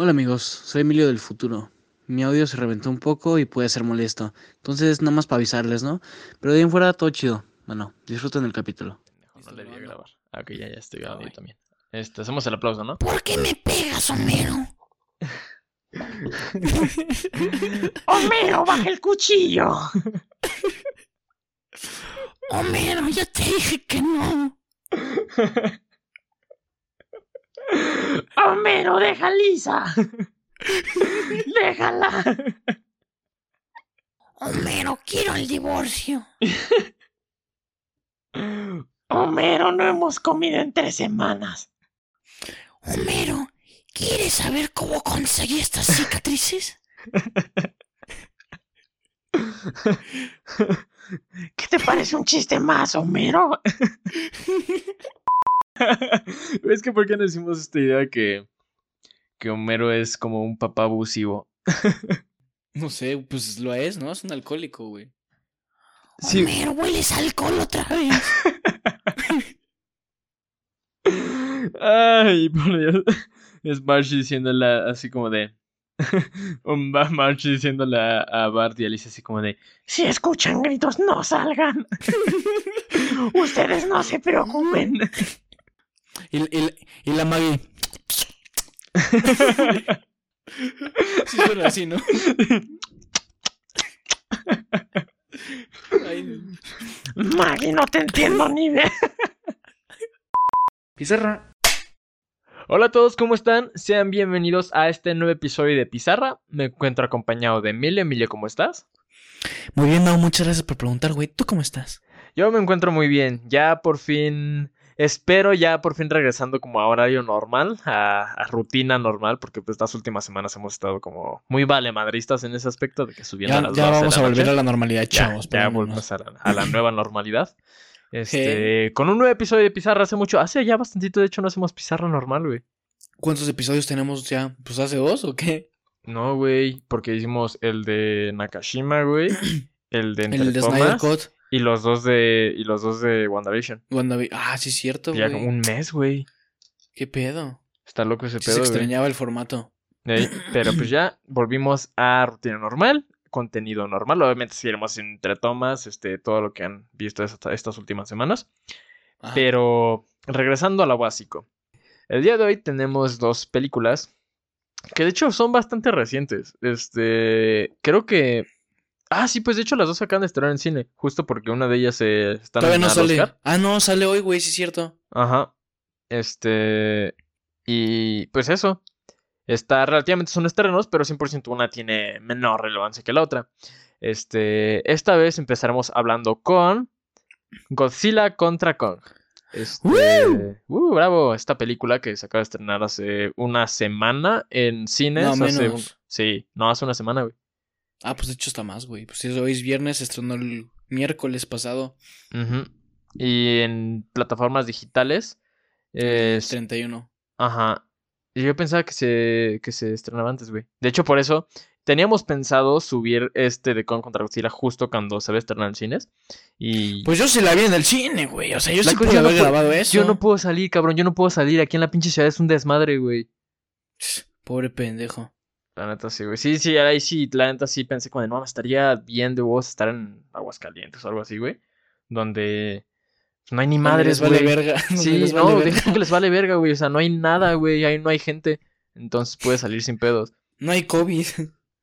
Hola amigos, soy Emilio del futuro. Mi audio se reventó un poco y puede ser molesto. Entonces, nada más para avisarles, ¿no? Pero de ahí en fuera todo chido. Bueno, disfruten el capítulo. No le a grabar. Ah, ok, ya, ya estoy grabando yo también. Este, hacemos el aplauso, ¿no? ¿Por qué me pegas, Homero? Homero, baja el cuchillo. Homero, ya te dije que no. Homero, deja Lisa. Déjala. Homero, quiero el divorcio. Homero, no hemos comido en tres semanas. Homero, ¿quieres saber cómo conseguí estas cicatrices? ¿Qué te parece un chiste más, Homero? es que ¿por qué no decimos esta idea que, que Homero es como un papá abusivo? No sé, pues lo es, ¿no? Es un alcohólico, güey. Sí. Homero, hueles alcohol otra vez. Ay, por Dios. Es Marge diciéndole así como de. Un va Marge diciéndole a, a Bart y Alicia así como de. Si escuchan gritos, no salgan. Ustedes no se preocupen. Y, y- y la Maggie. Sí suena así, ¿no? Ay, Maggie, no te entiendo ni de. Pizarra. Hola a todos, ¿cómo están? Sean bienvenidos a este nuevo episodio de Pizarra. Me encuentro acompañado de Emilio. Emilio, ¿cómo estás? Muy bien, Mau, muchas gracias por preguntar, güey. ¿Tú cómo estás? Yo me encuentro muy bien. Ya por fin. Espero ya por fin regresando como a horario normal, a, a rutina normal, porque pues estas últimas semanas hemos estado como muy valemadristas en ese aspecto de que subiendo Ya, a las ya 12 de vamos a volver noche. a la normalidad, Ya, chavos. ya perdónenos. volvemos a la, a la nueva normalidad. Este, con un nuevo episodio de Pizarra hace mucho, hace ya bastantito, de hecho no hacemos Pizarra normal, güey. ¿Cuántos episodios tenemos ya? ¿Pues hace dos o qué? No, güey, porque hicimos el de Nakashima, güey, el de Entre El de Snyder Cut. Y los dos de y los dos de WandaVision. WandaVi- Ah, sí, cierto, Ya güey. como un mes, güey. ¿Qué pedo? Está loco ese Sí pedo, se güey. extrañaba el formato. Pero pues ya volvimos a rutina normal, contenido normal. Obviamente seguiremos entre tomas, este, todo lo que han visto esta- estas últimas semanas. Ajá. Pero regresando a lo básico. El día de hoy tenemos dos películas que de hecho son bastante recientes. Este, creo que... Ah, sí, pues de hecho las dos acaban de estrenar en cine, justo porque una de ellas se está Todavía no sale. Oscar. Ah, no, sale hoy, güey, sí es cierto. Ajá. Este. Y pues eso. Está relativamente son estrenos, pero 100% una tiene menor relevancia que la otra. Este. Esta vez empezaremos hablando con. Godzilla contra Kong. Este. Uh, bravo. Esta película que se acaba de estrenar hace una semana en cines. No, hace menos. un- Sí, no, hace una semana, güey. Ah, pues de hecho está más, güey. Pues hoy es viernes, estrenó el miércoles pasado. Ujú. Y en plataformas digitales. es- 31. Ajá. Y yo pensaba que se, que se estrenaba antes, güey. De hecho, por eso teníamos pensado subir este de Kong contra Godzilla justo cuando se va a estrenar en cines. Y Pues yo se la vi en el cine, güey. O sea, yo La sí pude no haber grabado eso. yo no puedo salir, cabrón. Yo no puedo salir. Aquí en la pinche ciudad es un desmadre, güey. Pobre pendejo. La neta sí, güey. Sí, sí, ahí sí, la neta sí pensé de, no, estaría bien de vos estar en Aguascalientes o algo así, güey. Donde pues, no hay ni madres, les vale güey. verga. Sí, les no, verga. deja que les vale verga, güey. O sea, no hay nada, güey. Ahí no hay gente. Entonces puedes salir sin pedos. No hay COVID,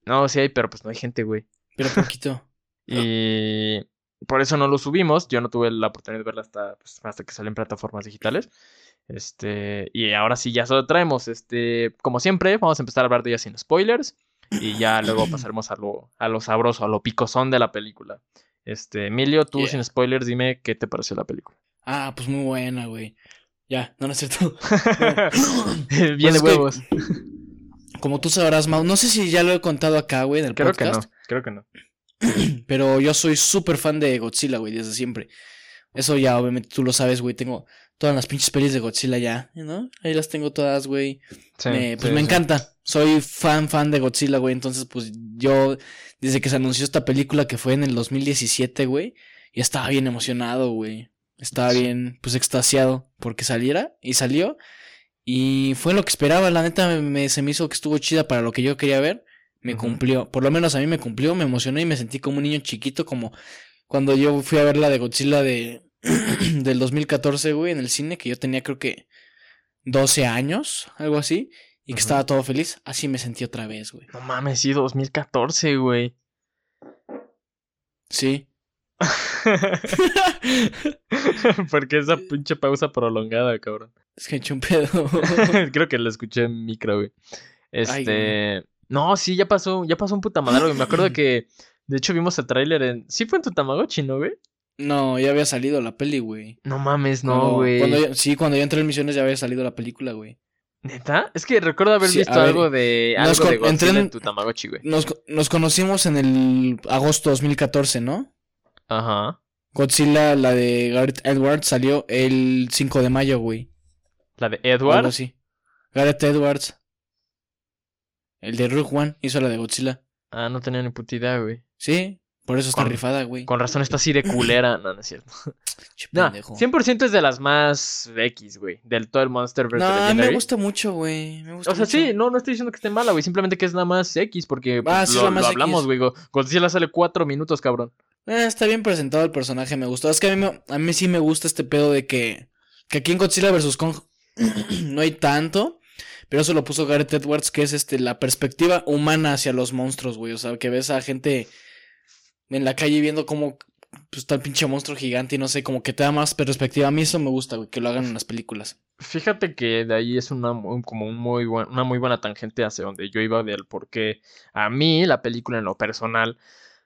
No, sí hay, pero pues no hay gente, güey. pero poquito. Y por eso no lo subimos. Yo no tuve la oportunidad de verla hasta, pues, hasta que salen plataformas digitales. Este, y ahora sí ya solo traemos. Este, como siempre, vamos a empezar a hablar de ella sin spoilers. Y ya luego pasaremos a lo, a lo sabroso, a lo picosón de la película. Este, Emilio, tú Yeah. sin spoilers, dime qué te pareció la película. Ah, pues muy buena, güey. Ya, no, no es cierto. Bien Pues que- huevos. Como tú sabrás, Mau, no sé si ya lo he contado acá, güey, en el Creo que no, podcast. creo que no. Pero yo soy súper fan de Godzilla, güey, desde siempre. Eso ya, obviamente, tú lo sabes, güey. Tengo todas las pinches pelis de Godzilla ya, ¿no? Ahí las tengo todas, güey. Sí, Me- pues sí, me sí. encanta. Soy fan, fan de Godzilla, güey. Entonces, pues yo, desde que se anunció esta película que fue en el 2017, güey, ya estaba bien emocionado, güey. Estaba bien, pues extasiado porque saliera y salió. Y fue lo que esperaba, la neta me, me- se me hizo que estuvo chida para lo que yo quería ver. Me cumplió, por lo menos a mí me cumplió, me emocioné y me sentí como un niño chiquito, como cuando yo fui a ver la de Godzilla de del 2014, güey, en el cine, que yo tenía creo que 12 años, algo así, y que estaba todo feliz. Así me sentí otra vez, güey. No mames, sí, 2014, güey. Sí. ¿Por qué esa pinche pausa prolongada, cabrón? Es que he hecho un pedo. Creo que lo escuché en micro, güey. Ay, Este. No, sí, ya pasó, ya pasó un puta madre, güey. Me acuerdo que. De hecho, vimos el tráiler en. Sí, fue en tu Tamagotchi, ¿no, güey? no, ya había salido la peli, güey. No mames, no, güey. cuando yo- sí, cuando yo entré en misiones ya había salido la película, güey. ¿Neta? Es que recuerdo haber Sí, visto ver, algo de. nos Algo con- Godzilla en- en tu Tamagotchi, güey. Nos, nos conocimos en el agosto 2014, ¿no? Ajá. Godzilla, la de Gareth Edwards, salió el 5 de mayo, güey. La de o Algo así. Gareth Edwards. El de Rogue One hizo la de Godzilla. Ah, no tenía ni puta idea, güey. Sí, por eso está Con- rifada, güey. Con razón está así de culera. No, no es cierto. No, pendejo. 100% es de las más X, güey. Del todo el Monsterverse No, Legendary. me gusta mucho, güey. Me gusta O sea, mucho. sí, no, no estoy diciendo que esté mala, güey. Simplemente que es nada más X, porque pues, Ah, sí, lo, la más lo hablamos, güey. Go- Godzilla sale cuatro minutos, cabrón. Eh, está bien presentado el personaje, me gustó. Es que a mí, me- a mí sí me gusta este pedo de que, que aquí en Godzilla vs. Kong no hay tanto. Pero eso lo puso Gareth Edwards, que es este la perspectiva humana hacia los monstruos, güey. O sea, que ves a gente en la calle viendo cómo pues, está el pinche monstruo gigante y no sé, como que te da más perspectiva. A mí eso me gusta, güey, que lo hagan en las películas. Fíjate que de ahí es una, como muy una muy buena tangente hacia donde yo iba del por qué a mí la película en lo personal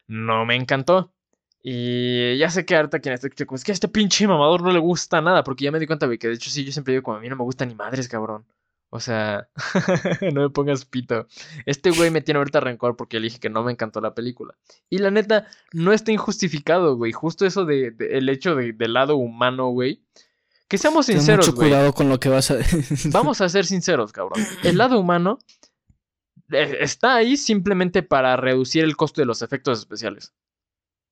no me encantó. Y ya sé que ahorita quien está escuchando, es que a este pinche mamador no le gusta nada, porque ya me di cuenta, güey, que de hecho sí, yo siempre digo como a mí no me gusta ni madres, cabrón. O sea, no me pongas pito. Este güey me tiene ahorita rencor porque le dije que no me encantó la película. Y la neta, no está injustificado, güey. Justo eso de, de- el hecho de- del lado humano, güey. Que seamos Ten sinceros, mucho güey. cuidado con lo que vas a Vamos a ser sinceros, cabrón. El lado humano eh, está ahí simplemente para reducir el costo de los efectos especiales.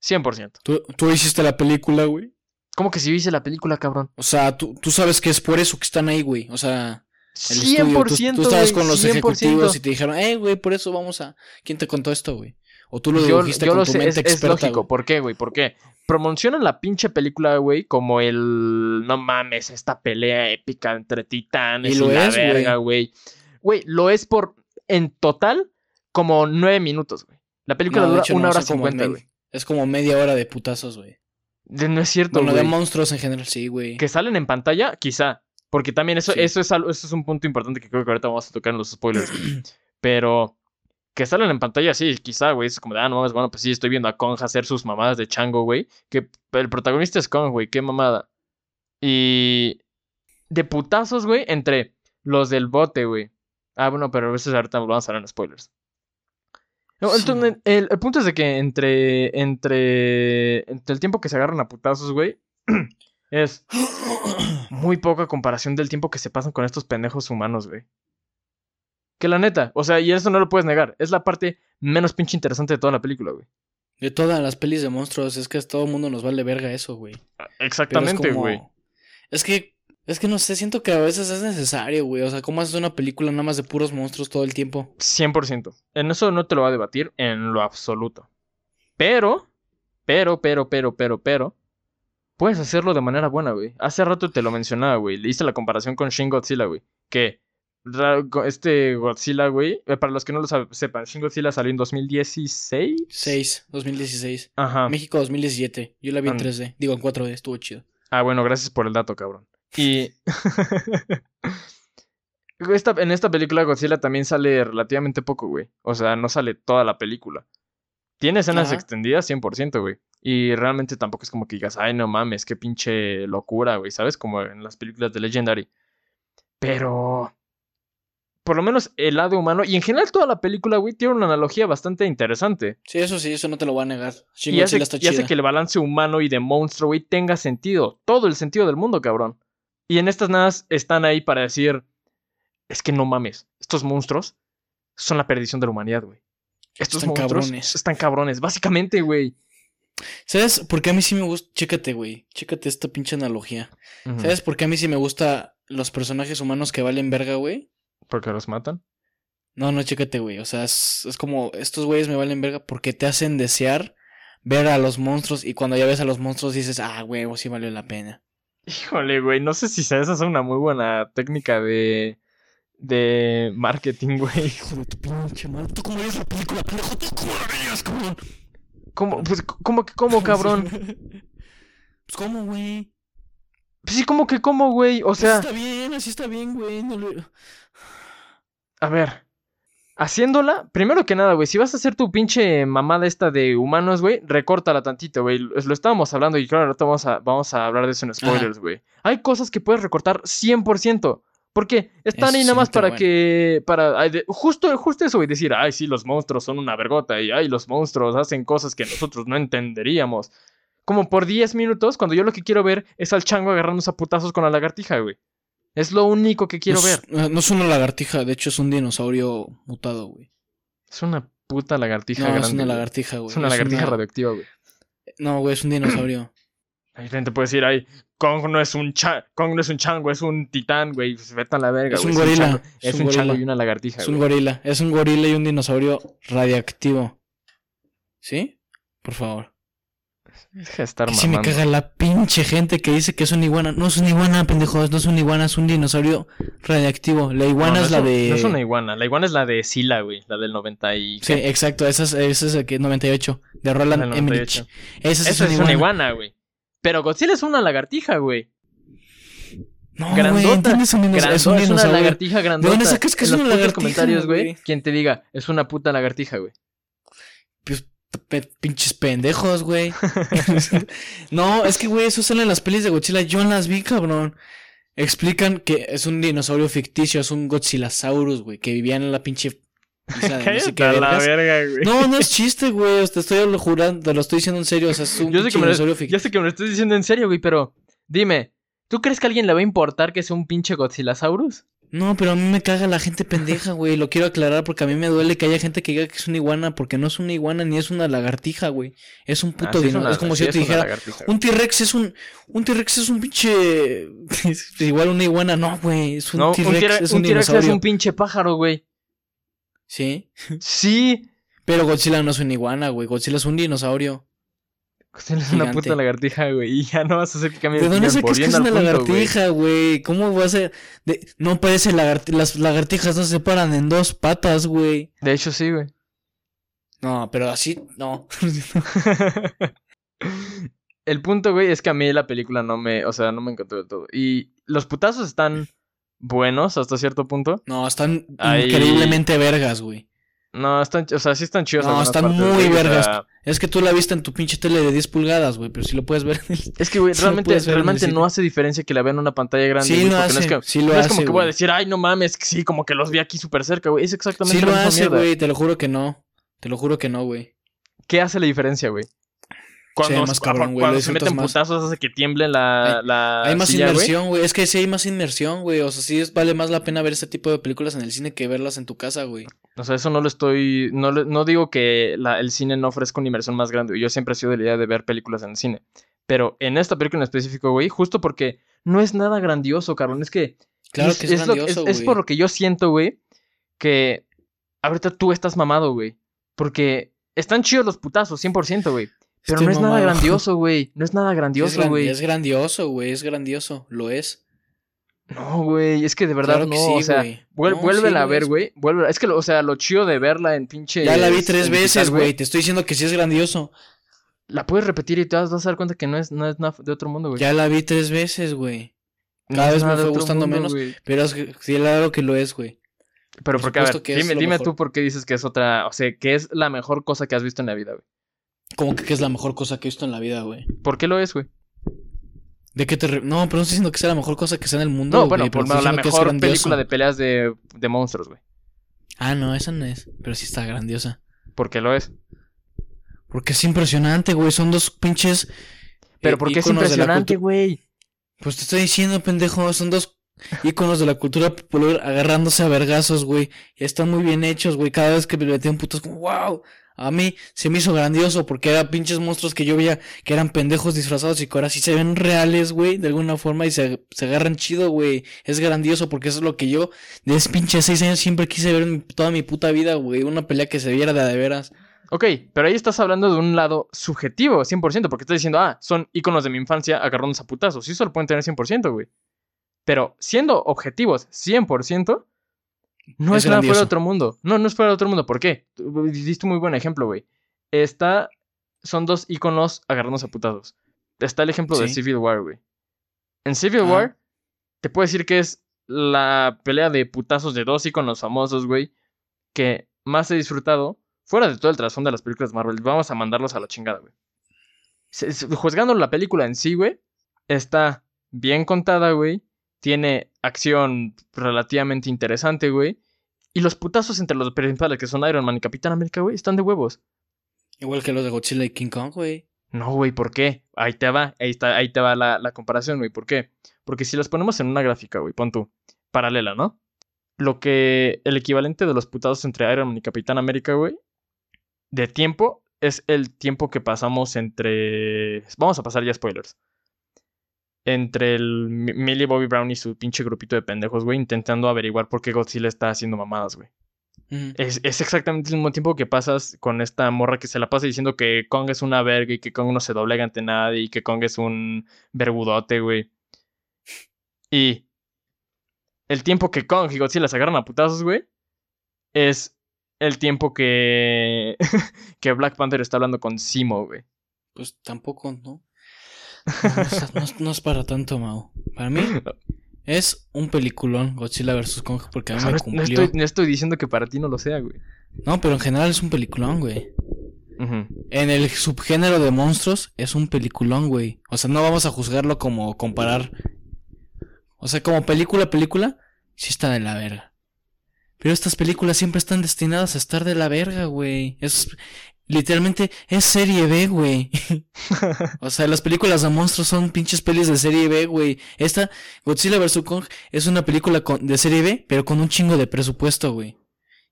100%. ¿Tú, tú hiciste la película, güey. ¿Cómo que si viste la película, cabrón? O sea, tú, tú sabes que es por eso que están ahí, güey. O sea, el 100%, estudio. Tú, tú estabas güey, con los 100%. ejecutivos y te dijeron, eh, güey, por eso vamos a. ¿Quién te contó esto, güey? O tú lo yo, dijiste yo con lo tu sé, mente es, es experta. lógico. güey. ¿Por qué, güey? ¿Por qué? Promocionan la pinche película, güey, como el. No mames, esta pelea épica entre titanes Y y, lo la es, güey. verga, güey. Güey, lo es por. En total, como nueve minutos, güey. La película No, dura hecho, una no, hora cincuenta, güey. Es como media hora de putazos, güey. No es cierto, Bueno, güey. de monstruos en general, sí, güey. que salen en pantalla, quizá. Porque también eso, Sí. eso, es algo, eso es un punto importante que creo que ahorita vamos a tocar en los spoilers. Pero que salen en pantalla, sí, quizá, güey. Es como de, ah, no mames, bueno, pues sí, estoy viendo a Kong hacer sus mamadas de chango, güey. Que el protagonista es Kong, güey, qué mamada. Y de putazos, güey, entre los del bote, güey. Ah, bueno, pero a veces ahorita vamos a hablar en spoilers. No, Sí. ton- el- el punto es de que entre, entre, entre el tiempo que se agarran a putazos, güey, es muy poca comparación del tiempo que se pasan con estos pendejos humanos, güey. Que la neta, o sea, y eso no lo puedes negar, es la parte menos pinche interesante de toda la película, güey. De todas las pelis de monstruos, es que a todo el mundo nos vale verga eso, güey. Es Exactamente, como- güey. Es que, es que no sé, siento que a veces es necesario, güey. O sea, ¿cómo haces una película nada más de puros monstruos todo el tiempo? 100%. En eso no te lo va a debatir en lo absoluto. Pero, pero, pero, pero, pero, pero, puedes hacerlo de manera buena, güey. Hace rato te lo mencionaba, güey. Le hice la comparación con Shin Godzilla, güey. Que este Godzilla, güey, eh, para los que no lo sepan, Shin Godzilla salió en 2016. 6, 2016. Ajá. México 2017. Yo la vi en Ah. 3D. Digo, en 4D. Estuvo chido. Ah, bueno, gracias por el dato, cabrón. Y. esta, en esta película Godzilla también sale relativamente poco, güey. O sea, no sale toda la película. Tiene escenas Ajá. extendidas 100%, güey. Y realmente tampoco es como que digas, ay, no mames, qué pinche locura, güey, ¿sabes? Como en las películas de Legendary. Pero. Por lo menos el lado humano, y en general toda la película, güey, tiene una analogía bastante interesante. Sí, eso sí, eso no te lo voy a negar. Shin Y hace, está y hace que el balance humano y de monstruo, güey, tenga sentido. Todo el sentido del mundo, cabrón. Y en estas nada están ahí para decir, es que no mames, estos monstruos son la perdición de la humanidad, güey. Estos Están monstruos cabrones. están cabrones, básicamente, güey. ¿Sabes por qué a mí sí me gusta? Chécate, güey. Chécate esta pinche analogía. ¿Sabes por qué a mí sí me gusta los personajes humanos que valen verga, güey. Porque los matan. No, no, chécate, güey. O sea, es, es como, estos güeyes me valen verga porque te hacen desear ver a los monstruos y cuando ya ves a los monstruos dices, ah, huevo, sí valió la pena. Híjole, güey, no sé si esa es una muy buena técnica de, de marketing, güey. Hijo de tu pinche madre. ¿Tú cómo ves la película, pendejo? ¿Tú cómo la verías, cabrón? ¿Cómo, pues, cómo que cómo, cabrón? pues, ¿cómo, güey? Pues sí, ¿cómo que cómo, güey? O sea, Así está bien, así está bien, güey. No le- a ver. Haciéndola, primero que nada, güey, si vas a hacer tu pinche mamada esta de humanos, güey, recórtala tantito, güey. Lo lo estábamos hablando y claro, ahorita vamos a, vamos a hablar de eso en spoilers, güey. Hay cosas que puedes recortar 100%. Porque están Eso ahí nada más para bueno. que. Para. ay, de- justo, justo eso, güey. Decir, ay, sí, los monstruos son una vergota. Y ay, los monstruos hacen cosas que nosotros no entenderíamos. Como por 10 minutos, cuando yo lo que quiero ver es al chango agarrándose a putazos con la lagartija, güey. Es lo único que quiero no ver. No es una lagartija, de hecho es un dinosaurio mutado, güey. Es una puta lagartija No, grande. es una lagartija, güey. Es una lagartija radioactiva, güey. No, güey, es un dinosaurio. Hay gente puede decir, ay, Kong no es un cha Kong no es un chango, es un titán, güey. Vete a la verga, Es un gorila, chango- es Es un un chango gorila. y una lagartija, es un gorila. Es un gorila y un dinosaurio radiactivo. ¿Sí? Por favor. Deja de estar Que sí me caga la pinche gente que dice que es una iguana. No es una iguana, pendejos. No es una iguana, es un dinosaurio radiactivo. La iguana no es la un- de. No es una iguana. La iguana es la de Sila, güey. La del 90 y... Sí, exacto. Esa es, esa es el que 98. De Roland Emmerich. 98. Esa Esa es una iguana, güey. Pero Godzilla es una lagartija, güey. No, Grandota, güey, ¿entiendes? Un Grandota, es un una dinosaurio. lagartija grandota. dónde sacas que En es los una lagartija, comentarios, güey, quien te diga, es una puta lagartija, güey. Pues, pinches pendejos, güey. no, es que, güey, eso sale en las pelis de Godzilla. Yo las vi, cabrón. Explican que es un dinosaurio ficticio, es un Godzillasaurus, güey, que vivía en la pinche no sé qué Cállate a la vergas. verga, güey. No, no es chiste, güey. Te estoy lo jurando, te lo estoy diciendo en serio. O sea, es un Yo sé, que me lo, ficticio. sé que me lo estás diciendo en serio, güey, pero dime, ¿tú crees que a alguien le va a importar que sea un pinche Godzillasaurus? No, pero a mí me caga la gente pendeja, güey. Lo quiero aclarar porque a mí me duele que haya gente que diga que es una iguana, porque no es una iguana ni es una lagartija, güey. Es un puto Ah, sí dino. una- es como sí si yo te dijera, un T-Rex es un. Un T-Rex es un pinche. es igual una iguana, no, güey. Es un No, un T-Rex, es un, un T-Rex es dinosaurio. un pinche pájaro, güey. Sí. Sí. Pero Godzilla no es una iguana, güey. Godzilla es un dinosaurio. Godzilla es una puta lagartija, güey. Y ya no vas a hacer que cambie ¿De de dónde sacas que es una lagartija, güey? ¿Cómo va a ser? De... No parece lagartija. Las lagartijas no se paran en dos patas, güey. De hecho, sí, güey. No, pero así, no. El punto, güey, es que a mí la película no me, o sea, no me encantó del todo. Y los putazos están buenos hasta cierto punto. No, están increíblemente vergas, güey. No, están, o sea, sí están chidos. No, están muy vergas. sea, Es que tú la viste en tu pinche tele de 10 pulgadas, güey, pero si lo puedes ver en el... es que, güey, Sí realmente, realmente no hace diferencia que la vean en una pantalla grande. Sí güey, no hace, es, que, sí lo no es hace, como que voy a decir, ay, no mames, sí, como que los vi aquí súper cerca, güey. Es exactamente Sí lo hace, mierda. güey, te lo juro que no. Te lo juro que no, güey. ¿Qué hace la diferencia, güey? Cuando, más cabrón, güey, cuando se meten más. putazos hace que tiemble la, Hay- la Hay más silla, güey. inmersión, güey. Es que sí hay más inmersión, güey. O sea, sí es- vale más la pena ver ese tipo de películas en el cine que verlas en tu casa, güey. O sea, eso no lo estoy. No, no digo que la- el cine no ofrezca una inversión más grande. Yo siempre he sido de la idea de ver películas en el cine. Pero en esta película en específico, güey, justo porque no es nada grandioso, cabrón. Es que. Claro que es, grandioso, es- es güey. por lo que yo siento, güey, que ahorita tú estás mamado, güey. Porque están chidos los putazos, 100%, güey. Pero Estoy no es nada grandioso, güey. No es nada grandioso, gran- güey. es grandioso, güey. Es grandioso. Lo es. No, güey. Es que de verdad Claro que no. sí, o sea, vuel- No, vuélvela sí a ver, güey. Vuélvela. Es que, o sea, lo chido de verla en pinche. Ya la vi tres veces, güey. Te estoy diciendo que sí es grandioso. La puedes repetir y te vas, a dar cuenta que no es, no es nada de otro mundo, güey. Ya la vi tres veces, güey. Cada vez me fue gustando mundo, menos. güey. Pero es que, sí, claro que lo es, güey. Pero por porque, a ver, dime, dime tú por qué dices que es otra. O sea, que es la mejor cosa que has visto en la vida, güey. Como que, que es la mejor cosa que he visto en la vida, güey. ¿Por qué lo es, güey? ¿De qué te re- No, pero no estoy diciendo que sea la mejor cosa que sea en el mundo. No, bueno, güey, por estoy la es mejor grandioso. película de peleas de, de monstruos, güey. Ah, no, esa no es. Pero sí está grandiosa. ¿Por qué lo es? Porque es impresionante, güey. Son dos pinches. Pero eh, ¿por qué es impresionante, güey? Pues te estoy diciendo, pendejo. Son dos íconos de la cultura popular agarrándose a vergazos, güey. Están muy bien hechos, güey. Cada vez que me metían putos, como, wow. A mí se me hizo grandioso porque eran pinches monstruos que yo veía que eran pendejos disfrazados y que ahora sí se ven reales, güey, de alguna forma y se, se agarran chido, güey. Es grandioso porque eso es lo que yo, desde pinche seis años, siempre quise ver toda mi puta vida, güey. Una pelea que se viera de veras. Ok, pero ahí estás hablando de un lado subjetivo, 100%, porque estás diciendo, ah, son íconos de mi infancia agarrándose a putazos. Sí, eso lo pueden tener 100%, güey. Pero siendo objetivos 100%, no Es es, nada fuera de otro mundo. No, no es fuera de otro mundo. ¿Por qué? Diste un muy buen ejemplo, güey. Está, son dos íconos agarrándose a putazos. Está el ejemplo de. Civil War, güey. En Civil Ajá. War, te puedo decir que es la pelea de putazos de dos íconos famosos, güey, que más he disfrutado, fuera de todo el trasfondo de las películas Marvel. Vamos a mandarlos a la chingada, güey. Juzgando la película en sí, güey, está bien contada, güey. Tiene acción relativamente interesante, güey. Y los putazos entre los principales, que son Iron Man y Capitán América, güey, están de huevos. Igual que los de Godzilla y King Kong, güey. No, güey, ¿por qué? Ahí te va, ahí, está, ahí te va la, la comparación, güey. ¿Por qué? Porque si los ponemos en una gráfica, güey, pon tú, paralela, ¿no? Lo que, el equivalente de los putazos entre Iron Man y Capitán América, güey, de tiempo, es el tiempo que pasamos entre... Vamos a pasar ya spoilers. Entre el Mi- Millie Bobby Brown y su pinche grupito de pendejos, güey, intentando averiguar por qué Godzilla está haciendo mamadas, güey. Es, es exactamente el mismo tiempo que pasas con esta morra que se la pasa diciendo que Kong es una verga y que Kong no se doblega ante nadie y que Kong es un vergudote, güey. Y el tiempo que Kong y Godzilla se agarran a putazos, güey, es el tiempo que, que Black Panther está hablando con Simo, güey. Pues tampoco, ¿no? No, es- no es- no es para tanto, Mao. Para mí es un peliculón Godzilla vs. Kong porque a mí me cumplió. estoy, no estoy diciendo que para ti no lo sea, güey. No, pero en general es un peliculón, güey. En el subgénero de monstruos es un peliculón, güey. O sea, no vamos a juzgarlo como comparar. O sea, como película, película, sí está de la verga. Pero estas películas siempre están destinadas a estar de la verga, güey. Es literalmente es serie B, güey. o sea, las películas de monstruos son pinches pelis de serie B, güey. Esta Godzilla vs Kong es una película con- de serie B, pero con un chingo de presupuesto, güey.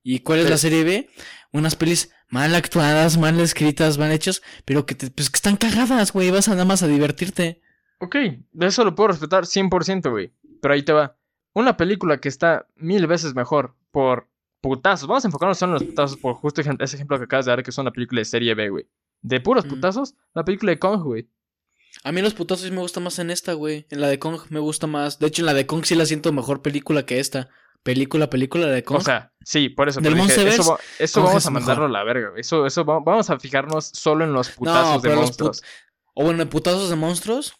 ¿Y cuál es Pero- la serie B? Unas pelis mal actuadas, mal escritas, mal hechas, pero que, te- pues, que están cagadas, güey. Vas a nada más a divertirte. Ok, de eso lo puedo respetar 100%, güey. Pero ahí te va. Una película que está mil veces mejor por putazos. Vamos a enfocarnos solo en los putazos por justo ese ejemplo que acabas de dar, que es una película de serie B, güey. De puros Mm. putazos, la película de Kong, güey. A mí los putazos me gusta más en esta, güey. En la de Kong me gusta más. De hecho, en la de Kong sí la siento mejor película que esta. Película, película, la de Kong. O sea, sí, por eso. Del dije, eso va- eso vamos es a mejor. mandarlo a la verga, güey. Eso, eso va- vamos a fijarnos solo en los putazos de monstruos. O bueno, de putazos de monstruos.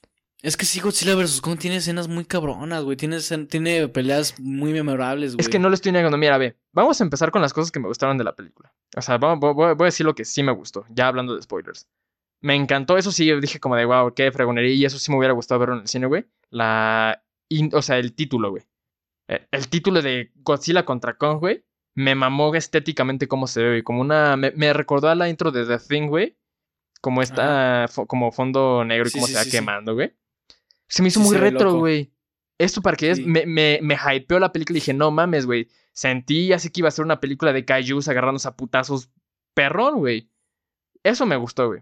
Es que sí, Godzilla vs. Kong tiene escenas muy cabronas, güey. Tiene, tiene peleas muy memorables, güey. Es que no le estoy negando. Mira, ve, vamos a empezar con las cosas que me gustaron de la película. O sea, voy, voy- a decir lo que sí me gustó, ya hablando de spoilers. Me encantó, eso sí, yo dije como de, wow, qué fregonería, y eso sí me hubiera gustado verlo en el cine, güey. La, in- o sea, el título, güey. Eh, El título de Godzilla contra Kong, güey, me mamó estéticamente cómo se ve, güey. Como una, me, me recordó a la intro de The Thing, güey. Como está, fo- como fondo negro y Sí, cómo sí, se va sí. quemando, güey. Se me hizo Sí muy retro, güey. Esto para que es, me, me, me hypeó la película y dije, no mames, güey. Sentí así que iba a ser una película de kaijus agarrándose a putazos perrón, güey. Eso me gustó, güey.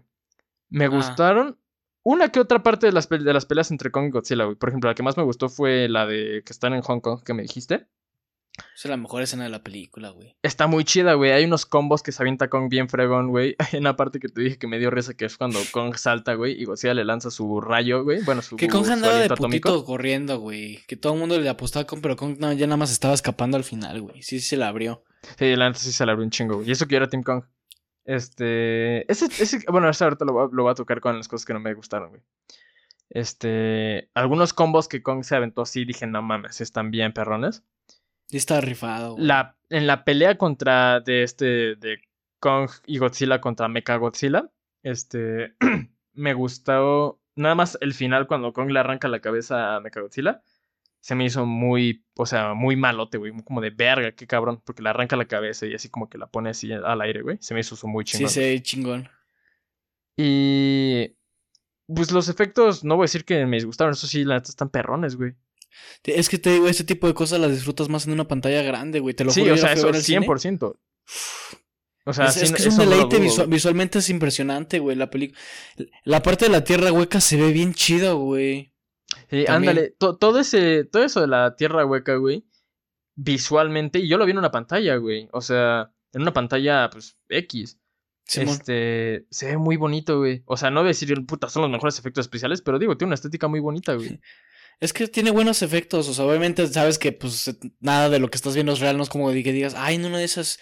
Me Ah. gustaron una que otra parte de las, de las peleas entre Kong y Godzilla, güey. Por ejemplo, la que más me gustó fue la de que están en Hong Kong, que me dijiste. Esa es la mejor escena de la película, güey. Está muy chida, güey. Hay unos combos que se avienta Kong bien fregón, güey. Hay una parte que te dije que me dio risa, que es cuando Kong salta, güey, y Godzilla le lanza su rayo, güey. Bueno, su Que Kong andaba de atómico. putito corriendo, güey. Que todo el mundo le apostaba a Kong, pero Kong no, ya nada más estaba escapando al final, güey. Sí, sí se la abrió. Sí, la neta sí se le abrió un chingo, güey. Y eso que yo era Team Kong. Este. Ese, ese, bueno, ahorita lo, lo voy a tocar con las cosas que no me gustaron, güey. Este. Algunos combos que Kong se aventó así, dije, no mames, están bien perrones. Estaba rifado, güey. La, en la pelea contra. De este. De Kong y Godzilla contra Mecha Godzilla. Este. me gustó. Nada más el final cuando Kong le arranca la cabeza a Mecha Godzilla. Se me hizo muy, o sea, muy malote, güey. Como de verga, qué cabrón. Porque le arranca la cabeza y así como que la pone así al aire, güey. Se me hizo eso muy Sí, chingón. se ve chingón. Y. Pues los efectos, no voy a decir que me disgustaron. Eso sí, la neta están perrones, güey. Es que te digo, este tipo de cosas las disfrutas más en una pantalla grande, güey. Te lo Sí, juro, o yo sea, eso cine. 100%. O sea, es, sí, es que es un deleite visual- visualmente es impresionante, güey, la película. La parte de la tierra hueca se ve bien chido, güey. Sí, ándale, to- todo ese, todo eso de la tierra hueca, güey, visualmente, y yo lo vi en una pantalla, güey, o sea, en una pantalla, pues, X, Simón. este, se ve muy bonito, güey, o sea, no voy a decir, puta, son los mejores efectos especiales, pero digo, tiene una estética muy bonita, güey. Es que tiene buenos efectos, o sea, obviamente sabes que pues nada de lo que estás viendo es real, no es como que digas, ay, no, una de esas,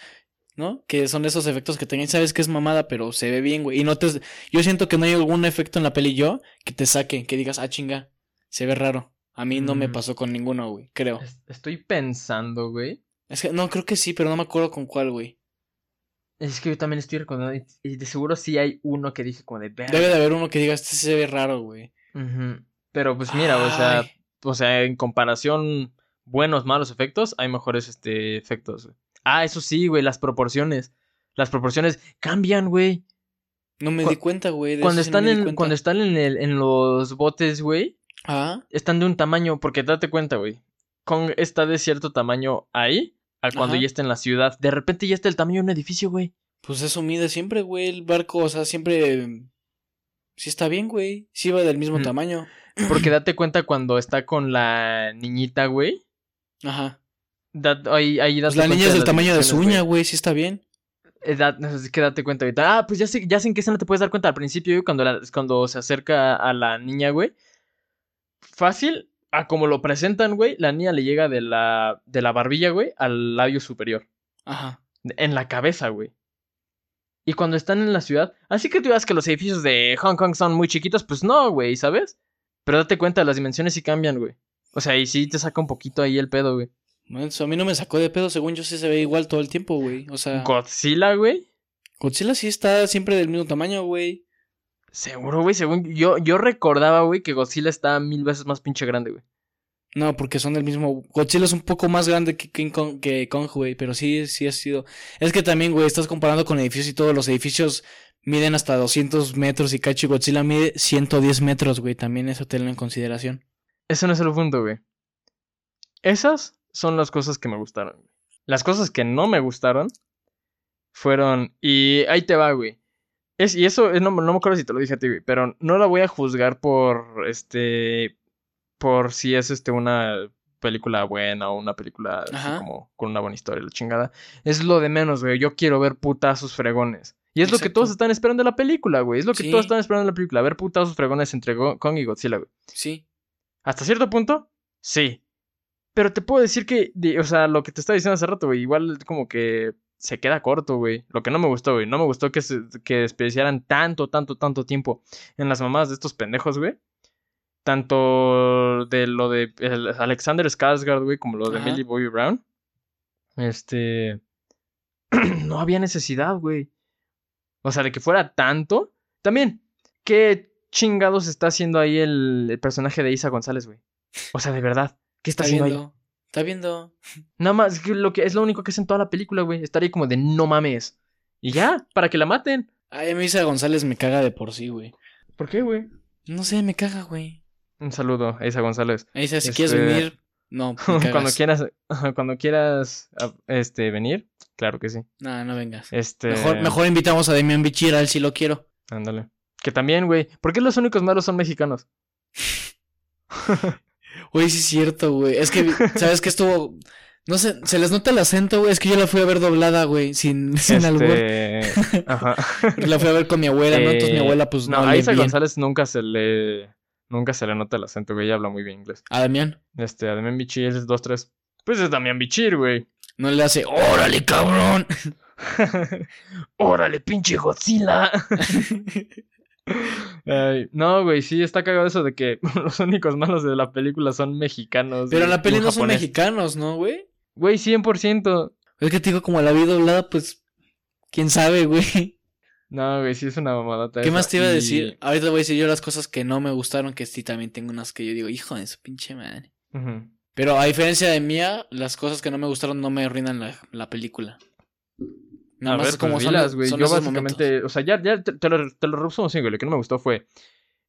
¿no? Que son esos efectos que tengan, sabes que es mamada, pero se ve bien, güey. Y no te, yo siento que no hay algún efecto en la peli yo que te saque, que digas, ah, chinga, se ve raro. A mí no me Mm. pasó con ninguno, güey, creo. Es- Estoy pensando, güey, Es que, no, creo que sí, pero no me acuerdo con cuál, güey. es que yo también estoy recordando, y- de seguro sí hay uno que dije como de. Debe de haber uno que diga, este se ve raro, güey. Ujú. Pero pues mira, o sea, o sea, en comparación buenos, malos efectos, hay mejores este efectos, güey. Ah, eso sí, güey, las proporciones. Las proporciones cambian, güey. No me Cu- di cuenta, güey. de Cuando eso sí no están en cuando están en el en los botes, güey, Ah, están de un tamaño, porque date cuenta, güey. Kong está de cierto tamaño ahí, a cuando Ajá. ya está en la ciudad. De repente ya está el tamaño de un edificio, güey. pues eso mide siempre, güey, el barco, o sea, siempre... Sí está bien, güey. Sí va del mismo Mm. tamaño. Porque date cuenta cuando está con la niñita, güey. Ajá. ahí, ahí Pues la niña es del tamaño de su uña, güey. sí está bien. Eh, es que date cuenta ahorita. Ah, pues ya sé, ya sé en qué escena te puedes dar cuenta. Al principio, güey, cuando, la- cuando se acerca a la niña, güey. Fácil, a como lo presentan, güey, la niña le llega de la, de la barbilla, güey, al labio superior. Ajá. En la cabeza, güey. Y cuando están en la ciudad. Así que tú digas que los edificios de Hong Kong son muy chiquitos, pues no, güey, ¿sabes? Pero date cuenta, las dimensiones sí cambian, güey. O sea, y sí te saca un poquito ahí el pedo, güey. Eso a mí no me sacó de pedo, según yo sí se ve igual todo el tiempo, güey. O sea, Godzilla, güey. Godzilla sí está siempre del mismo tamaño, güey. Seguro, güey, según yo, yo recordaba, güey, que Godzilla está mil veces más pinche grande, güey. No, porque son del mismo. Godzilla es un poco más grande que King Kong, que Kong, güey. Pero sí, sí ha sido. Es que también, güey, estás comparando con edificios y todos los edificios miden hasta 200 metros y cacho y Godzilla mide 110 metros, güey. También eso tenlo en consideración. Ese no es el punto, güey. Esas son las cosas que me gustaron. Las cosas que no me gustaron fueron. Y ahí te va, güey. Y eso, no, no me acuerdo si te lo dije a ti, güey. Pero no la voy a juzgar por. Este. Por si es este una película buena o una película así como con una buena historia, la chingada. Es lo de menos, güey. Yo quiero ver putazos fregones. Y es lo que todos están esperando de la película, güey. Es lo que Sí. todos están esperando de la película. Ver putazos fregones entre Kong y Godzilla, güey. Sí. Hasta cierto punto, sí. Pero te puedo decir que, de- o sea, lo que te estaba diciendo hace rato, güey, igual como que se queda corto, güey. Lo que no me gustó, güey. No me gustó que, se, que desperdiciaran tanto, tanto, tanto tiempo en las mamadas de estos pendejos, güey. Tanto de lo de Alexander Skarsgård, güey, como lo de Ajá. Millie Bobby Brown. Este... no había necesidad, güey. O sea, de que fuera tanto. También, ¿qué chingados está haciendo ahí el, el personaje de Isa González, güey? O sea, de verdad. ¿Qué está, Está haciendo ahí? viendo. Está viendo. Nada más, lo que es lo único que hace en toda la película, güey. Estar ahí como de no mames. Y ya, para que la maten. Ay, a mí Isa González me caga de por sí, güey. ¿Por qué, güey? No sé, me caga, güey. Un saludo a Isa González. Dice, si Este- quieres venir, no, cuando quieras, cuando quieras ah, este venir, claro que sí. No, no vengas. Este, Mejor, mejor invitamos a Demian Bichir, a él sí lo quiero. ándale. Que también, güey. ¿Por qué los únicos malos son mexicanos? Güey, sí es cierto, güey. Es que, ¿sabes qué estuvo? No sé, se les nota el acento, güey. Es que yo la fui a ver doblada, güey, sin, sin. Este, ajá. La fui a ver con mi abuela, ¿no? Entonces mi Eh, abuela, pues, no, no, a Isa bien. González nunca se le nunca se le nota el acento, güey. Ella habla muy bien inglés. A Damián. Este, a Damián Bichir es 2-3. Pues es Damián Bichir, güey. No le hace, órale, cabrón. ¡Órale, pinche Godzilla! Ay, no, güey, sí, está cagado eso de que los únicos malos de la película son mexicanos. Pero en la peli no son mexicanos, ¿no, güey? Güey, 100%. Es que te digo, como la vi doblada, pues, quién sabe, güey. No, güey, sí es una mamadota. ¿Qué esa. más te iba a Y- decir? Ahorita voy a decir yo las cosas que no me gustaron, que sí también tengo unas que yo digo, hijo de su pinche madre. Pero a diferencia de Mía, las cosas que no me gustaron no me arruinan la, la película. Nada a más ver, como pues son, dilas, güey. Yo básicamente, o sea, ya, ya te, te lo, te lo resumo así, güey. Lo que no me gustó fue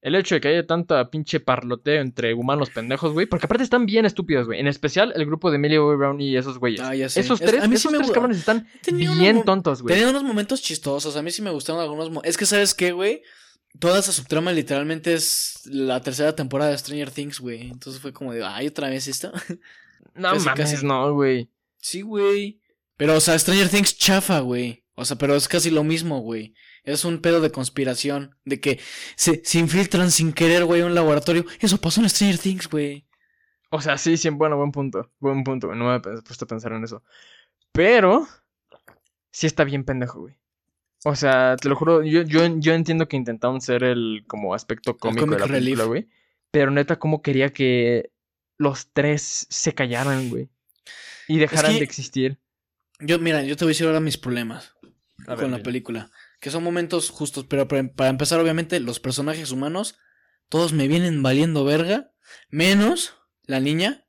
el hecho de que haya tanta pinche parloteo entre humanos pendejos, güey. Porque aparte están bien estúpidos, güey. En especial el grupo de Millie Bobby Brown y esos güeyes. Ah, ya sé. Esos Es- tres, a mí sí me tres cabrones están Tenía bien tontos, güey. Tenía unos momentos chistosos. A mí sí me gustaron algunos. Es que, ¿sabes qué, güey? Toda esa subtrama literalmente es la tercera temporada de Stranger Things, güey. Entonces fue como de, ay, otra vez esto. No casi, mames, casi. no, güey. sí, güey. Pero, o sea, Stranger Things chafa, güey. O sea, pero es casi lo mismo, güey. Es un pedo de conspiración. De que se, se infiltran sin querer, güey, a un laboratorio. Eso pasó en Stranger Things, güey. O sea, sí, sí, bueno, buen punto. Buen punto, güey. No me había puesto a pensar en eso. Pero, sí está bien pendejo, güey. O sea, te lo juro, yo, yo, yo entiendo que intentaron ser el como aspecto cómico de la película, güey. Pero neta, como quería que los tres se callaran, güey. Y dejaran que- de existir. Yo, mira, yo te voy a decir ahora mis problemas. A ver, con la película. Que son momentos justos, pero para, empezar, obviamente, los personajes humanos, todos me vienen valiendo verga, menos la niña.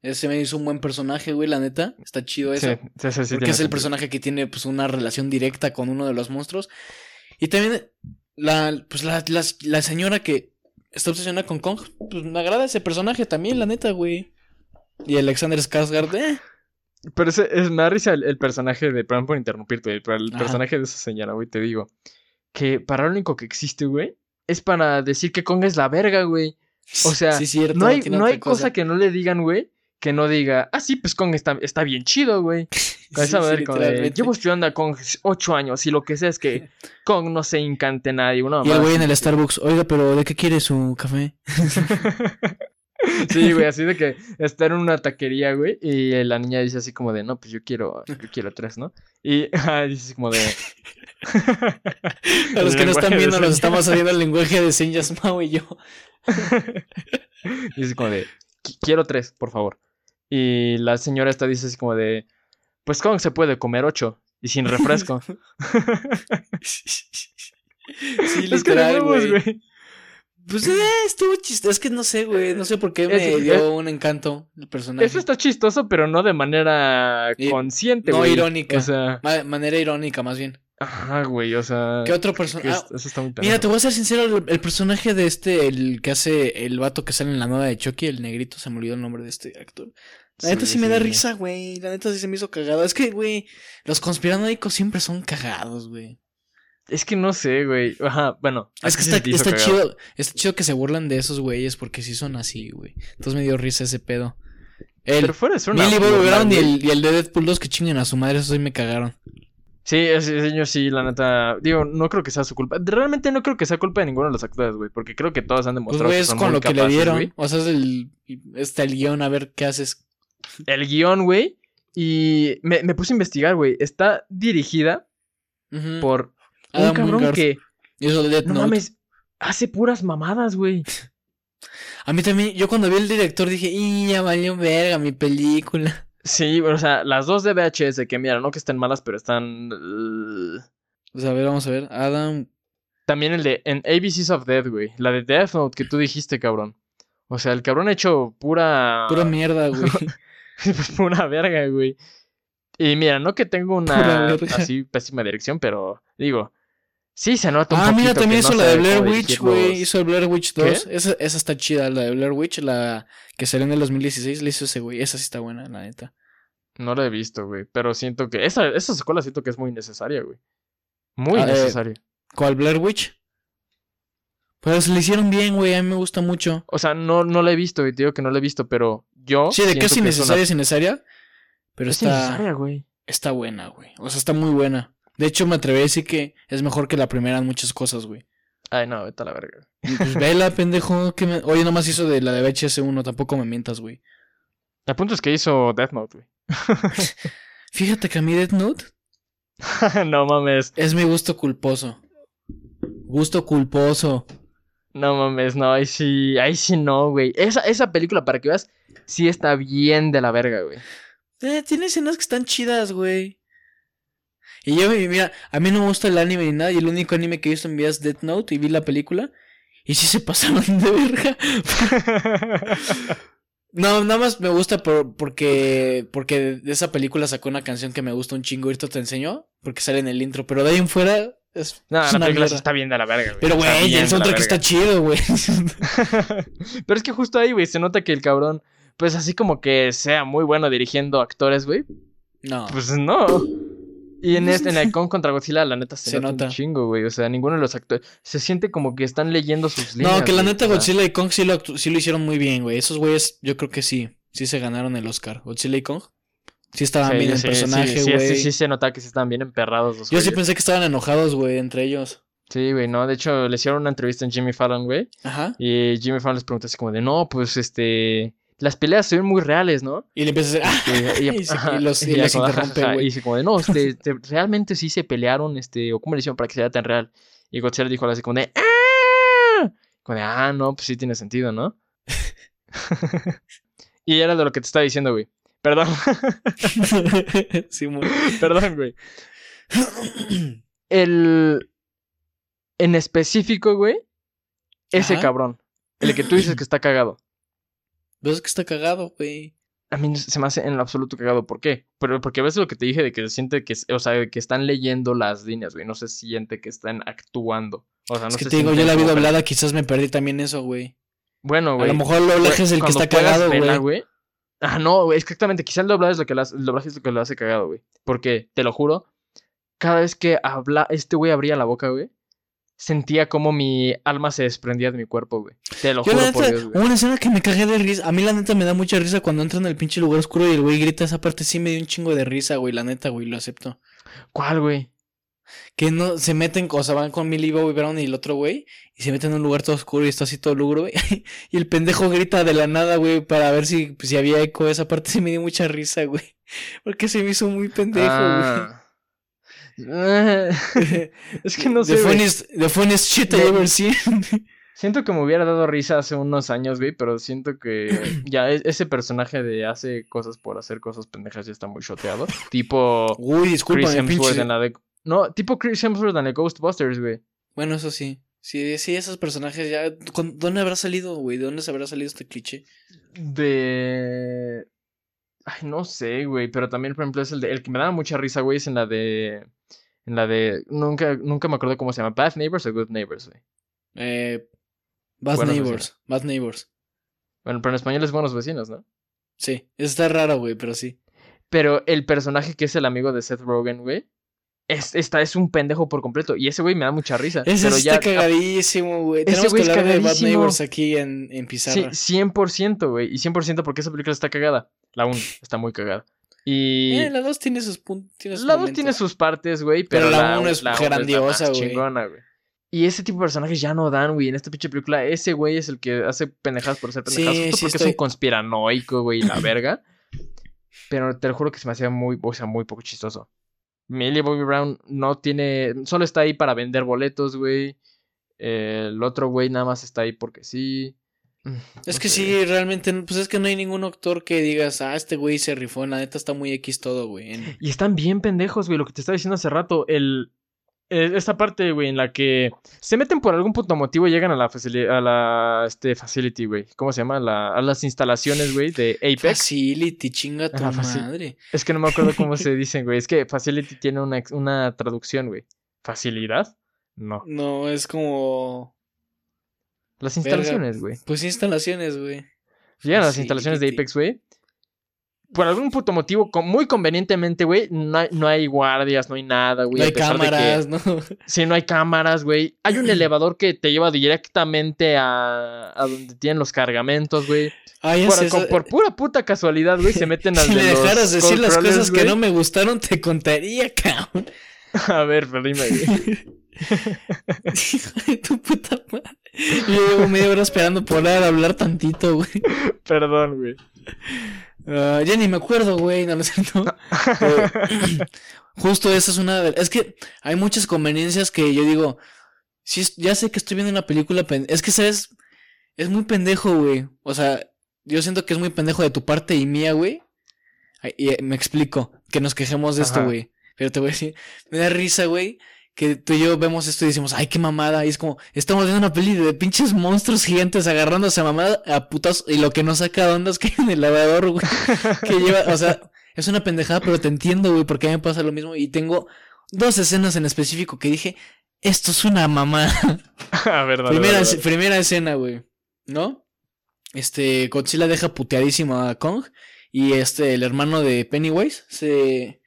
Ese me hizo un buen personaje, güey, la neta. Está chido eso. Sí, sí, sí, porque es el personaje que tiene pues una relación directa con uno de los monstruos. Y también la, pues, la, la, la señora que está obsesionada con Kong, pues me agrada ese personaje también, la neta, güey. Y Alexander Skarsgård, eh. Pero ese, es, me da risa el, el personaje de, perdón por interrumpirte, pero el Ajá. personaje de esa señora, güey, te digo, que para lo único que existe, güey, es para decir que Kong es la verga, güey. O sea, Sí, cierto, no hay, no hay cosa que no le digan, güey, que no diga, ah, sí, pues Kong está, está bien chido, güey. Con Sí, esa sí, madre como de, literalmente. llevo estudiando a Kong ocho años y lo que sé es que Kong no se encante nadie, una Y el güey en el Starbucks, oiga, pero ¿de qué quiere su café? Sí, güey, así de que está en una taquería, güey, y la niña dice así como de, no, pues yo quiero, yo quiero tres, ¿no? Y ah, dice así como de... A los que no están viendo, nos estamos haciendo el lenguaje de señas, Mau y yo. Dice como de, "Qui- quiero tres, por favor. Y la señora esta dice así como de, pues Kong se puede comer ocho y sin refresco. Sí, literal, güey. Pues eh, estuvo chistoso. Es que no sé, güey. No sé por qué me Es- dio es- un encanto el personaje. Eso está chistoso, pero no de manera Y- consciente, no güey. irónica. O sea, Ma- manera irónica, más bien. ajá, güey, o sea... ¿Qué otro personaje? es- eso está muy mira, pendejo. te voy a ser sincero. El, el personaje de este, el que hace el vato que sale en la nueva de Chucky, el negrito, se me olvidó el nombre de este actor. La neta sí, me da risa, güey. La neta sí se me hizo cagado. Es que, güey, los conspiranoicos siempre son cagados, güey. Es que no sé, güey. Ajá, bueno. Es que está, chido, está chido que se burlan de esos güeyes porque sí son así, güey. Entonces me dio risa ese pedo. El Pero fuera de ser una Millie Bobby Brown y el, y el de Deadpool 2 que chinguen a su madre, esos sí me cagaron. Sí, ese señor sí, la neta. Digo, no creo que sea su culpa. Realmente no creo que sea culpa de ninguno de los actores, güey. Porque creo que todos han Pues, demostrado güey, que es son con muy lo que le dieron. O sea, es el, está el guion, a ver qué haces. El guion, güey. Y me, me puse a investigar, güey. Está dirigida por un Adam cabrón Wingard. que, Y eso de Death no Note. mames, hace puras mamadas, güey. A mí también, yo cuando vi el director dije, y ya valió verga mi película. Sí, o sea, las dos de VHS, que mira, no que estén malas, pero están. uh, O sea, a ver, vamos a ver. Adam. También el de en ABCs of Death, güey. La de Death Note que tú dijiste, cabrón. O sea, el cabrón ha hecho pura. Pura mierda, güey. pues pura verga, güey. Y mira, no que tengo una así pésima dirección, pero digo, sí se nota un ah, mira, también hizo no la de Blair Witch, güey. Hizo el Blair Witch ¿Qué? 2. Esa, esa está chida, la de Blair Witch, la que salió en el 2016. La hizo ese güey. Esa sí está buena, la neta. No la he visto, güey, pero siento que esa, esa secuela siento que es muy necesaria, güey. Muy Ah, eh, necesaria. ¿Cuál Blair Witch? Pues le hicieron bien, güey. A mí me gusta mucho. O sea, no, no la he visto, güey, te digo que no la he visto, pero yo Sí, de siento es innecesaria, es innecesaria. Pero Es está, innecesaria, güey. está buena, güey. O sea, está muy buena. De hecho, me atreví a decir que es mejor que la primera en muchas cosas, güey. Ay, no, vete a la verga. Pues vela, pendejo. Que me... Oye, nomás hizo de la de VHS1. Tampoco me mientas, güey. El punto es que hizo Death Note, güey. Fíjate que a mí Death Note no mames, es mi gusto culposo. Gusto culposo. no mames, no, ahí sí, ahí sí no, güey. Esa, esa película, para que veas, sí está bien de la verga, güey. Eh, tiene escenas que están chidas, güey. Y yo, mira, a mí no me gusta el anime ni nada. Y el único anime que he visto en vida es Death Note. Y vi la película. Y sí se pasaron de verga. No, nada más me gusta por, porque, porque de esa película sacó una canción que me gusta un chingo. Ahorita te enseño. Porque sale en el intro. Pero de ahí en fuera, Es, No, es la película mierda. está bien de la verga, güey. Pero, güey, el soundtrack está chido, güey. Pero es que justo ahí, güey, se nota que el cabrón, pues así como que sea muy bueno dirigiendo actores, güey, No. pues no. Y en este, en el Kong contra Godzilla, la neta se, Se nota, nota. un chingo, güey. O sea, ninguno de los actores se siente como que están leyendo sus líneas. No, que la güey, neta Godzilla y Kong sí lo, sí lo hicieron muy bien, güey. Esos güeyes, yo creo que sí. Sí se ganaron el Oscar. Godzilla y Kong. Sí estaban sí, bien en sí, personaje, sí, sí, güey. sí, sí se nota que sí están bien emperrados los Yo sí pensé que estaban enojados, güey, entre ellos. Sí, güey, no. De hecho, le hicieron una entrevista en Jimmy Fallon, güey. Ajá. Y Jimmy Fallon les preguntó así como de, no, pues este. Las peleas se ven muy reales, ¿no? Y le empieza a hacer. Y, Y ajá, y los- y los como, interrumpe, ajá. Y dice como de, no, este, este, realmente sí se pelearon, este, o cómo le hicieron para que sea tan real. Y Godzilla dijo así como de, ¡ah! Como de, ah, no, pues sí tiene sentido, ¿no? y era de lo que te estaba diciendo, güey. Perdón, sí, muy. perdón, güey. El. En específico, güey. Ese Ajá. cabrón. El que tú dices que está cagado. Ves que está cagado, güey. A mí se me hace en lo absoluto cagado. ¿Por qué? Pero porque a veces lo que te dije de que se siente que, o sea, que están leyendo las líneas, güey. No se siente que están actuando. O sea, no es que se te digo, yo la vi como- doblada, quizás me perdí también eso, güey. Bueno, A güey. lo mejor lo doblaje es el que está cagado, güey. Ah, no, güey, exactamente. Quizá el doblaje es lo que lo hace, el doblaje es lo que lo hace cagado, güey. Porque, te lo juro, cada vez que habla, este güey abría la boca, güey, sentía como mi alma se desprendía de mi cuerpo, güey. Te lo Yo juro la por Dios, güey. una escena que me cagué de risa. A mí la neta me da mucha risa cuando entra en el pinche lugar oscuro y el güey grita esa parte sí me dio un chingo de risa, güey, la neta, güey, lo acepto. ¿Cuál, güey? Que no se meten, o sea, van con Millie Bobby Brown y el otro güey y se meten en un lugar todo oscuro y está así todo lugro, güey. y el pendejo grita de la nada, güey, para ver si, si había eco. Esa parte sí me dio mucha risa, güey. Porque se me hizo muy pendejo, Ah. Güey. es que no sé, The funniest, the funniest shit I ever seen. Siento que me hubiera dado risa hace unos años, güey, pero siento que ya e- ese personaje de hace cosas por hacer cosas pendejas ya está muy shoteado. Tipo Uy, Chris discúlpame, Hemsworth pinche. en la de... No, tipo Chris Hemsworth en la de Ghostbusters, güey. Bueno, eso sí. Sí, sí, esos personajes ya. ¿con- ¿Dónde habrá salido, güey? ¿De dónde se habrá salido este cliché? De... Ay, no sé, güey, pero también, por ejemplo, es el de... El que me daba mucha risa, güey, es en la de... En la de... Nunca, nunca me acuerdo cómo se llama. Bad Neighbors o Good Neighbors, güey. Eh, Bad Buenos Neighbors. Bad Neighbors. Bueno, pero en español es Buenos Vecinos, ¿no? Sí, está raro, güey, pero sí. Pero el personaje que es el amigo de Seth Rogen, güey, es, esta es un pendejo por completo. Y ese güey me da mucha risa. Ese pero está ya, cagadísimo, güey. Tenemos que hablar de Bad. Neighbors aquí en, en Sí, Pizarra. 100%, güey. Y 100% porque esa película está cagada. La 1 está muy cagada. Y Eh, la 2 tiene sus puntos. Tiene sus la 2 momentos. tiene sus partes, güey. Pero Pero, la la uno 1 es grandiosa, güey. chingona, güey. Y ese tipo de personajes ya no dan, güey. En esta pinche película, ese güey es el que hace pendejadas por hacer Sí, pendejadas. justo sí porque es un conspiranoico, güey, y la verga. Pero te lo juro que se me hacía muy, o sea, muy poco chistoso. Millie Bobby Brown no tiene. Solo está ahí para vender boletos, güey. El otro güey nada más está ahí porque sí. Es No que sé. sí, realmente, pues es que no hay ningún actor que digas, ah, este güey se rifó, la neta está muy X todo, güey. En- Y están bien pendejos, güey, lo que te estaba diciendo hace rato. El, el- esta parte, güey, en la que se meten por algún punto motivo y llegan a la, a la este, facility, güey. ¿Cómo se llama? La- a las instalaciones, güey, de Apex. Facility, chinga tu madre. Es que no me acuerdo cómo se dicen, güey. Es que facility tiene una, una traducción, güey. ¿Facilidad? No. No, es como. Las instalaciones, güey. Pues instalaciones, güey. Llegan las instalaciones de. Apex, güey. Por algún puto motivo, muy convenientemente, güey, no hay, no hay guardias, no hay nada, güey. No hay que- cámaras, ¿no? Sí, no hay cámaras, güey. Hay un elevador que te lleva directamente a, a donde tienen los cargamentos, güey. Ay, Por, es con- por pura puta casualidad, güey, se meten al Si de me dejaras decir las cosas que no me gustaron, te contaría, cabrón. A ver, pero dime, güey. Hijo de tu puta madre. Yo llevo media hora esperando poder hablar tantito, güey. Perdón, güey. Ah, ya ni me acuerdo, güey. No, no sé, no. Eh, Justo esa es una de... Es que hay muchas conveniencias que yo digo... Es- ya sé que estoy viendo una película... Es que, ¿sabes? Es muy pendejo, güey. O sea, yo siento que es muy pendejo de tu parte y mía, güey. Y eh, me explico. Que nos quejemos de esto, güey. Pero te voy a decir... Me da risa, güey. Que tú y yo vemos esto y decimos, ay, qué mamada. Y es como, estamos viendo una peli de pinches monstruos gigantes agarrándose a mamada a putas. Y lo que nos saca de onda es que en el lavador, güey. Que lleva, o sea, es una pendejada, pero te entiendo, güey, porque a mí me pasa lo mismo. Y tengo dos escenas en específico que dije, Esto es una mamá. A ver, dale, primera, dale, dale. primera escena, güey. ¿No? Este, Godzilla deja puteadísimo a Kong. Y este, el hermano de Pennywise se,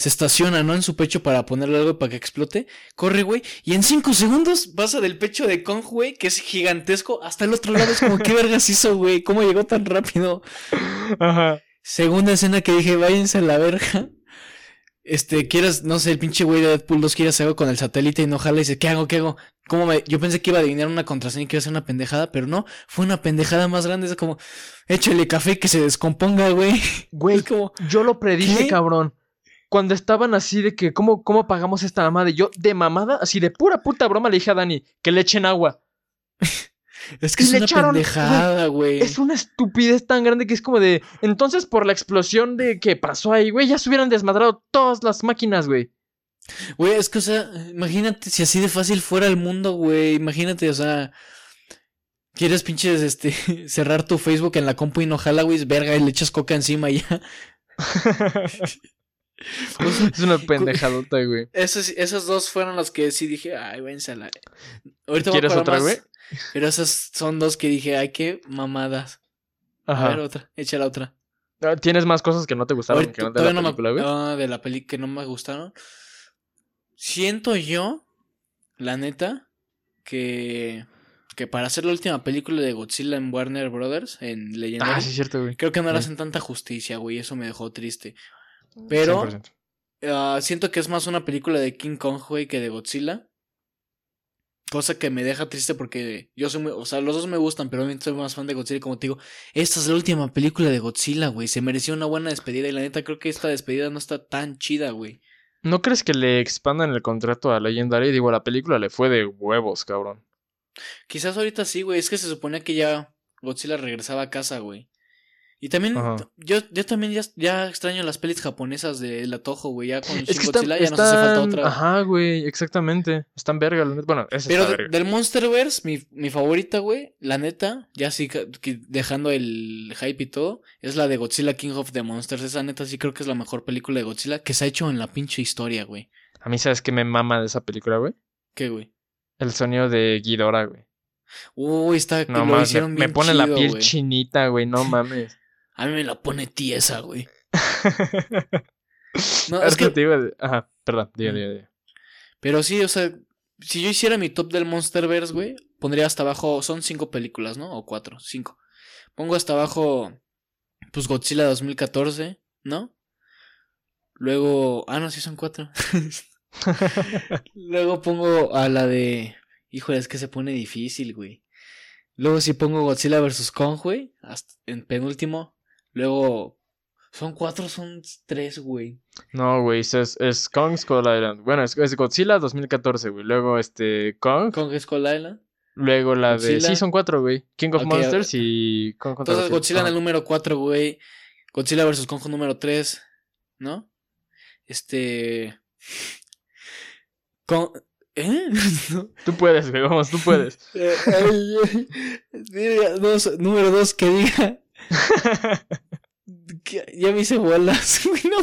se estaciona, ¿no? En su pecho para ponerle algo para que explote. Corre, güey. Y en cinco segundos pasa del pecho de Kong, güey, que es gigantesco, hasta el otro lado. Es como, ¿qué vergas hizo, güey? ¿Cómo llegó tan rápido? Ajá. Segunda escena que dije, váyanse a la verga. Este, quieras, no sé, el pinche güey de Deadpool 2 quiere hacer algo con el satélite y no jala y dice, ¿qué hago? ¿Qué hago? ¿Cómo me...? Yo pensé que iba a adivinar una contraseña y que iba a ser una pendejada, pero no, fue una pendejada más grande. Es como, échale café que se descomponga, güey. Güey, como, yo lo predije, ¿Qué? cabrón. Cuando estaban así de que, ¿cómo, cómo pagamos esta mamada? Y yo, de mamada, así de pura puta broma, le dije a Dani que le echen agua. es que Y es una echaron, pendejada, güey. Es una estupidez tan grande que es como de. Entonces, por la explosión de que pasó ahí, güey, ya se hubieran desmadrado todas las máquinas, güey. Güey, es que, o sea, imagínate si así de fácil fuera el mundo, güey. Imagínate, o sea. Quieres pinches, este, cerrar tu Facebook en la compu y no jala, güey, es verga, y le echas coca encima y ya. Es una pendejadota, güey. Esos, esos dos fueron los que sí dije, ay, váyanse a la... Ahorita a ¿Quieres otra, más, güey? Pero esas son dos que dije, ay, qué mamadas. A Ajá. ver, otra, echa la otra. Ah, ¿Tienes más cosas que no te gustaron Ahorita que no de la no me- película, güey? ah, de la peli que no me gustaron. Siento yo, la neta, que, que para hacer la última película de Godzilla en Warner Brothers, en Legendary, Ah, sí, cierto, güey. creo que no le hacen tanta justicia, güey, eso me dejó triste. Pero 100%. Ah, siento que es más una película de King Kong, güey, que de Godzilla. Cosa que me deja triste porque yo soy muy, o sea, los dos me gustan, pero obviamente soy más fan de Godzilla y como te digo, esta es la última película de Godzilla, güey. Se mereció una buena despedida y la neta creo que esta despedida no está tan chida, güey. ¿No crees que le expandan el contrato a Legendary? Digo, la película le fue de huevos, cabrón. Quizás ahorita sí, güey, es que se suponía que ya Godzilla regresaba a casa, güey. Y también, yo, yo también ya, ya extraño las pelis japonesas de La Toho, güey, ya con Es que están, Godzilla ya nos hace falta están- otra. Ajá, güey, exactamente. Están verga, la neta. Bueno, esa Pero está de- verga. del Monsterverse, mi, mi favorita, güey, la neta, ya sí dejando el hype y todo, es la de Godzilla King of the Monsters. Esa neta sí creo que es la mejor película de Godzilla que se ha hecho en la pinche historia, güey. A mí, ¿sabes qué me mama de esa película, güey? ¿Qué, güey? El sonido de Ghidorah, güey. Uy, está, No lo más, me, hicieron me bien pone la piel chinita, güey, no mames. A mí me la pone tiesa, güey. No, es que- te iba a- Ajá, perdón, diga, diga, diga. Pero sí, o sea, si yo hiciera mi top del Monsterverse, güey, pondría hasta abajo, son cinco películas, ¿no? O cuatro, cinco. Pongo hasta abajo, pues Godzilla 2014, ¿no? Luego, ah, no, sí son cuatro. Luego pongo a la de, híjole, es que se pone difícil, güey. Luego sí pongo Godzilla vs. Kong, güey, hasta en penúltimo. Luego, son cuatro, son tres, güey. No, güey, es, es Kong Skull Island. Bueno, es, es Godzilla 2014, güey. Luego, este, Kong. Kong Skull Island. Luego la de... Sí, son cuatro, güey. King of Monsters y Kong contra Entonces Godzilla en el Ajá. número 4, güey. Godzilla vs. Kong número 3, ¿no? Este... Con... ¿Eh? Tú puedes, güey, vamos, tú puedes. Eh, dos- número 2, que diga... ya me hice bolas, no.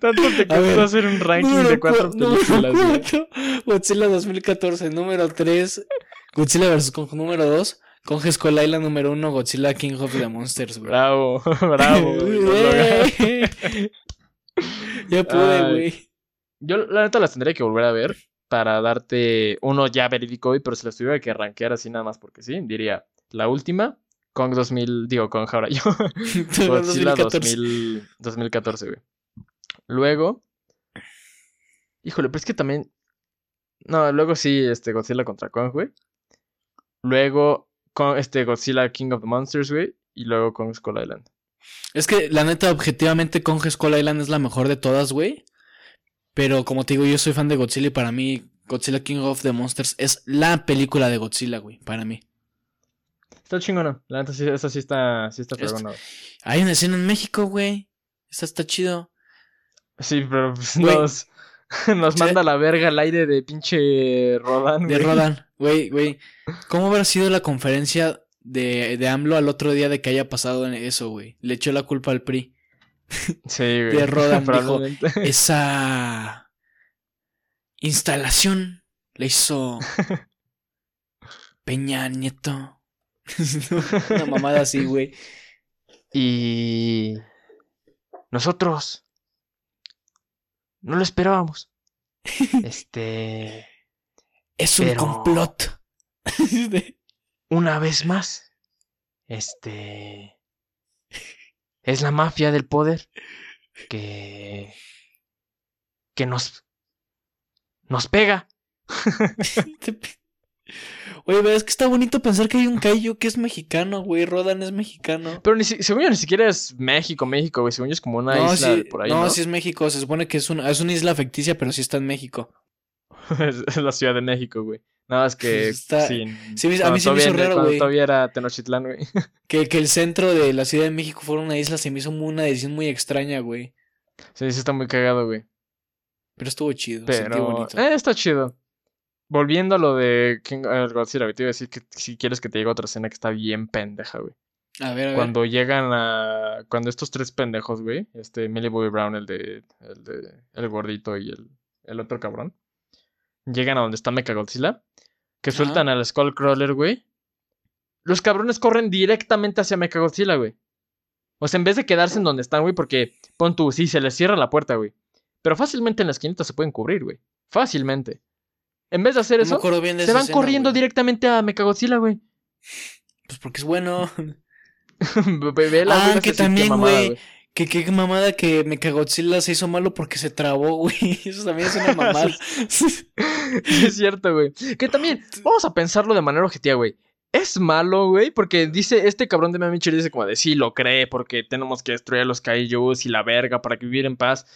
Tanto te costó hacer un ranking de cuatro películas, cuatro, Godzilla 2014, número 3, Godzilla vs. Kong número 2, Kong Skull Island número 1, Godzilla King of the Monsters, güey. Bravo, bravo. güey, ya pude, güey. Yo la neta las tendría que volver a ver para darte uno ya verídico hoy, pero si las tuviera que rankear así nada más porque sí, diría la última, Kong 2000, digo Kong ahora yo, Godzilla 2000, 2014, güey. Luego, híjole, pero es que también, no, luego sí, este Godzilla contra Kong, güey. Luego, con este Godzilla King of the Monsters, güey. Y luego Kong Skull Island. Es que la neta, objetivamente, Kong Skull Island es la mejor de todas, güey. Pero como te digo, yo soy fan de Godzilla y para mí, Godzilla King of the Monsters es la película de Godzilla, güey. Para mí. Está chingona. La neta sí, esa sí está, sí está fregona. Hay una escena en México, güey. Esta está chido. Sí, pero pues, nos, manda a la verga al aire de pinche Rodan, De. Rodan, güey, güey. ¿Cómo habrá sido la conferencia de, de AMLO al otro día de que haya pasado en eso, güey? Le echó la culpa al PRI. Sí, güey. De Rodan, dijo. Esa instalación Le hizo. Peña Nieto. Una mamada así, güey. Y nosotros no lo esperábamos. Este, Es un Pero- complot. una vez más, este es la mafia del poder que que nos nos pega. Oye, pero es que está bonito pensar que hay un Kaiju que es mexicano, güey. Rodan es mexicano. Pero ni según yo ni siquiera es México, México, güey. Según yo es como una no, isla sí, por ahí, no, ¿no? sí es México. Se supone que es una, es una isla ficticia, pero sí está en México. es, la Ciudad de México, güey. Nada más que Está- sin- sí, a mí se me hizo raro, güey. Todavía era Tenochtitlán, güey. Que, que el centro de la Ciudad de México fuera una isla se me hizo una decisión muy extraña, güey. Sí, sí está muy cagado, güey. Pero estuvo chido, sentí Pero bonito. eh, está chido. Volviendo a lo de King eh, Godzilla, te iba a decir que si quieres que te diga otra escena que está bien pendeja, güey. A ver, a ver. Cuando llegan a. Cuando estos tres pendejos, güey. Este, Millie Bobby Brown, el de. El de. El gordito y el. El otro cabrón. Llegan a donde está Mechagodzilla. Que Ajá. sueltan al Skullcrawler, güey. Los cabrones corren directamente hacia Mechagodzilla, güey. O sea, en vez de quedarse en donde están, güey, porque. Pon tú, sí, se les cierra la puerta, güey. Pero fácilmente en la esquinita se pueden cubrir, güey. Fácilmente. En vez de hacer No eso, bien de se van escena, corriendo güey. directamente a Mechagodzilla, güey. Pues porque es bueno. Ve las Ah, que también, güey. Que qué mamada que Mechagodzilla se hizo malo porque se trabó, güey. Eso también es una mamada. Es cierto, güey. Que también, vamos a pensarlo de manera objetiva, güey. Es malo, güey, porque dice, este cabrón de Mami Mitchell dice como de sí, lo cree, porque tenemos que destruir a los kaijus y la verga para que vivir en paz.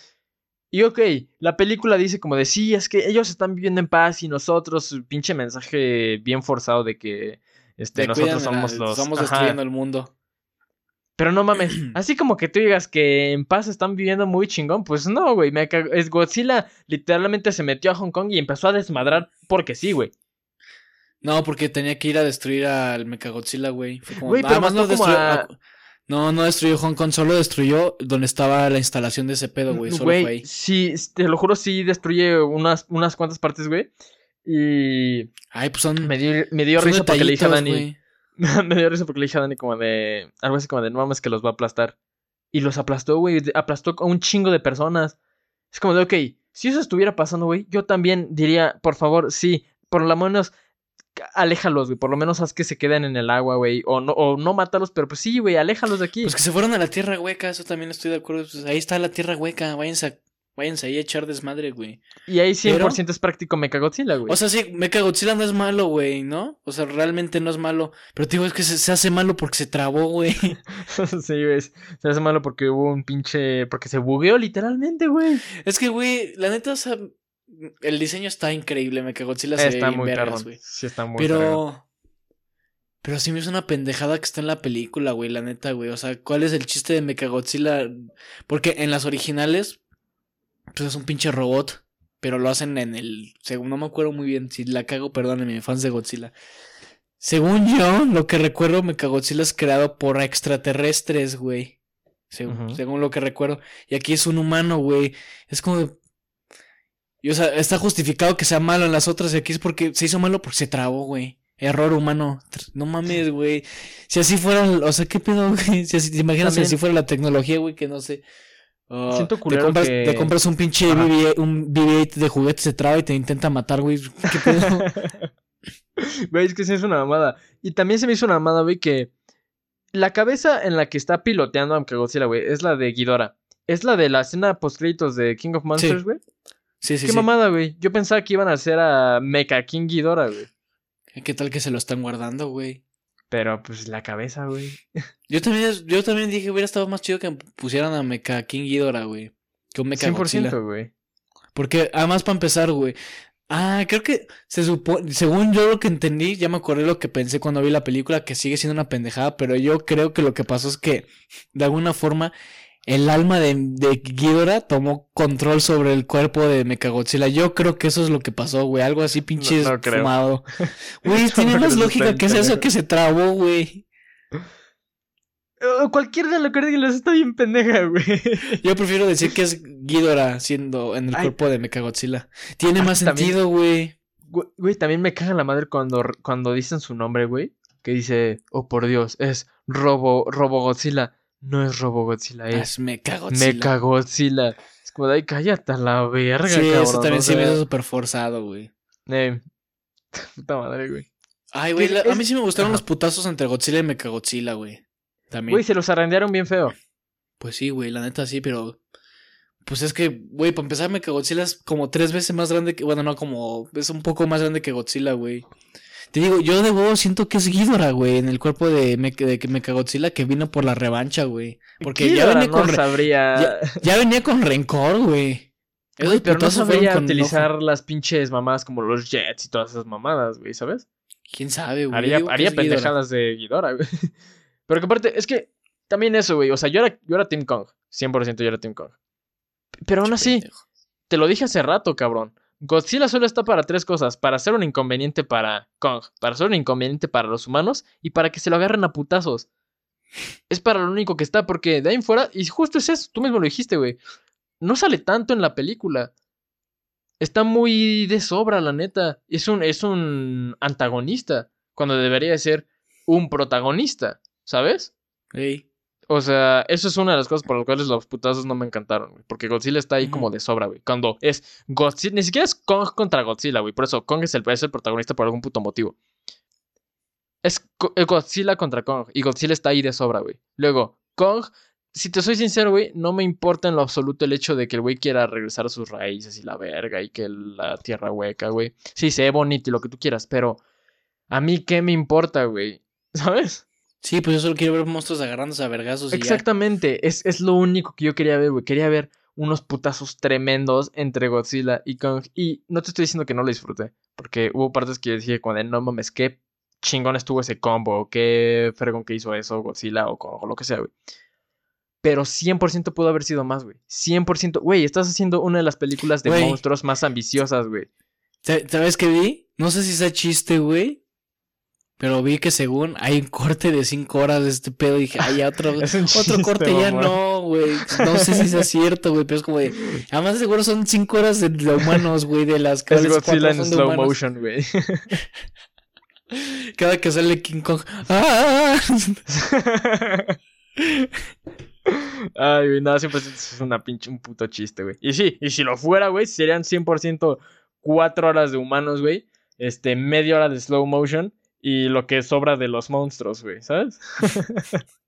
Y ok, la película dice como de sí, es que ellos están viviendo en paz y nosotros, pinche mensaje bien forzado de que este, Te nosotros somos la- los... Estamos destruyendo el mundo. Pero no mames, así como que tú digas que en paz están viviendo muy chingón, pues no, güey. me cago- Es Godzilla literalmente se metió a Hong Kong y empezó a desmadrar porque sí, güey. No, porque tenía que ir a destruir al Mechagodzilla, güey. Fue como- Güey, pero además no como a- No, no destruyó Hong Kong, solo destruyó donde estaba la instalación de ese pedo, güey. Solo fue ahí. Sí, te lo juro, sí destruye unas, unas cuantas partes, güey. Y Ay, pues son. me dio, me dio risa porque le dije a Dani. me dio risa porque le dije a Dani como de. Algo así como de no mames que los va a aplastar. Y los aplastó, güey. Aplastó a un chingo de personas. Es como de, ok, si eso estuviera pasando, güey, yo también diría, por favor, sí, por lo menos aléjalos, güey. Por lo menos haz que se queden en el agua, güey. O no, o no mátalos, pero pues sí, güey, aléjalos de aquí. Pues que se fueron a la tierra hueca, eso también estoy de acuerdo. Pues ahí está la tierra hueca, váyanse, a- váyanse ahí a echar desmadre, güey. y ahí 100% pero- es práctico Mechagodzilla, güey. O sea, sí, Mechagodzilla no es malo, güey, ¿no? O sea, realmente no es malo. Pero te digo, es que se, se hace malo porque se trabó, güey. sí, güey. Se hace malo porque hubo un pinche. Porque se bugueó literalmente, güey. Es que, güey, la neta, o sea, el diseño está increíble. Mechagodzilla se ve Está bien muy vergas, güey. Sí, está muy. Pero. Pero sí me hizo una pendejada que está en la película, güey, la neta, güey. O sea, ¿cuál es el chiste de Mechagodzilla? Porque en las originales, pues es un pinche robot. Pero lo hacen en el. Según no me acuerdo muy bien. Si la cago, perdónenme, fans de Godzilla. Según yo, lo que recuerdo, Mechagodzilla es creado por extraterrestres, güey. Según, según lo que recuerdo. Y aquí es un humano, güey. Es como. Y, o sea, está justificado que sea malo en las otras. Y aquí es porque se hizo malo porque se trabó, güey. Error humano. No mames, güey. Si así fuera. O sea, ¿qué pedo, güey? Si así, ¿Te imaginas si También- así fuera la tecnología, güey? Que no sé. ah, Siento te, compras, que- te compras un pinche. BB-8 un BB-8 de juguete, se traba y te intenta matar, güey. ¿Qué pedo? Güey, es que sí es una mamada. Y también se me hizo una mamada, güey, que la cabeza en la que está piloteando a Godzilla, güey, es la de Ghidorah. Es la de la escena post de King of Monsters, güey. Sí, sí, Qué sí. mamada, güey. Yo pensaba que iban a hacer a Mecha King Ghidorah, güey. ¿Qué tal que se lo están guardando, güey? Pero pues la cabeza, güey. Yo también, yo también dije, hubiera estado más chido que pusieran a Mecha King Ghidorah, güey. Que un Mecha Godzilla. 100%, güey. Porque, además, para empezar, güey. Ah, creo que se supone, según yo lo que entendí, ya me acordé lo que pensé cuando vi la película, que sigue siendo una pendejada, pero yo creo que lo que pasó es que, de alguna forma, el alma de, de Ghidorah tomó control sobre el cuerpo de Mechagodzilla. Yo creo que eso es lo que pasó, güey. Algo así pinche No- fumado. Güey, tiene No más lógica que es eso que se trabó, güey. Eh, Cualquier de lo que les está bien pendeja, güey. Yo prefiero decir que es Ghidorah siendo en el Ay. cuerpo de Mechagodzilla. Tiene Ah, más también- sentido, güey. Güey, güey, también me caga la madre cuando, cuando dicen su nombre, güey. Que dice, oh por Dios, es Robo, Robo Godzilla. No es Robo Godzilla, es Es Mecha Mecha Godzilla. Es como ay, cállate a la verga, Sí, cabrón. eso también o sí me sea, hizo súper forzado, güey. eh, puta madre, güey. Ay, güey, la- a mí sí me gustaron Ajá. los putazos entre Godzilla y Mechagodzilla, güey. También. Güey, se los arrendearon bien feo. Pues sí, güey, la neta sí, pero. Pues es que, güey, para empezar, Mechagodzilla es como tres veces más grande que. Bueno, no, como. Es un poco más grande que Godzilla, güey. Te digo, yo de huevo siento que es Ghidorah, güey, en el cuerpo de, Mecha- de que Mechagodzilla que vino por la revancha, güey. Porque ya venía, no con sabría... ya, ya venía con rencor, güey. Pero no sabría utilizar las pinches mamadas como los jets y todas esas mamadas, güey, ¿sabes? ¿Quién sabe, güey? Haría, Ghidorah. pendejadas de Ghidorah, güey. Pero que aparte, es que también eso, güey. O sea, yo era, yo era Team Kong. 100% yo era Team Kong. Pero aún así, te lo dije hace rato, cabrón. Godzilla solo está para tres cosas: para ser un inconveniente para Kong, para ser un inconveniente para los humanos y para que se lo agarren a putazos. Es para lo único que está, porque de ahí en fuera, y justo es eso, tú mismo lo dijiste, güey. No sale tanto en la película. Está muy de sobra, la neta. Es un, es un antagonista, cuando debería de ser un protagonista, ¿sabes? Ey. O sea, eso es una de las cosas por las cuales los putazos no me encantaron, güey. Porque Godzilla está ahí como de sobra, güey. Cuando es Godzilla, ni siquiera es Kong contra Godzilla, güey. Por eso Kong es el, es el protagonista por algún puto motivo. Es eh, Godzilla contra Kong. Y Godzilla está ahí de sobra, güey. Luego, Kong, si te soy sincero, güey, no me importa en lo absoluto el hecho de que el güey quiera regresar a sus raíces y la verga y que la tierra hueca, güey. Sí, se ve bonito y lo que tú quieras, pero a mí qué me importa, güey. ¿Sabes? Sí, pues yo solo quiero ver monstruos agarrándose a vergazos ya. Exactamente, es, es lo único que yo quería ver, güey. Quería ver unos putazos tremendos entre Godzilla y Kong. Y no te estoy diciendo que no lo disfruté, porque hubo partes que yo dije, de no mames, qué chingón estuvo ese combo, qué fregón que hizo eso Godzilla o Kong o lo que sea, güey. Pero 100% pudo haber sido más, güey. 100%. Güey, estás haciendo una de las películas de Güey. monstruos más ambiciosas, güey. ¿Sa- ¿Sabes qué vi? No sé si sea chiste, güey. Pero vi que según hay un corte de 5 horas de este pedo. Y dije, ay, ya otro, Es otro chiste, corte ya no, güey. No sé si sea cierto, güey. Pero es como de. Además, seguro son 5 horas de, humanos, güey. De las Es cuales Godzilla en slow humanos. motion, güey. Cada que sale King Kong. ¡Ah! Ay, güey, nada, siempre es una pinche, un puto chiste, güey. Y sí, y si lo fuera, güey, serían 100% cuatro horas de humanos, güey. Este, media hora de slow motion y lo que sobra de los monstruos, güey, ¿sabes?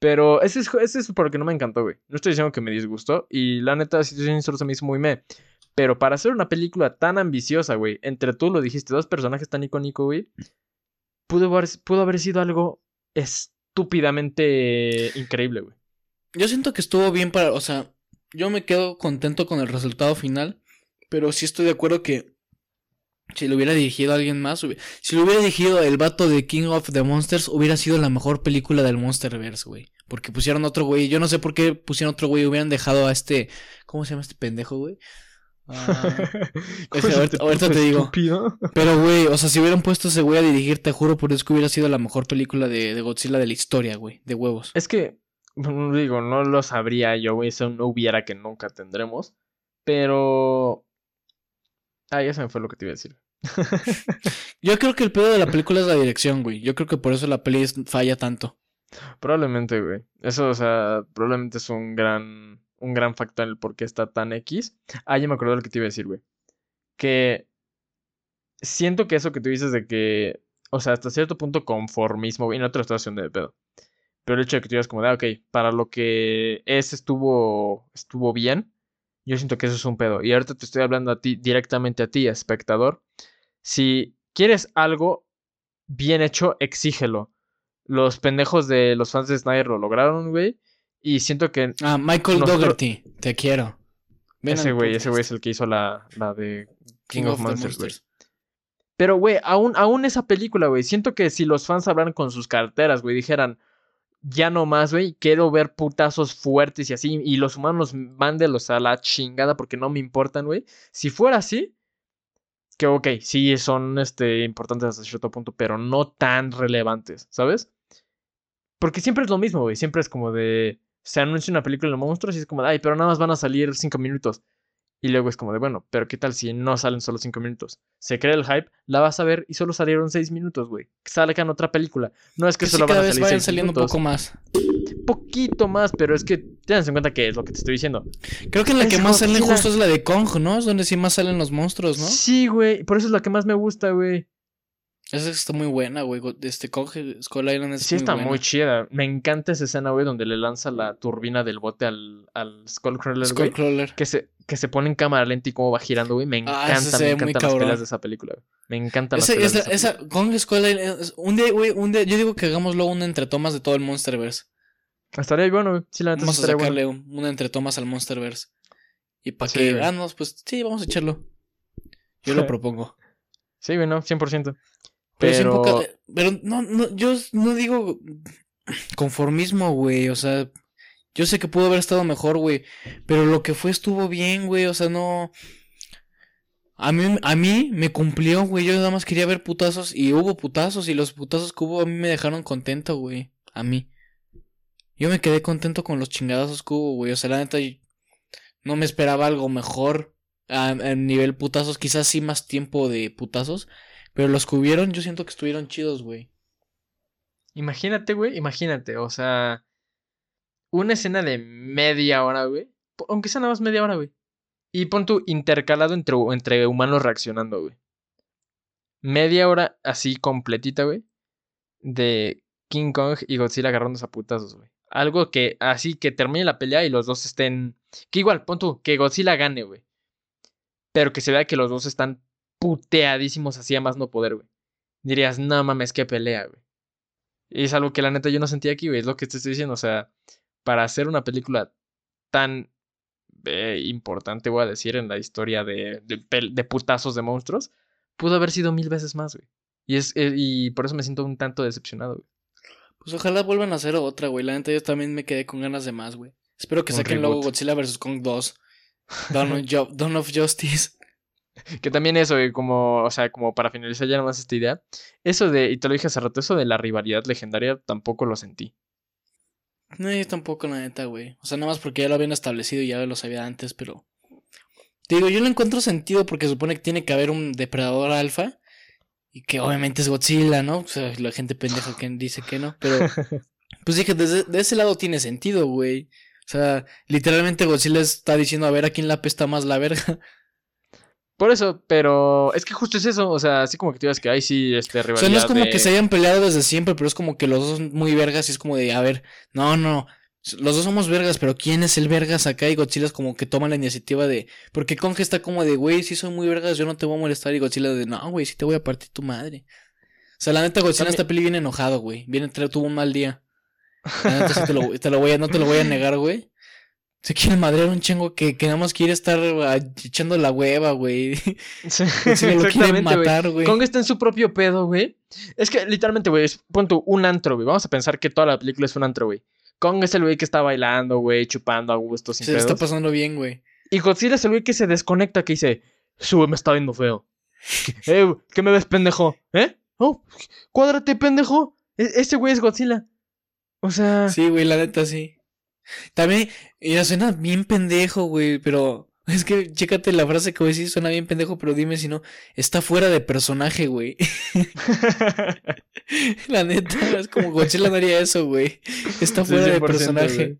Pero ese es, ese es por lo que no me encantó, güey. No estoy diciendo que me disgustó. Y la neta, si te soy sincero, se me hizo muy me. Pero para hacer una película tan ambiciosa, güey, entre tú lo dijiste, dos personajes tan icónicos, güey, pudo haber, pudo haber sido algo estúpidamente increíble, güey. Yo siento que estuvo bien para. O sea, yo me quedo contento con el resultado final. Pero sí estoy de acuerdo que. Si lo hubiera dirigido alguien más, si lo hubiera dirigido el vato de King of the Monsters, hubiera sido la mejor película del Monsterverse, güey. Porque pusieron otro güey. Yo no sé por qué pusieron otro güey. Hubieran dejado a este. ¿Cómo se llama este pendejo, güey? Ah, ¿Cómo Ese, se ahorita- te ahorita puso te digo. estúpido? pero, güey, o sea, si hubieran puesto ese güey a dirigir, te juro por eso que hubiera sido la mejor película de, de Godzilla de la historia, güey. De huevos. Es que, digo, no lo sabría yo, güey. Eso no hubiera que nunca tendremos. Pero. Ah, ya se me fue lo que te iba a decir. Yo creo que el pedo de la película es la dirección, güey. Yo creo que por eso la peli falla tanto. Probablemente, güey. Eso, o sea, probablemente es un gran, un gran factor en el por qué está tan X. Ah, ya me acordé de lo que te iba a decir, güey. Que siento que eso que tú dices de que, o sea, hasta cierto punto conformismo, güey, no te lo estoy haciendo de pedo. Pero el hecho de que tú digas como de, ah, ok, para lo que es estuvo, estuvo bien, yo siento que eso es un pedo. Y ahorita te estoy hablando a ti, directamente a ti, espectador. Si quieres algo bien hecho, exígelo. Los pendejos de los fans de Snyder lo lograron, güey. Y siento que Ah, Michael Nosotros- Dougherty, te quiero. Ven ese güey, ese güey es el que hizo la, la de King, King of, of the Monsters, güey. Monsters. Pero, güey, aún, aún esa película, güey, siento que si los fans hablaran con sus carteras, güey, dijeran, ya no más, güey, quiero ver putazos fuertes y así, y los humanos mándelos a la chingada porque no me importan, güey. Si fuera así, que ok, sí son este, importantes hasta cierto punto, pero no tan relevantes, ¿sabes? Porque siempre es lo mismo, güey, siempre es como de, se anuncia una película de monstruos y es como de, ay, pero nada más van a salir cinco minutos. Y luego es como de, bueno, pero ¿qué tal si no salen solo 5 minutos? Se crea el hype, la vas a ver y solo salieron 6 minutos, güey. Salgan otra película. No es que Que sí, solo van cada a vez salir vayan 6 saliendo un poco más. Poquito más, pero es que tengan en cuenta que es lo que te estoy diciendo. Creo que en la Es que más salen justo es la de Kong, ¿no? Es donde sí más salen los monstruos, ¿no? Sí, güey. Por eso es la que más me gusta, güey. Esa está muy buena, güey. Este Kong, Skull Island es Sí, muy está buena. muy chida. Me encanta esa escena, güey, donde le lanza la turbina del bote al, al Skullcrawler. Skullcrawler. Que se, que se pone en cámara lenta y cómo va girando, güey. Me Ah, encanta, se me encantan las peleas de esa película, güey. Me encantan las Esa, peleas esa, de esa, esa Kong Skull Island. es- Un día, güey, un día. Yo digo que hagamos luego una entretomas de todo el Monsterverse. Estaría bueno, güey. Sí, la neta Vamos a estaría bueno. sacarle un- una entretomas al Monsterverse. Y para Sí, que. güey. Ah, no, pues sí, vamos a echarlo. Yo lo propongo. Sí, güey, no, 100%. Pero, un Pero, pero no, no, yo no digo conformismo, güey. O sea, yo sé que pudo haber estado mejor, güey. Pero lo que fue estuvo bien, güey. O sea, no. A mí, a mí me cumplió, güey. Yo nada más quería ver putazos. Y hubo putazos. Y los putazos que hubo a mí me dejaron contento, güey. A mí. Yo me quedé contento con los chingadazos que hubo, güey. O sea, la neta, no me esperaba algo mejor. A, a nivel putazos. Quizás sí más tiempo de putazos. Pero los que hubieron, yo siento que estuvieron chidos, güey. imagínate, güey, imagínate. O sea, una escena de media hora, güey. Aunque sea nada más media hora, güey. Y pon tu intercalado entre, entre humanos reaccionando, güey. Media hora así completita, güey. De King Kong y Godzilla agarrándose a putazos, güey. Algo que así que termine la pelea y los dos estén. Que igual, pon tú, que Godzilla gane, güey. Pero que se vea que los dos están puteadísimos así a más no poder, güey. Dirías, no mames, qué pelea, güey. Y es algo que la neta yo no sentí aquí, güey. Es lo que te estoy diciendo. O sea, para hacer una película tan eh, importante, voy a decir, en la historia de, de, putazos de monstruos, pudo haber sido mil veces más, güey. Y, es, eh, y por eso me siento un tanto decepcionado, güey. Pues ojalá vuelvan a hacer otra, güey. La neta, yo también me quedé con ganas de más, güey. Espero que Un saquen luego. Godzilla vs. Kong 2. Dawn of, Dawn of Justice. Que también eso, güey, como, o sea, como para finalizar ya nomás esta idea, eso de, y te lo dije hace rato, eso de la rivalidad legendaria tampoco lo sentí. No, yo tampoco, la neta, güey. O sea, nada más porque ya lo habían establecido y ya lo sabía antes, pero. Te digo, yo le encuentro sentido porque supone que tiene que haber un depredador alfa. Y que obviamente es Godzilla, ¿no? O sea, la gente pendeja que dice que no. Pero. Pues dije, desde de ese lado tiene sentido, güey. O sea, literalmente Godzilla está diciendo a ver a quién la pesta más la verga. Por eso, pero es que justo es eso, o sea, así como que te ibas que, ay, sí, este, O rivalidad sea, no es como de- que se hayan peleado desde siempre, pero es como que los dos son muy vergas y es como de, a ver, no, no, los dos somos vergas, pero ¿quién es el vergas acá? Y Godzilla es como que toma la iniciativa de, porque Kong está como de, güey, si soy muy vergas, yo no te voy a molestar. Y Godzilla de, no, güey, sí te voy a partir tu madre. O sea, la neta, Godzilla También- esta peli viene enojado, güey. Viene, tuvo un mal día. La neta, sí te lo, te lo voy a, no te lo voy a negar, güey. Se quiere madrear un chingo que, que nada más quiere estar ah, echando la hueva, güey. Sí, Godzilla lo quiere güey. matar, güey. Kong está en su propio pedo, güey. Es que literalmente, güey, es- pon tú un antro, güey. Vamos a pensar que toda la película es un antro, güey. Kong es el güey que está bailando, güey, chupando a gusto, sin Se le está pedos. pasando bien, güey. Y Godzilla es el güey que se desconecta, que dice, sube, me está viendo feo. eh, ¿qué me ves, pendejo? ¿Eh? Oh, cuádrate, pendejo. E- ese güey es Godzilla. O sea, Sí, güey, la neta sí. También, ya suena bien pendejo, güey, pero es que chécate la frase que voy a decir, suena bien pendejo, pero dime si no, está fuera de personaje, güey. la neta, es como Godzilla no haría eso, güey. Está Sí, fuera de 100%, personaje.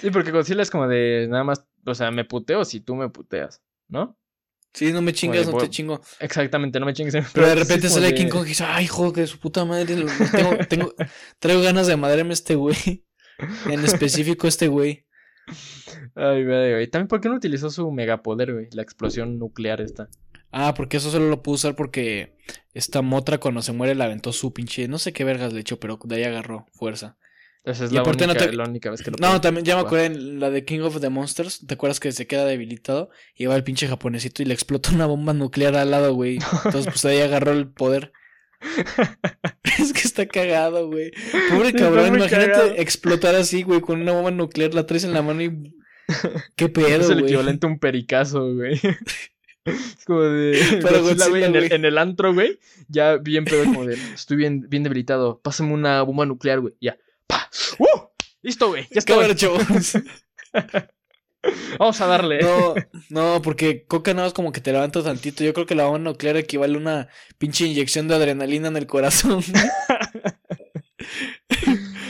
Sí, porque Godzilla es como de nada más, o sea, me puteo si tú me puteas, ¿no? Sí, no me chingas, no te chingo. Exactamente, no me chingues. Pero de sí es repente sale de- King Kong y dice, ay, joder, de su puta madre, tengo, tengo, traigo ganas de madrearme este güey. En específico este güey. Ay, güey. También, ¿por qué no utilizó su megapoder, güey? La explosión nuclear esta. Ah, porque eso solo lo pudo usar porque esta motra cuando se muere le aventó su pinche, no sé qué vergas le echó, pero de ahí agarró fuerza. Esa es Y la única, no te- la única vez que lo No, también ya me acuerdo en la de King of the Monsters, ¿te acuerdas que se queda debilitado? Y va el pinche japonesito y le explota una bomba nuclear al lado, güey. Entonces pues ahí agarró el poder. es que está cagado, güey. Pobre cabrón, imagínate cagado. explotar así, güey, con una bomba nuclear, la traes en la mano y... ¿Qué pedo, Es el güey? equivalente a un pericazo, güey. Es como de. Para Godzilla, güey, en, el, güey. en el antro, güey. Ya bien pedo, como de. Estoy bien, bien debilitado. Pásame una bomba nuclear, güey. Ya. ¡Pa! ¡Uh! Listo, güey. Ya está. Cámara, chavos. Vamos a darle. No, no, porque coca nada más como que te levanta tantito. Yo creo que la bomba nuclear equivale a una pinche inyección de adrenalina en el corazón.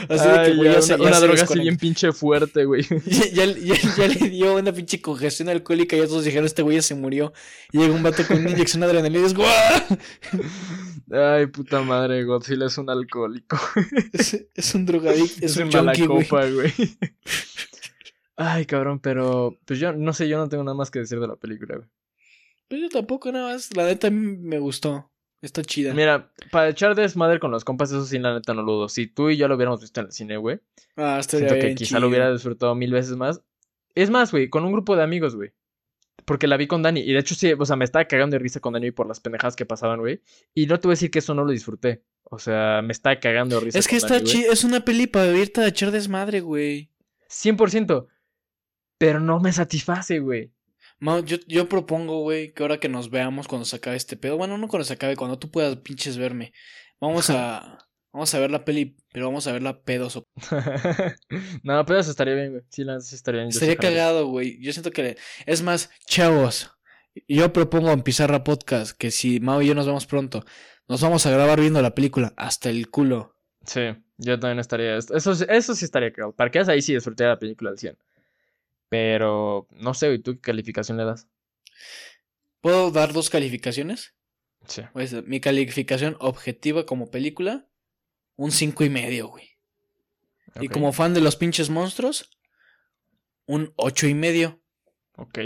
Así de que, güey, ya, ya se- una, ya una se droga así bien pinche fuerte, güey. Ya, ya- le dio una pinche congestión alcohólica y ya todos dijeron, este güey ya se murió. Y llega un vato con una inyección de adrenalina y dices, ¡guau! Ay, puta madre, Godzilla es un alcohólico. Es, es un drogadicto, es, un mala junkie, copa, güey. Ay, cabrón, pero pues yo no sé, yo no tengo nada más que decir de la película, güey. Pero yo tampoco, nada más. La neta a mí me gustó. Está chida. Mira, para echar desmadre con los compas, eso sí, la neta no lo dudo. Si tú y yo lo hubiéramos visto en el cine, güey, ah, estaría siento que quizá chido. lo hubiera disfrutado mil veces más. Es más, güey, con un grupo de amigos, güey. Porque la vi con Dani. Y de hecho, sí, o sea, me estaba cagando de risa con Dani por las pendejadas que pasaban, güey. Y no te voy a decir que eso no lo disfruté. O sea, me estaba cagando de risa. Es que con está Dani. Es una peli para irte a echar desmadre, güey. 100%. Pero no me satisface, güey. Mau, yo, yo propongo, güey, que ahora que nos veamos cuando se acabe este pedo. Bueno, no cuando se acabe, cuando tú puedas pinches verme. Vamos a. Vamos a ver la peli, pero vamos a verla pedos. o- no, pero eso estaría bien, güey. Sí, la estaría bien. Estaría cagado, güey. Yo siento que. le- Es más, chavos. Yo propongo en Pizarra Podcast que si Mau y yo nos vemos pronto, nos vamos a grabar viendo la película hasta el culo. Sí, yo también estaría. Eso, sí- eso sí estaría cagado. Para que ahí sí disfruté la película al 100. Pero no sé, güey, ¿tú qué calificación le das? ¿Puedo dar dos calificaciones? Sí. Pues, mi calificación objetiva como película, un cinco y medio, güey. Y como fan de los pinches monstruos, un ocho y medio. Ok.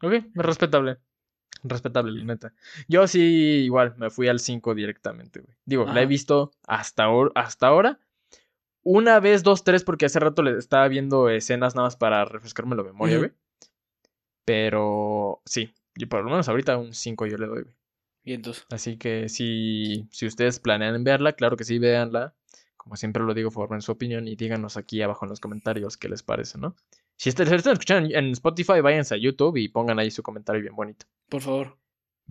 Ok, respetable. Respetable, neta. Yo sí, igual, me fui al 5 directamente, güey. Digo, la he visto hasta, hasta ahora. Una vez, dos, tres, porque hace rato le estaba viendo escenas nada más para refrescarme la memoria, güey. Pero sí, y por lo menos ahorita un 5 yo le doy, güey. Y entonces, Así que si, si ustedes planean verla, claro que sí, véanla. Como siempre lo digo, formen su opinión y díganos aquí abajo en los comentarios qué les parece, ¿no? Si están, si están escuchando en, en Spotify, váyanse a YouTube y pongan ahí su comentario bien bonito. por favor.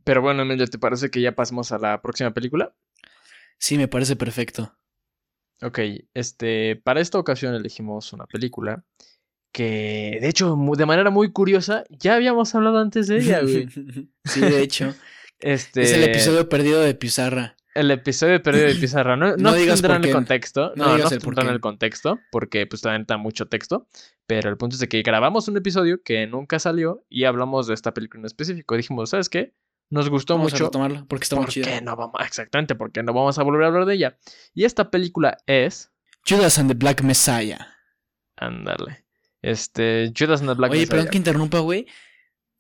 Pero bueno, Emilio, ¿te parece que ya pasemos a la próxima película? Sí, me parece perfecto. Ok, este, para esta ocasión elegimos una película que, de hecho, de manera muy curiosa, ya habíamos hablado antes de ella, güey. sí, de hecho. Este, Es el episodio perdido de Pizarra. El episodio perdido de Pizarra. No, No no, por el contexto. No No, no, digas el el contexto. Porque pues también está mucho texto. Pero el punto es de que grabamos un episodio que nunca salió y hablamos de esta película en específico. Dijimos, ¿sabes qué? Nos gustó Vamos mucho. retomarla porque está muy ¿Por chida. qué no vamos? Exactamente, porque no vamos a volver a hablar de ella. Y esta película es. Judas and the Black Messiah. Ándale. Este. Judas and the Black Oye, Messiah. perdón que interrumpa, güey.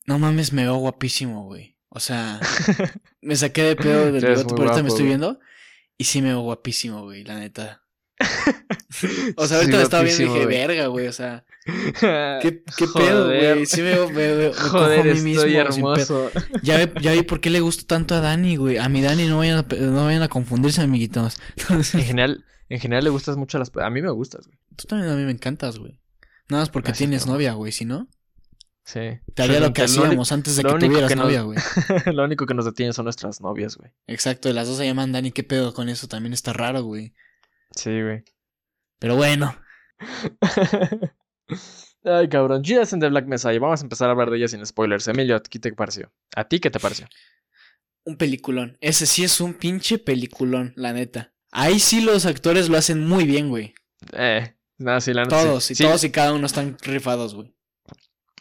No mames, me veo guapísimo, güey. O sea, me saqué de pedo del muy pero ahorita me estoy viendo. Y sí me veo guapísimo, güey, la neta. O sea, Sí, ahorita me estaba viendo y dije, verga, güey. O sea, ¿qué, qué pedo, Joder. güey? Sí me veo, me, me cojo a Joder, mí mismo. hermoso. Ya, ya vi por qué le gusta tanto a Dani, güey. A mi Dani no vayan a, no vayan a confundirse, amiguitos. En general, en general le gustas mucho a las. A mí me gustas, güey. Tú también a mí me encantas, güey. Nada más porque Gracias, tienes novia, güey. Si no, Sí. te haría lo que hacíamos antes de que tuvieras que nos- novia, güey. Lo único que nos detiene son nuestras novias, güey. Exacto, y las dos se llaman Dani. ¿Qué pedo con eso? También está raro, güey. Sí, güey. Pero bueno, Ay, cabrón. Judas and the Black Messiah. Vamos a empezar a hablar de ella sin spoilers. Emilio, ¿qué te pareció? ¿A ti qué te pareció? un peliculón. Ese sí es un pinche peliculón, la neta. Ahí sí los actores lo hacen muy bien, güey. Eh, nada, sí, la neta. sí. Todos, y Sí, todos y cada uno están rifados, güey.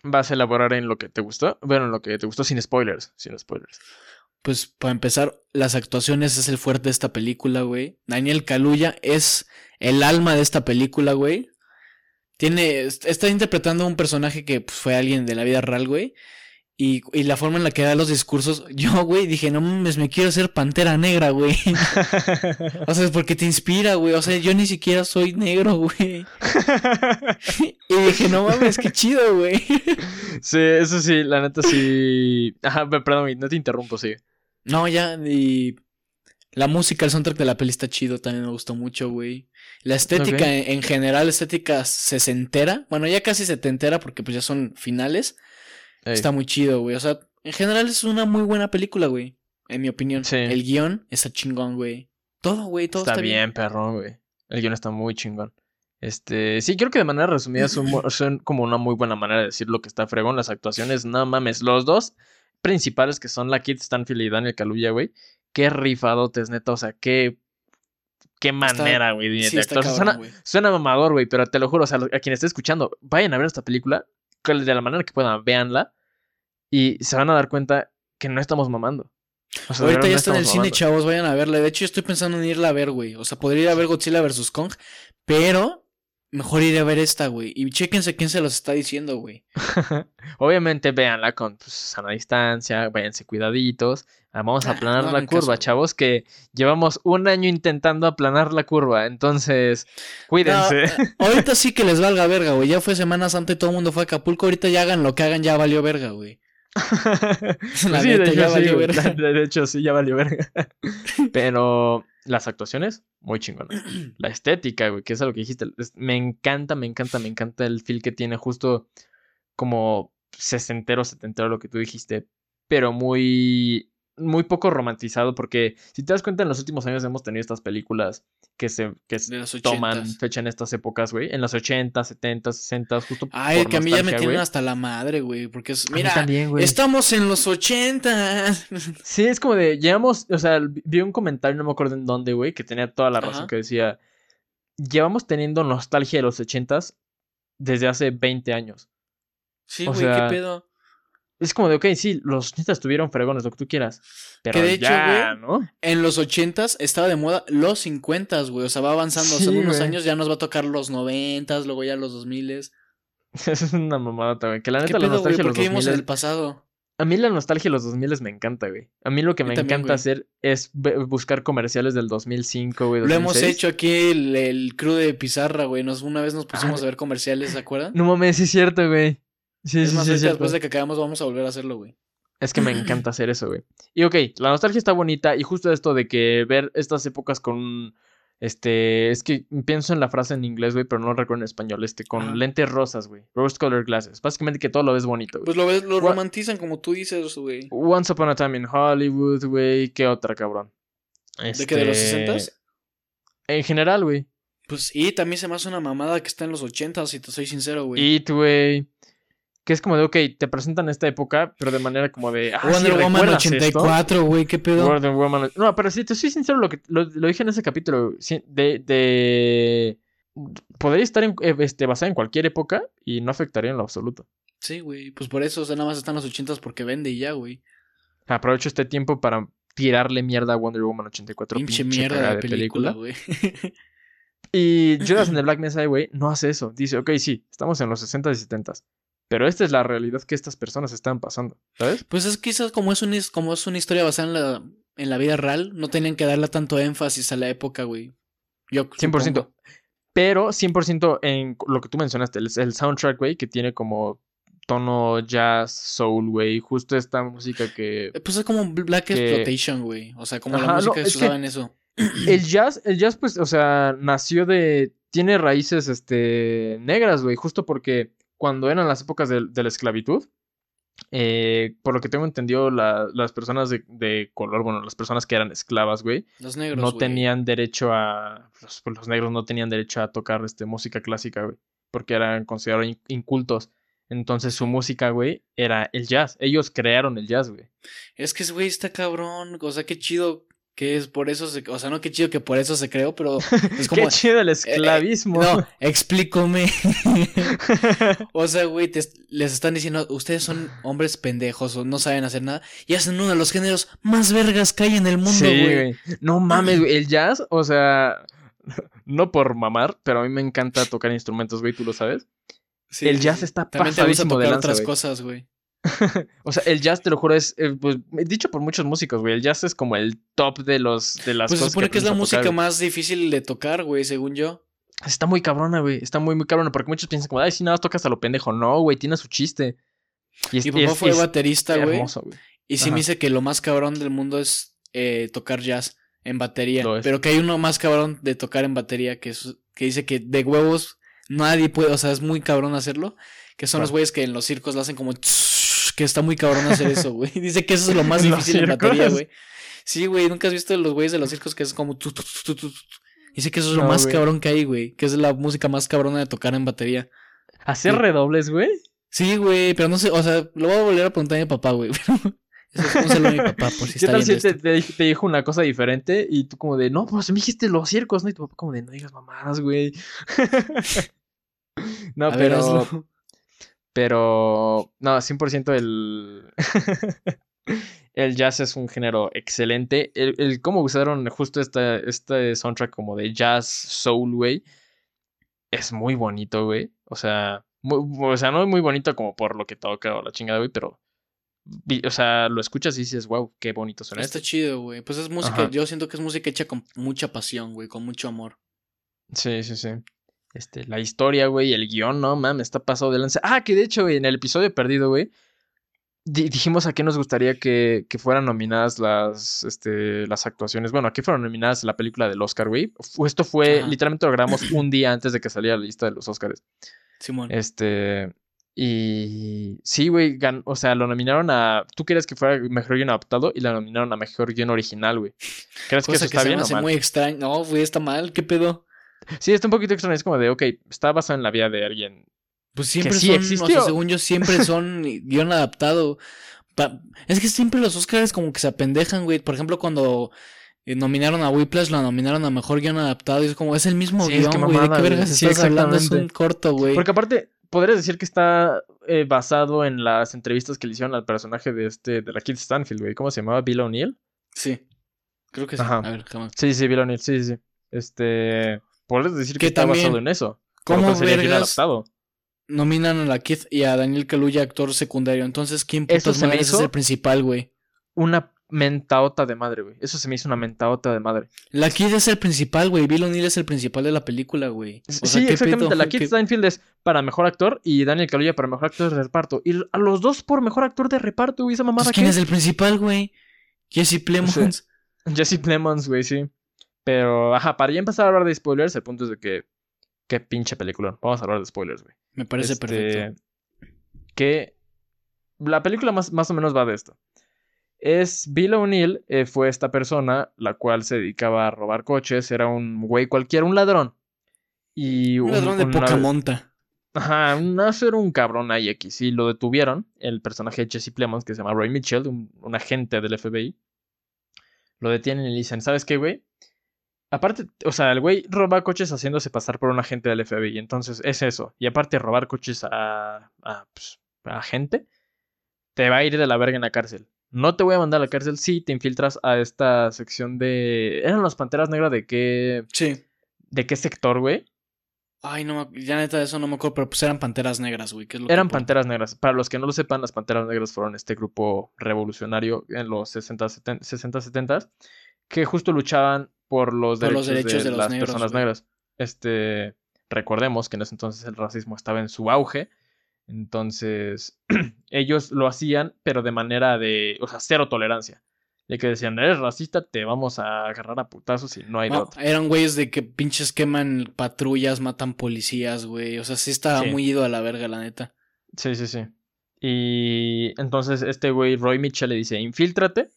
Vas a elaborar en lo que te gustó. Bueno, en lo que te gustó sin spoilers. Sin spoilers. Pues para empezar, las actuaciones es el fuerte de esta película, güey. Daniel Kaluuya es el alma de esta película, güey. Tiene, est- está interpretando un personaje que pues, fue alguien de la vida real, güey. Y, y la forma en la que da los discursos, yo, güey, dije, no mames, me quiero hacer pantera negra, güey. O sea, es porque te inspira, güey. O sea, yo ni siquiera soy negro, güey. Y dije, no mames, qué chido, güey. sí, eso sí, la neta sí. Ajá, pe- perdón, no te interrumpo, sí. No, ya, y la música, el soundtrack de la peli está chido, también me gustó mucho, güey. La estética en, en general, estética sesentera, bueno, ya casi setentera porque pues ya son finales, Ey, está muy chido, güey. O sea, en general es una muy buena película, güey, en mi opinión. Sí. El guion está chingón, güey. Todo, güey, todo está, está, bien, perrón, güey. El guion está muy chingón. Este, sí, creo que de manera resumida son, como una muy buena manera de decir lo que está fregón. Las actuaciones, no mames. Los dos principales que son la Kid Stanfield y Daniel Kaluuya, güey. Qué rifadotes, neta. O sea, qué, qué manera, güey, de, Sí, Suena, suena mamador, güey, pero te lo juro, o sea, a quien esté escuchando, vayan a ver esta película, de la manera que puedan, véanla. Y se van a dar cuenta que no estamos mamando. O sea, de Ahorita ya está en el cine, chavos, vayan a verla. De hecho, yo estoy pensando en irla a ver, güey. O sea, podría ir a ver Godzilla vs. Kong, pero mejor iré a ver esta, güey. Y chéquense quién se los está diciendo, güey. Obviamente, véanla con pues, sana distancia, váyanse cuidaditos. Ah, Vamos a Ah, aplanar no la curva, caso, chavos, que llevamos un año intentando aplanar la curva. Entonces, cuídense. No, eh, ahorita sí que les valga verga, güey. Ya fue Semana Santa y todo el mundo fue a Acapulco. Ahorita ya hagan lo que hagan, ya valió verga, güey. La sí, de neta, ya sí, valió verga. De hecho, sí, ya valió verga. Pero las actuaciones, muy chingonas. La estética, güey, que es lo que dijiste. es- Me encanta, me encanta, me encanta el feel que tiene justo como sesentero, setentero, lo que tú dijiste. Pero muy, muy poco romantizado porque si te das cuenta, en los últimos años hemos tenido estas películas que se que toman fecha en estas épocas, güey. En los 80, 70, 60, justo Ay, por que a mí ya me tienen hasta la madre, güey. Porque es, mira, también, estamos en los ochentas. Sí, es como de, llevamos, o sea, vi un comentario, no me acuerdo en dónde, güey, que tenía toda la razón, Ajá. que decía, llevamos teniendo nostalgia de los ochentas desde hace 20 años. Sí, güey, qué pedo. Es como de, ok, sí, los ochentas tuvieron fregones, lo que tú quieras, pero de hecho, ya, güey, ¿no? En los ochentas estaba de moda los cincuentas, güey. O sea, va avanzando. o sea, Sí, en unos güey. años ya nos va a tocar los noventas, luego ya los dos miles. Eso es una mamadota, güey, que la ¿Qué neta la pedo, güey? nostalgia de ¿Por los qué vimos en 2000 el pasado? a mí la nostalgia de los 2000 me encanta, güey. A mí lo que me también, encanta güey. hacer es buscar comerciales del 2005, güey, Lo hemos 2006. hecho aquí el, el crew de Pizarra, güey. Nos, una vez nos pusimos a ver comerciales, ¿se acuerdan? No mames, sí es cierto, güey. Sí, es sí, más, sí, cierto. después de que acabamos vamos a volver a hacerlo, güey. Es que me encanta hacer eso, güey. Y ok, la nostalgia está bonita y justo esto de que ver estas épocas con... Este, es que pienso en la frase en inglés, güey, pero no recuerdo en español, este, con Ajá. lentes rosas, güey. Rose colored glasses. Básicamente que todo lo ves bonito, güey. Pues lo ves, lo Gua- romantizan como tú dices, güey. Once Upon a Time in Hollywood, güey. ¿Qué otra, cabrón? ¿De qué, de los Este, 60s? En general, güey. Pues, y también se me hace una mamada que está en los ochentas, si te soy sincero, güey. It, güey. Que es como de, ok, te presentan esta época, pero de manera como de... Ah, sí, Wonder Woman ¿recuerdas esto? 84, güey, qué pedo. Wonder Woman. No, pero si te soy sincero, lo que lo, lo dije en ese capítulo, sí, de, de podría estar en, eh, este, basada en cualquier época y no afectaría en lo absoluto. Sí, güey, pues por eso, o sea, nada más están los ochentas porque vende y ya, güey. Aprovecho este tiempo para tirarle mierda a Wonder Woman 84. Pinche pinche mierda de película, güey. Y Judas and the Black Messiah, güey, no hace eso. Dice, ok, sí, estamos en los 60 y 70 pero esta es la realidad que estas personas están pasando, ¿sabes? Pues es quizás como es, un, como es una historia basada en la, en la vida real, no tenían que darle tanto énfasis a la época, güey. Yo 100%. supongo. Pero 100% en lo que tú mencionaste, el, el soundtrack, güey, que tiene como tono jazz, soul, güey, justo esta música que... Eh, Pues es como Black Que- Exploitation, güey. O sea, como Ajá, la no, música que es se que- usaba en eso. El jazz, el jazz, pues, o sea, nació de. Tiene raíces, este. negras, güey. Justo porque cuando eran las épocas de, de la esclavitud. eh, por lo que tengo entendido, la- las personas de, de color, bueno, las personas que eran esclavas, güey, Los negros, no güey. tenían derecho a. Los, pues, los negros no tenían derecho a tocar este, música clásica, güey. Porque eran considerados in- incultos. Entonces su música, güey, era el jazz. Ellos crearon el jazz, güey. Es que, güey, está cabrón. O sea, qué chido que es por eso se... O sea, no qué chido que por eso se creó, pero es como... Qué chido el eh, esclavismo. no, explícame. o sea, güey, les están diciendo, ustedes son hombres pendejos o no saben hacer nada y hacen uno de los géneros más vergas que hay en el mundo, güey. No mames, güey. El jazz, o sea, no por mamar, pero a mí me encanta tocar instrumentos, güey, tú lo sabes. Sí, el jazz está También te gusta pasadísimo de tocar lanza, otras cosas, güey. O sea, el jazz, te lo juro, es, eh, pues, dicho por muchos músicos, güey. El jazz es como el top de los de las Pues se cosas supone que, es la música tocar, más difícil de tocar, güey, según yo. Está muy cabrona, güey. Está muy, muy cabrona, porque muchos piensan como, ay, si nada más tocas a lo pendejo. No, güey, tiene su chiste. Y es, Mi papá es- fue es baterista, güey. hermoso, güey. Y sí Ajá. me dice que lo más cabrón del mundo es eh, tocar jazz en batería. Pero que hay uno más cabrón de tocar en batería que, es- que dice que de huevos nadie puede, o sea, es muy cabrón hacerlo. Que son los güeyes que en los circos lo hacen como... tss, Que está muy cabrón hacer eso, güey. Dice que eso es lo más ¿En los difícil en batería, güey. Sí, güey, ¿nunca has visto los güeyes de los circos que es como... tu, tu, tu, tu, tu, tu? Dice que eso es lo No, más cabrón que hay, güey. Que es la música más cabrona de tocar en batería. ¿Hacer Sí. redobles, güey? Sí, güey, pero no sé, o sea, lo voy a volver a preguntar a mi papá, güey. Eso es un a mi papá por si ¿Qué está tal si viendo te, te dij- te dijo una cosa diferente y tú como de, no, pues me dijiste los circos, ¿no? Y tu papá como de, no digas mamadas, güey. no, A ver, pero... hazlo. Pero, no, 100% el... el jazz es un género excelente. El, el cómo usaron justo esta, este soundtrack como de jazz soul, güey, es muy bonito, güey. O sea, muy- o sea, no muy bonito como por lo que toca o la chingada, güey, pero... O sea, lo escuchas y dices, wow, qué bonito suena Está chido, güey. Pues es música, Ajá. yo siento que es música hecha con mucha pasión, güey, con mucho amor. Sí, sí, sí. Este, la historia, güey, el guion, no, mames, está pasado de lanza. Ah, que de hecho, güey, en el episodio perdido, güey, di- dijimos a qué nos gustaría que, que fueran nominadas las, este, las actuaciones. Bueno, a qué fueron nominadas la película del Oscar, güey. Esto fue, literalmente lo grabamos un día antes de que saliera la lista de los Oscars. Simón. Este, y sí, güey, o sea, lo nominaron a, tú querías que fuera mejor guion adaptado y la nominaron a mejor guion original, güey. ¿Crees que eso que está se me bien o mal? muy extraño. No, güey, está mal, ¿qué pedo? Sí, está un poquito extraño. Es como de, ok, está basado en la vida de alguien. Pues siempre sí son, o sea, según yo, siempre son guion adaptado. Pa- es que siempre los Oscars como que se apendejan, güey. Por ejemplo, cuando eh, nominaron a Whiplash, lo nominaron a mejor guion adaptado. Y es como, es el mismo Sí, es que guion, güey. ¿De qué vergas Sí, estás hablando? Es un corto, güey. Porque aparte, podrías decir que está eh, basado en las entrevistas que le hicieron al personaje de este, de la Kid Stanfield, güey. ¿Cómo se llamaba? Bill O'Neill. Sí. Creo que sí. Ajá. A ver, jamás. Sí, sí, Bill O'Neill, sí, sí. Este. Podrías decir que, Que está basado en eso. ¿Cómo pues sería bien adaptado. nominan a la Kid y a Daniel Kaluuya, actor secundario? Entonces, ¿quién putas se me madres es hizo- el principal, güey? Una mentaota de madre, güey. Eso se me hizo una mentaota de madre. La Kid es el principal, güey. Bill O'Neill es el principal de la película, güey. O sea, sí, ¿qué exactamente. pedo? La Kid ¿Qué- Stanfield es para mejor actor y Daniel Kaluuya para mejor actor de reparto. Y a los dos por mejor actor de reparto, güey. Esa mamada Pues, ¿Quién qué? es el principal, güey? Jesse Plemons. Jesse Plemons, güey, sí. Pero, ajá, para ya empezar a hablar de spoilers, el punto es de que. Qué pinche película. Vamos a hablar de spoilers, güey. Me parece Este, perfecto. Que. La película más, más o menos va de esto. Es Bill O'Neill, eh, fue esta persona la cual se dedicaba a robar coches. Era un güey cualquiera, un ladrón. Y Un ladrón de una- poca monta. Ajá, no era un cabrón ahí X. Y lo detuvieron. El personaje de Jesse Plemons, que se llama Roy Mitchell, un, un agente del FBI. Lo detienen y le dicen, ¿sabes qué, güey? Aparte, o sea, el güey roba coches haciéndose pasar por un agente del FBI. Entonces, es eso. Y aparte, robar coches a, a, pues, a gente, te va a ir de la verga en la cárcel. No te voy a mandar a la cárcel si te infiltras a esta sección de... ¿Eran las Panteras Negras de qué, Sí. de qué sector, güey? Ay, no, me- ya neta de eso no me acuerdo, pero pues eran panteras negras, güey. que es lo Eran. Panteras Negras. Para los que no lo sepan, las Panteras Negras fueron este grupo revolucionario en los 60, 70, 60 70 que justo luchaban por los Por los derechos, de, de los las negros, personas güey. negras. Este, recordemos que en ese entonces el racismo estaba en su auge. Entonces, ellos lo hacían, pero de manera de, o sea, cero tolerancia. De que decían, eres racista, te vamos a agarrar a putazos y no hay de No, otra. eran güeyes de que pinches queman patrullas, matan policías, güey. O sea, sí estaba Sí. muy ido a la verga, la neta. Sí, sí, sí. Y entonces este güey, Roy Mitchell, le dice, infíltrate,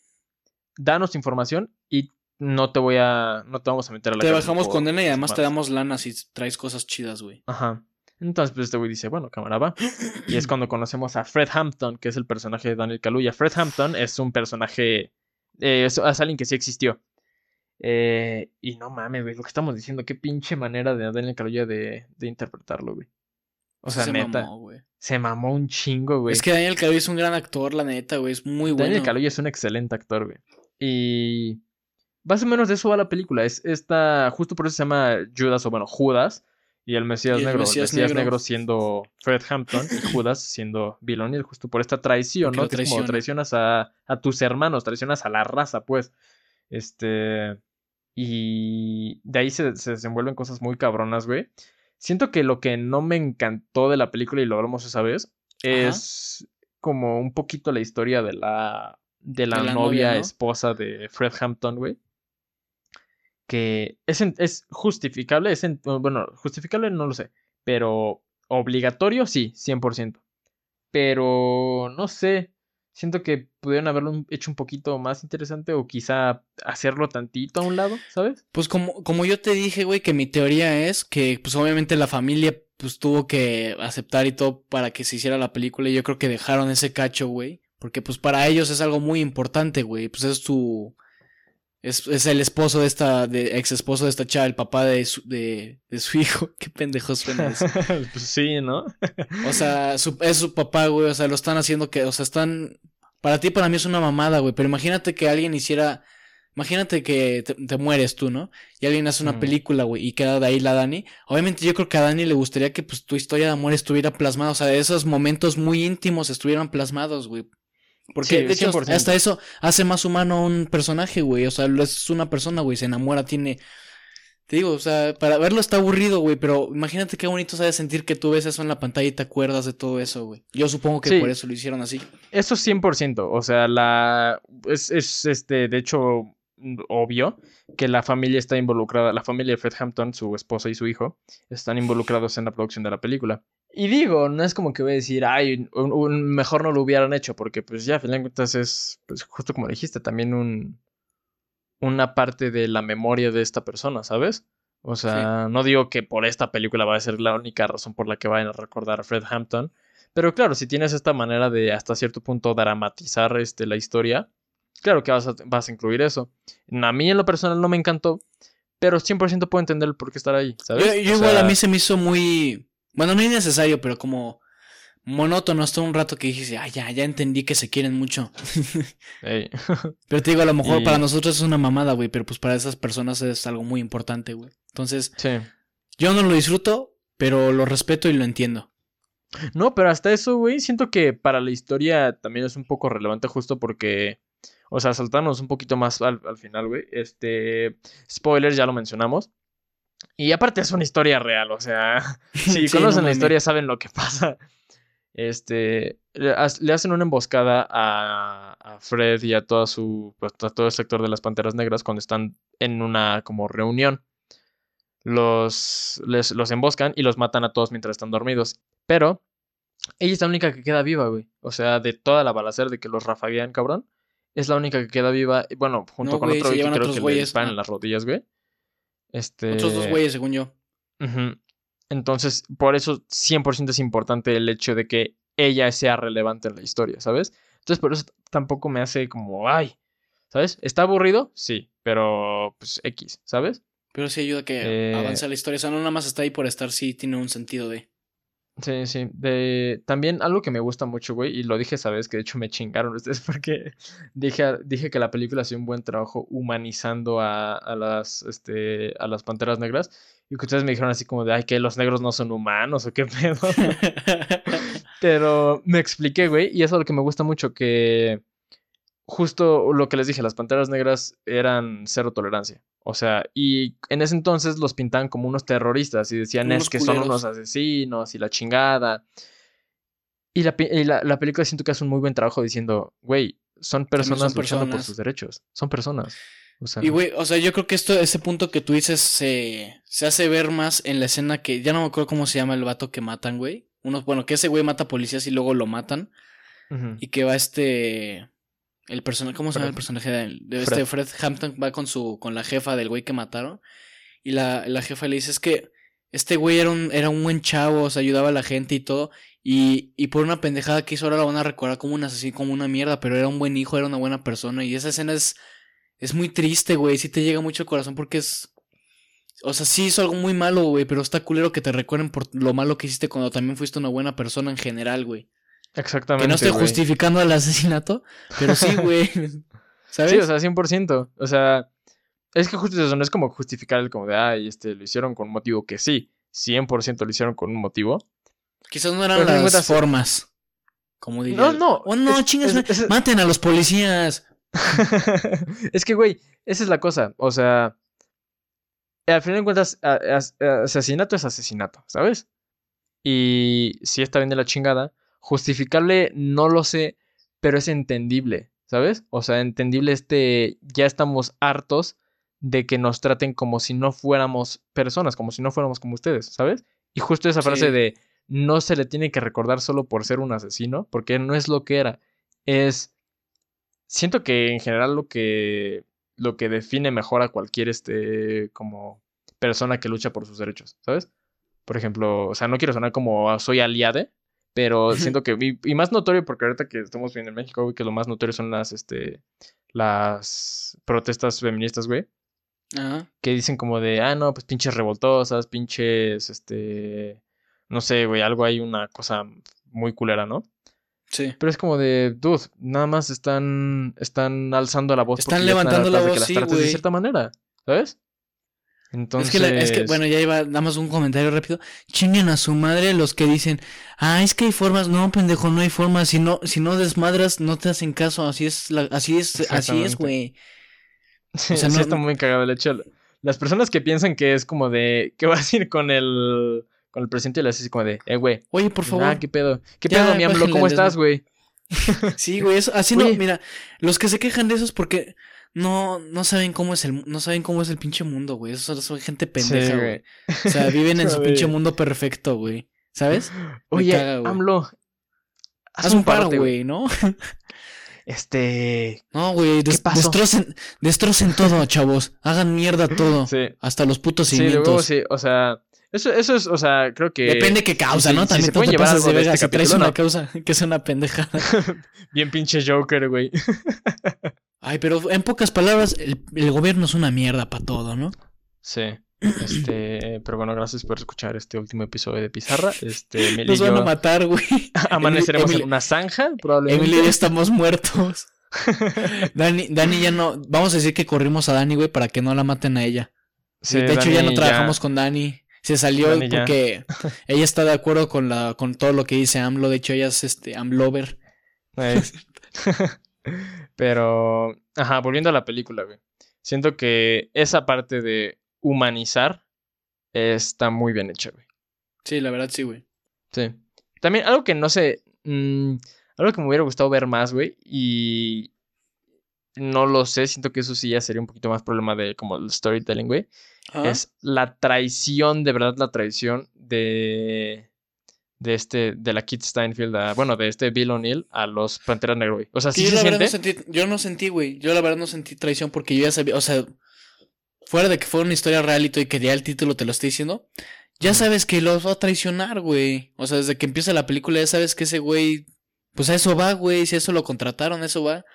danos información y no te voy a, no te vamos a meter a la Te bajamos por condena y además te mamadas". damos lana si traes cosas chidas, güey. Ajá. Entonces, pues este güey dice, bueno, cámara va. Y es cuando conocemos a Fred Hampton, que es el personaje de Daniel Kaluuya. Fred Hampton es un personaje, eh, es, es alguien que sí existió. Eh, y no mames, güey, lo que estamos diciendo, qué pinche manera de Daniel Kaluuya de, de interpretarlo, güey. O sea, se neta, mamó, güey. se mamó un chingo, güey. Es que Daniel Kaluuya es un gran actor, la neta, güey. Es muy Daniel bueno. Kaluuya es un excelente actor, güey. Y más o menos de eso va la película. Es esta, justo por eso se llama Judas, o bueno, Judas. Y el Mesías Y el Negro. Mesías el Mesías Negro. Negro. siendo Fred Hampton y Judas siendo Bill O'Neill, justo por esta traición, ¿no? Que es como traiciona. traicionas a, a tus hermanos, traicionas a la raza, pues. Este. Y de ahí se, se desenvuelven cosas muy cabronas, güey. Siento que lo que no me encantó de la película, y lo hablamos esa vez, es como un poquito la historia de la, de la, De la novia, novia, ¿no? esposa de Fred Hampton, güey. Que es, en- es justificable, es en- bueno, justificable no lo sé, pero obligatorio sí, 100%. Pero no sé, Siento que pudieron haberlo hecho un poquito más interesante o quizá hacerlo tantito a un lado, ¿sabes? Pues como, como yo te dije, güey, que mi teoría es que, pues obviamente la familia, pues tuvo que aceptar y todo para que se hiciera la película. Y yo creo que dejaron ese cacho, güey. Porque, pues para ellos es algo muy importante, güey. Pues es su. Es, es el esposo de esta. De, ex esposo de esta chava, el papá de su, de, de su hijo. Qué pendejo suena eso. pues sí, ¿no? O sea, su- es su papá, güey. O sea, lo están haciendo que. O sea, están. Para ti, para mí es una mamada, güey. Pero imagínate que alguien hiciera. Imagínate que te, te mueres tú, ¿no? Y alguien hace una película, güey, y queda de ahí la Dani. Obviamente yo creo que a Dani le gustaría que pues tu historia de amor estuviera plasmada, o sea, esos momentos muy íntimos estuvieran plasmados, güey. Porque Sí, de hecho 100%. hasta eso hace más humano a un personaje, güey. O sea, es una persona, güey, se enamora, tiene... Te digo, o sea, para verlo está aburrido, güey, pero imagínate qué bonito sabe sentir que tú ves eso en la pantalla y te acuerdas de todo eso, güey. Yo supongo que Sí. por eso lo hicieron así. Eso 100%, o sea, la es, es este, de hecho, obvio que la familia está involucrada, la familia de Fred Hampton, su esposa y su hijo, están involucrados en la producción de la película. Y digo, no es como que voy a decir, ay, un- un- mejor no lo hubieran hecho, porque pues ya, a final de cuentas es, pues justo como dijiste, también un, una parte de la memoria de esta persona, ¿sabes? O sea, no digo que por esta película va a ser la única razón por la que vayan a recordar a Fred Hampton, pero claro, si tienes esta manera de hasta cierto punto dramatizar este, la historia, claro que vas a, vas a incluir eso. A mí en lo personal no me encantó, pero 100% puedo entender el por qué estar ahí, ¿sabes? Yo, yo O igual a mí se me hizo muy. Bueno, no innecesario, pero como monótono hasta un rato que dije, ah, ya, ya entendí que se quieren mucho. ey. Pero te digo, a lo mejor Y- para nosotros es una mamada, güey, pero pues para esas personas es algo muy importante, güey. Entonces, sí. yo no lo disfruto, pero lo respeto y lo entiendo. No, pero hasta eso, güey, siento que para la historia también es un poco relevante justo porque, o sea, saltarnos un poquito más al, al final, güey. Este, spoilers, ya lo mencionamos. Y aparte es una historia real, o sea, si Sí, conocen no la historia saben lo que pasa. Este, le, ha- le hacen una emboscada a, a Fred y a toda su, pues, a todo el sector de las Panteras Negras cuando están en una como reunión. Los, les- los emboscan y los matan a todos mientras están dormidos. Pero ella es la única que queda viva, güey. O sea, de toda la balacera de que los rafaguean, cabrón. Es la única que queda viva. Bueno, junto No, con güey, otro güey que creo que le disparan en las rodillas, güey. Este... Otros dos güeyes, según yo. Entonces, por eso 100% es importante el hecho de que ella sea relevante en la historia, ¿sabes? Entonces, por eso tampoco me hace como, ay, ¿sabes? ¿Está aburrido? Sí, pero pues X, ¿sabes? Pero sí ayuda a que Eh, avance la historia. O sea, no nada más está ahí por estar, sí tiene un sentido de. Sí, sí. De... También algo que me gusta mucho, güey, y lo dije esa vez, que de hecho me chingaron ustedes porque dije, dije que la película hacía un buen trabajo humanizando a, a las, este, a las panteras negras. Y que ustedes me dijeron así como de, ay, que los negros no son humanos o qué pedo. Pero me expliqué, güey, y eso es lo que me gusta mucho, que justo lo que les dije, las panteras negras eran cero tolerancia. O sea, y en ese entonces los pintaban como unos terroristas y decían Unos es que son unos asesinos y la chingada. Y la, y la, la película siento que hace un muy buen trabajo diciendo, güey, son personas son luchando por sus derechos. Son personas. O sea, Y güey, o sea, yo creo que esto, ese punto que tú dices se, se hace ver más en la escena que ya no me acuerdo cómo se llama el vato que matan, güey. Uno, bueno, que ese güey mata policías y luego lo matan. Y que va este. El personaje. ¿Cómo se llama el personaje de, de Fred. este Fred Hampton? Va con su. con la jefa del güey que mataron. Y la, la jefa le dice, es que este güey era un, era un buen chavo, o sea, ayudaba a la gente y todo. Y, y por una pendejada que hizo ahora lo van a recordar como un asesino, como una mierda, pero era un buen hijo, era una buena persona. Y esa escena es, es muy triste, güey. Sí te llega mucho al corazón porque es... O sea, sí hizo algo muy malo, güey, pero está culero que te recuerden por lo malo que hiciste cuando también fuiste una buena persona en general, güey. Exactamente. Que no estoy justificando el asesinato, pero sí, güey. ¿Sabes? Sí, o sea, 100%. O sea, es que justo eso, no es como justificar el como de, ay, este, lo hicieron con un motivo que sí, 100% lo hicieron con un motivo. Quizás no eran Pero las formas. Como diría. No, no. Oh, no, es- chingas, es- es- maten a los policías. es que, güey, esa es la cosa. O sea, al final de cuentas, asesinato es asesinato, ¿sabes? Y si está bien de la chingada, justificarle no lo sé, pero es entendible, ¿sabes? O sea, entendible este, ya estamos hartos de que nos traten como si no fuéramos personas, como si no fuéramos como ustedes, ¿sabes? Y justo esa frase Sí. de no se le tiene que recordar solo por ser un asesino, porque no es lo que era. es. Siento que en general lo que. Lo que define mejor a cualquier este. como persona que lucha por sus derechos, ¿sabes? Por ejemplo, o sea, no quiero sonar como soy aliade, pero siento que. Y, y más notorio, porque ahorita que estamos viendo en México, güey, que lo más notorio son las este. las protestas feministas, güey. Ajá. que dicen como de, ah, no, pues pinches revoltosas, pinches, este, no sé, güey, algo hay una cosa muy culera, ¿no? Sí. Pero es como de, dude, nada más están, están alzando la voz. Están levantando la hartas de voz, que las sí, trates de cierta manera, ¿sabes? Entonces, Es que, la- es que, bueno, ya iba, nada más un comentario rápido. Chinguen a su madre los que dicen, ah, es que hay formas. No, pendejo, no hay formas. Si no, si no desmadras, no te hacen caso. Así es, la, así es, así es, güey. sí, o sea, sí no- está muy cagado el hecho. Las personas que piensan que es como de, ¿qué vas a ir con el, con el presidente? Y le haces como de, eh, güey, Oye, por favor. ah, ¿qué pedo? ¿Qué Ya, pedo, mi AMLO? ¿Cómo estás, güey? Sí, güey, así no, mira, los que se quejan de eso es porque no, no saben cómo es el, no saben cómo es el pinche mundo, güey. Eso son gente pendeja, Sí, güey. O sea, viven en su pinche mundo perfecto, güey. ¿Sabes? Me Oye, caga, güey. AMLO, Haz un paro, parote, güey, ¿no? Este. No, güey, des- destrocen, destrocen todo, chavos. Hagan mierda todo. Sí. Hasta los putos Sí, cimientos. huevo, sí. O sea, eso, eso es, o sea, creo que. Depende qué causa, si- ¿no? si También tú pueden te llevar pasas de este si traes una no. causa que es una pendejada. Bien pinche Joker, güey. Ay, pero en pocas palabras, el, el gobierno es una mierda para todo, ¿no? Sí. Este, pero bueno, gracias por escuchar este último episodio de Pizarra. Este, Emily Nos van a matar, güey. amaneceremos Emily- en una zanja, probablemente. Emily y yo estamos muertos. Dani, Dani ya no. Vamos a decir que corrimos a Dani, güey, para que no la maten a ella. Sí, de hecho, ya no trabajamos con Dani. Se salió porque ella está de acuerdo con la, con todo lo que dice AMLO. De hecho, ella es este AMLover. Pero, ajá, volviendo a la película, güey. Siento que esa parte de humanizar está muy bien hecha, güey. Sí, la verdad, sí, güey. Sí. También algo que no sé. mm, algo que me hubiera gustado ver más, güey. Y. No lo sé. Siento que eso sí ya sería un poquito más problema de como el storytelling, güey. Es la traición, de verdad, la traición de. De este. De la Kit Steinfield. a- bueno, de este Bill O'Neill a los Panteras Negro, güey. O sea, sí yo, se la no sentí, yo no sentí, güey. Yo la verdad no sentí traición porque yo ya sabía, o sea, fuera de que fuera una historia real y todo y que ya el título te lo estoy diciendo, ya sabes que los va a traicionar, güey. O sea, desde que empieza la película ya sabes que ese güey, pues a eso va, güey. Si eso lo contrataron, eso va.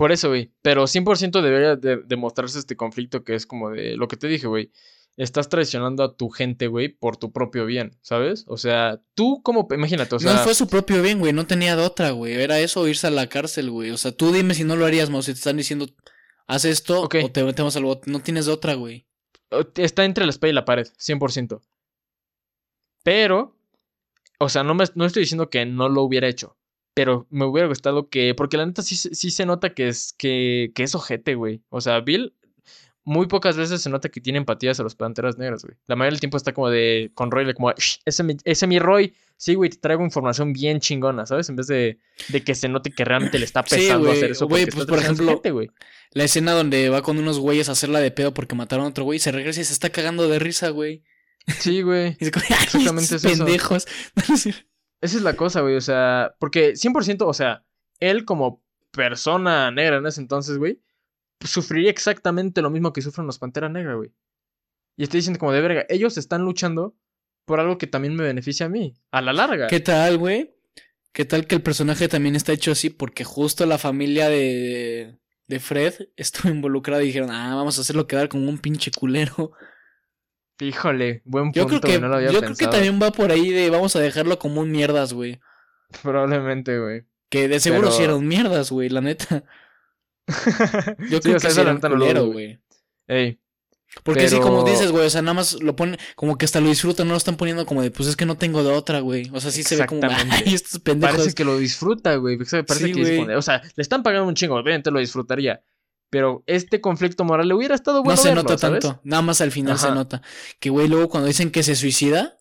Por eso, güey. Pero 100% debería de, demostrarse este conflicto que es como de lo que te dije, güey. Estás traicionando a tu gente, güey, por tu propio bien, ¿sabes? O sea, tú como, imagínate, o sea, no fue su propio bien, güey. No tenía de otra, güey. Era eso irse a la cárcel, güey. O sea, tú dime si no lo harías, Mo. Si te están diciendo, haz esto o te metemos al bote. No tienes de otra, güey. está entre la espada y la pared, 100%. Pero, o sea, no, me, no estoy diciendo que no lo hubiera hecho. Pero me hubiera gustado que, porque la neta sí, se- sí se nota que es, que, que es ojete, güey. O sea, Bill muy pocas veces se nota que tiene empatía hacia los Panteras Negras, güey. La mayoría del tiempo está como de, con Roy, como, "Shh, ese, mi- ese mi Roy, sí, güey, te traigo información bien chingona, ¿sabes? En vez de, de que se note que realmente le está pesando hacer eso. Güey, pues, por a ejemplo, gente, güey. La escena donde va con unos güeyes a hacerla de pedo porque mataron a otro güey, se regresa y se está cagando de risa, güey. Sí, güey. Y es como, "Ay, Exactamente es eso. pendejos. Esa es la cosa, güey. O sea, porque 100%, o sea, él como persona negra en ese entonces, güey, sufriría exactamente lo mismo que sufren los Panteras Negras, güey. Y estoy diciendo como de verga, ellos están luchando por algo que también me beneficia a mí, a la larga. ¿Qué tal, güey? ¿Qué tal que el personaje también está hecho así? Porque justo la familia de, de Fred estuvo involucrada y dijeron, ah, vamos a hacerlo quedar como un pinche culero. Híjole, buen punto, Yo creo que, no lo había yo creo que también va por ahí de vamos a dejarlo como un mierdas, güey. Probablemente, güey. Que de seguro Pero- sí era un mierdas, güey, la neta. Yo Sí, creo o sea, que sí era un culero, güey. Ey, Porque sí, Pero- como dices, güey, o sea, nada más lo ponen, como que hasta lo disfrutan, no lo están poniendo como de, pues es que no tengo de otra, güey. O sea, sí se ve como, ay, estos pendejos. parece que lo disfruta, güey. Parece Sí, que o sea, le están pagando un chingo, obviamente lo disfrutaría. Pero este conflicto moral le hubiera estado bueno no se verlo, nota ¿sabes? tanto, nada más al final se nota. Que, güey, luego cuando dicen que se suicida,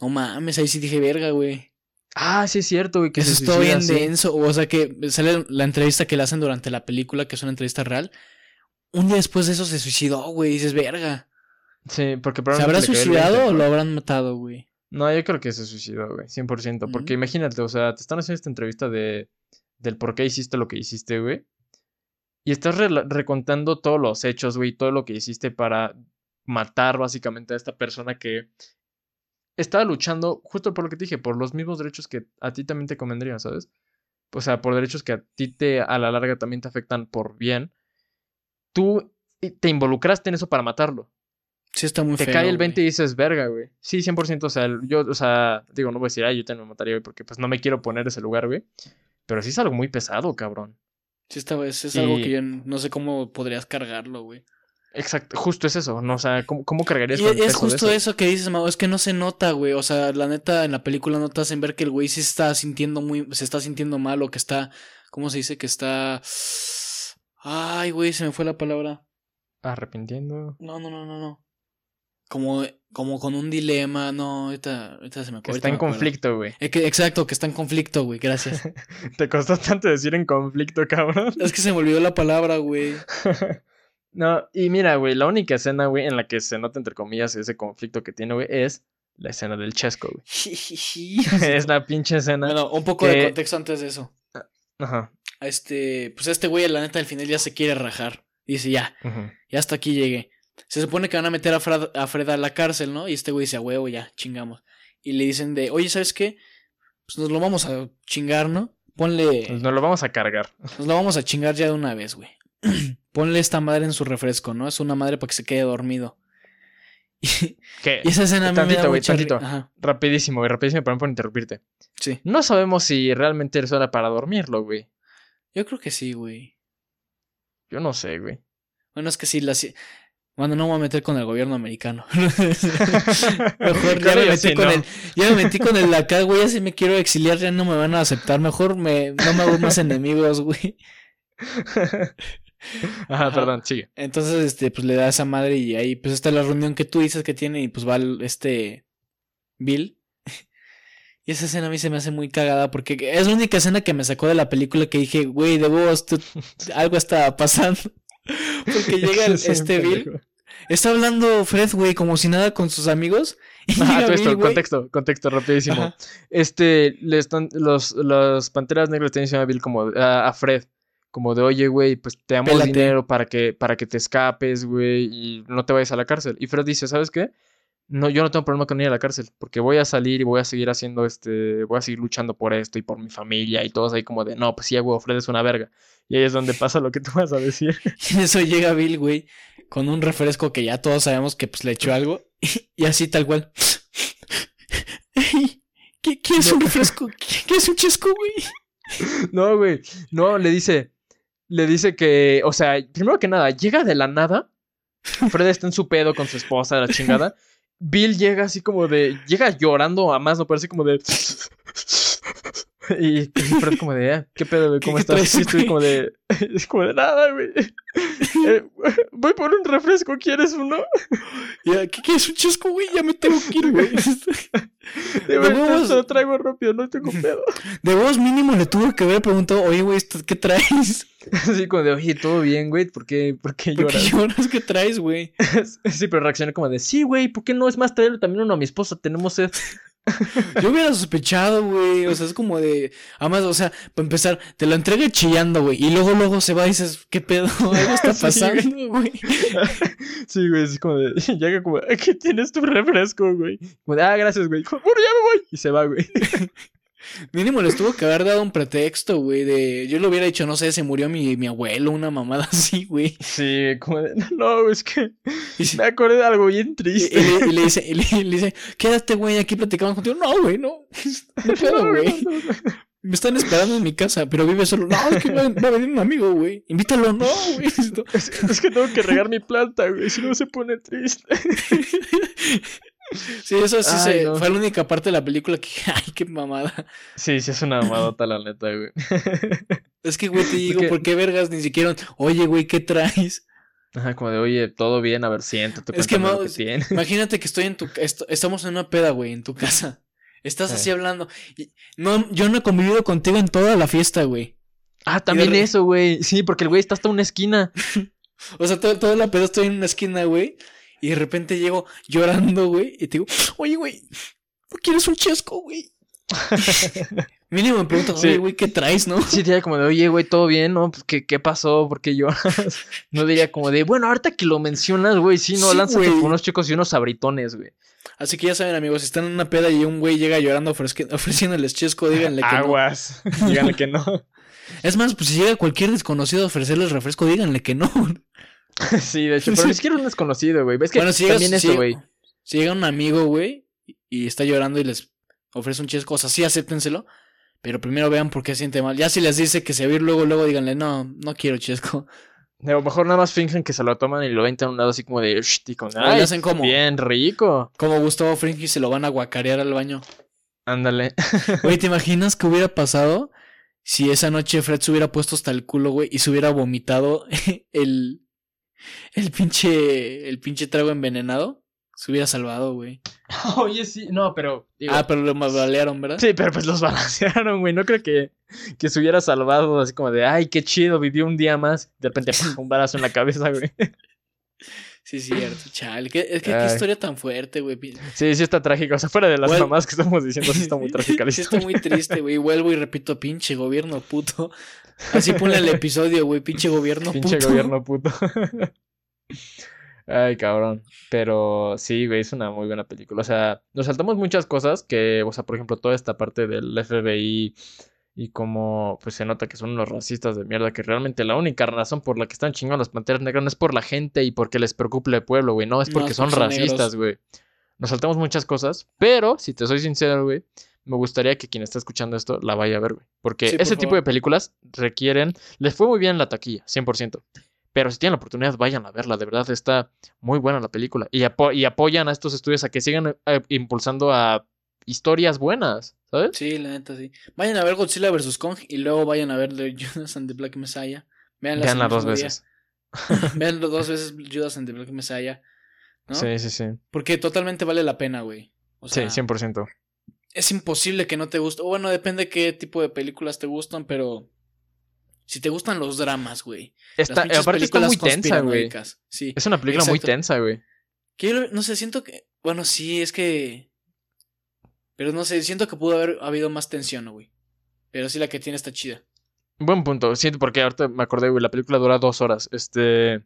no mames, ahí sí dije, verga, güey. Ah, sí es cierto, güey, que Eso se suicida, bien sí. denso. O sea, que sale la entrevista que le hacen durante la película, que es una entrevista real. Un día después de eso se suicidó, güey, y dices, verga. Sí, porque ¿Se habrá suicidado 20, o lo habrán matado, güey? No, yo creo que se suicidó, güey, 100%. Porque Ujú. imagínate, o sea, te están haciendo esta entrevista de, del por qué hiciste lo que hiciste, güey. Y estás recontando todos los hechos, güey, todo lo que hiciste para matar básicamente a esta persona que estaba luchando justo por lo que te dije, por los mismos derechos que a ti también te convendrían, ¿sabes? O sea, por derechos que a ti te a la larga también te afectan por bien. Tú te involucraste en eso para matarlo. Sí, está muy Te feo. cae el güey. 20 y dices, verga, güey. Sí, 100%. O sea, yo, o sea, digo, no voy a decir, ay, yo también me mataría, güey, porque pues no me quiero poner ese lugar, güey. Pero sí es algo muy pesado, cabrón. Sí, está, es, es algo que yo no sé cómo podrías cargarlo, güey. Exacto, justo es eso, ¿no? O sea, ¿cómo, cómo cargarías Y es de justo eso? eso que dices, Mau, es que no se nota, güey. O sea, la neta, en la película no te hacen ver que el güey sí está sintiendo muy, se está sintiendo mal o que está, ¿cómo se dice? Que está... Ay, güey, se me fue la palabra. Arrepintiendo. No, no, no, no, no. Como, como con un dilema, no, ahorita, ahorita se me Que ahorita está en conflicto, güey. Eh, exacto, que está en conflicto, güey, gracias. Te costó tanto decir en conflicto, cabrón. es que se me olvidó la palabra, güey. no, y mira, güey, la única escena, güey, en la que se nota, entre comillas, ese conflicto que tiene, güey, es la escena del chesco, güey. es la pinche escena. bueno, un poco de contexto antes de eso. Ajá. A Este, pues este güey, la neta, al final ya se quiere rajar. Dice, ya, ya hasta aquí llegué. Se supone que van a meter a Fred, a Fred a la cárcel, ¿no? Y este güey dice, a huevo, ya, chingamos. Y le dicen de, oye, ¿sabes qué? Pues nos lo vamos a chingar, ¿no? Ponle, Pues Nos lo vamos a cargar. nos lo vamos a chingar ya de una vez, güey. Ponle esta madre en su refresco, ¿no? Es una madre para que se quede dormido. ¿Qué? y esa escena me da Tantito, güey, mucha tantito. Ajá, Rapidísimo, güey, rapidísimo, perdón por interrumpirte. sí. No sabemos si realmente eso era para dormirlo, güey. Yo creo que sí, güey. Yo no sé, güey. Bueno, es que sí, la... Bueno, no me voy a meter con el gobierno americano. Mejor ya me metí sí, con no. el... Ya me metí con el acá, güey. Ya si me quiero exiliar ya no me van a aceptar. Mejor me... no me hago más enemigos, güey. Ajá, perdón, sigue. Entonces, este, pues le da a esa madre y ahí pues está la reunión que tú dices que tiene y pues va este Bill. Y esa escena a mí se me hace muy cagada porque es la única escena que me sacó de la película que dije, güey, de vos, tú- algo está pasando. Porque llega este Bill. Está hablando Fred, güey, como si nada con sus amigos. Ah, llega todo esto, contexto, contexto, rapidísimo. Ajá. Este, le están, los, los panteras negras están diciendo a Bill como, a, a Fred, como de, oye, güey, pues te damos Pélate. dinero para que, para que te escapes, güey, y no te vayas a la cárcel. Y Fred dice, ¿sabes qué? No, yo no tengo problema con ir a la cárcel, porque voy a salir y voy a seguir haciendo este, voy a seguir luchando por esto y por mi familia y todos ahí como de, no, pues sí, güey, Fred es una verga. Y ahí es donde pasa lo que tú vas a decir. Y en eso llega Bill, güey, con un refresco que ya todos sabemos que pues le echó algo. Y, así tal cual. ¿qué, ¿Qué es un refresco? ¿Qué, qué es un chesco, güey? No, güey. No, le dice. Le dice que. O sea, primero que nada, llega de la nada. Fred está en su pedo con su esposa, la chingada. Bill llega así como de. Llega llorando a más, no parece como de. Y, y Fred como de, "Ah, ¿qué pedo, güey? ¿Cómo ¿Qué estás? traes, güey? como de. Es como de nada, güey. Eh, voy por un refresco, ¿quieres uno? Ya, ¿Qué, ¿Qué es un chesco, güey? Ya me tengo que ir, güey. De te lo traigo rápido, no tengo pedo. De vos mínimo le tuvo que haber preguntado, oye, güey, ¿esto ¿qué traes? Así como de, oye, ¿todo bien, güey? ¿Por qué, por qué ¿Por qué lloras? lloras? ¿Qué traes, güey? Sí, pero reaccioné como de, sí, güey, ¿por qué no es más traerle también uno a mi esposa? Tenemos sed. Yo hubiera sospechado, güey. O sea, es como de. Además, o sea, para empezar, te lo entrega chillando, güey. Y luego, luego se va y dices, ¿qué pedo? Algo está pasando, güey. Sí, güey, es como de, llega como, aquí tienes tu refresco, güey. Como de, ah, gracias, güey. Bueno, ya me voy. Y se va, güey. Mínimo les tuvo que haber dado un pretexto, güey. De. Yo le hubiera dicho, no sé, se murió mi, mi abuelo, una mamada así, güey. Sí, como de, no, es que si- me acordé de algo bien y- y triste. y le dice, y le, dice, quédate, güey, aquí platicamos contigo. No, güey, no. No puedo, güey. no, no. Me están esperando en mi casa, pero vive solo. No, es que va, va a venir un amigo, güey. Invítalo, no, güey. Es, es que tengo que regar mi planta, güey, si no se pone triste. Sí, eso sí Ay, se, no. fue la única parte de la película que, ay, qué mamada. Sí, sí, es una mamadota, la neta, güey. Es que, güey, te digo, Porque- ¿por qué vergas ni siquiera, oye, güey, ¿qué traes? Ajá, como de, oye, todo bien, a ver, siéntate, Es que, Mau, que tienes. Imagínate que estoy en tu, est- estamos en una peda, güey, en tu casa. Estás Sí. así hablando. y- no, yo no he convivido contigo en toda la fiesta, güey. Ah, también eso, güey. Sí, porque el güey está hasta una esquina. O sea, todo- toda la peda estoy en una esquina, güey. Y de repente llego llorando, güey. Y te digo, oye, güey, ¿no quieres un chesco, güey? Mínimo me pregunto, Sí. oye, güey, ¿qué traes, no? Sí, diría como de, oye, güey, ¿todo bien? ¿No? Pues, ¿qué, qué pasó? ¿Por qué lloras? No diría como de, bueno, ahorita que lo mencionas, güey, sí, no, Sí, lánzate por unos chicos y unos abritones, güey. Así que ya saben, amigos, si están en una peda y un güey llega llorando ofreciéndoles chesco, díganle que no. Aguas. Díganle que no. Es más, pues si llega cualquier desconocido a ofrecerles refresco, díganle que no. Sí, de hecho, pero ni siquiera un desconocido, güey. ¿Ves que bueno, si llega, también si eso, güey? si llega un amigo, güey, y- y está llorando y les ofrece un chesco, o sea, sí, acéptenselo, pero primero vean por qué siente mal. Ya si les dice que se va a ir luego, luego díganle, no, no quiero chesco. A lo mejor nada más fingen que se lo toman y lo ventan a un lado así como de, y le "Ay, hacen como, bien rico. como Gustavo Fringy se lo van a guacarear al baño. Ándale. Güey, ¿te imaginas qué hubiera pasado si esa noche Fred se hubiera puesto hasta el culo, güey, y se hubiera vomitado el, el pinche, el pinche trago envenenado? Se hubiera salvado, güey. Oye, sí, no, pero. digo, Ah, pero lo balearon, ¿verdad? Sí, pero pues los balancearon, güey. No creo que, que se hubiera salvado así como de, ay, qué chido, vivió un día más. De repente, ¡pum! un balazo en la cabeza, güey. Sí, es cierto, chale. ¿qué- es que qué historia tan fuerte, güey. Sí, sí está trágico. O sea, fuera de las Well- mamás que estamos diciendo, sí está muy trágica la Sí, está muy triste, güey. Vuelvo y repito, pinche gobierno puto. Así ponle el episodio, güey. Pinche gobierno Pinche puto. gobierno puto. Ay, cabrón. Pero sí, güey, es una muy buena película. O sea, nos saltamos muchas cosas que, o sea, por ejemplo, toda esta parte del FBI y cómo pues se nota que son unos racistas de mierda, que realmente la única razón por la que están chingando las panteras negras no es por la gente y porque les preocupa el pueblo, güey, no, es porque son son racistas, güey. Nos saltamos muchas cosas, pero si te soy sincero, güey, me gustaría que quien está escuchando esto la vaya a ver, güey. Porque Sí, por ese tipo de películas requieren, les fue muy bien en la taquilla, 100%. Pero si tienen la oportunidad, vayan a verla. De verdad, está muy buena la película. Y, apo- y apoyan a estos estudios a que sigan eh, impulsando a historias buenas, ¿sabes? Sí, la neta, sí. Vayan a ver Godzilla vs. Kong y luego vayan a ver The Judas and the Black Messiah. Veanla el dos día. veces. Vean dos veces Judas and the Black Messiah. ¿no? Sí, sí, sí. Porque totalmente vale la pena, güey. O sea, sí, 100%. Es imposible que no te guste. O bueno, depende qué tipo de películas te gustan, pero si te gustan los dramas, güey. Las Está, pinches aparte está muy tensa, güey. Sí. Es una película muy tensa, güey. No sé, siento que. Bueno, sí, es que. Pero no sé, siento que pudo haber habido más tensión, güey. Pero sí, la que tiene está chida. Buen punto. Siento porque ahorita me acordé, güey. La película dura dos horas. Este.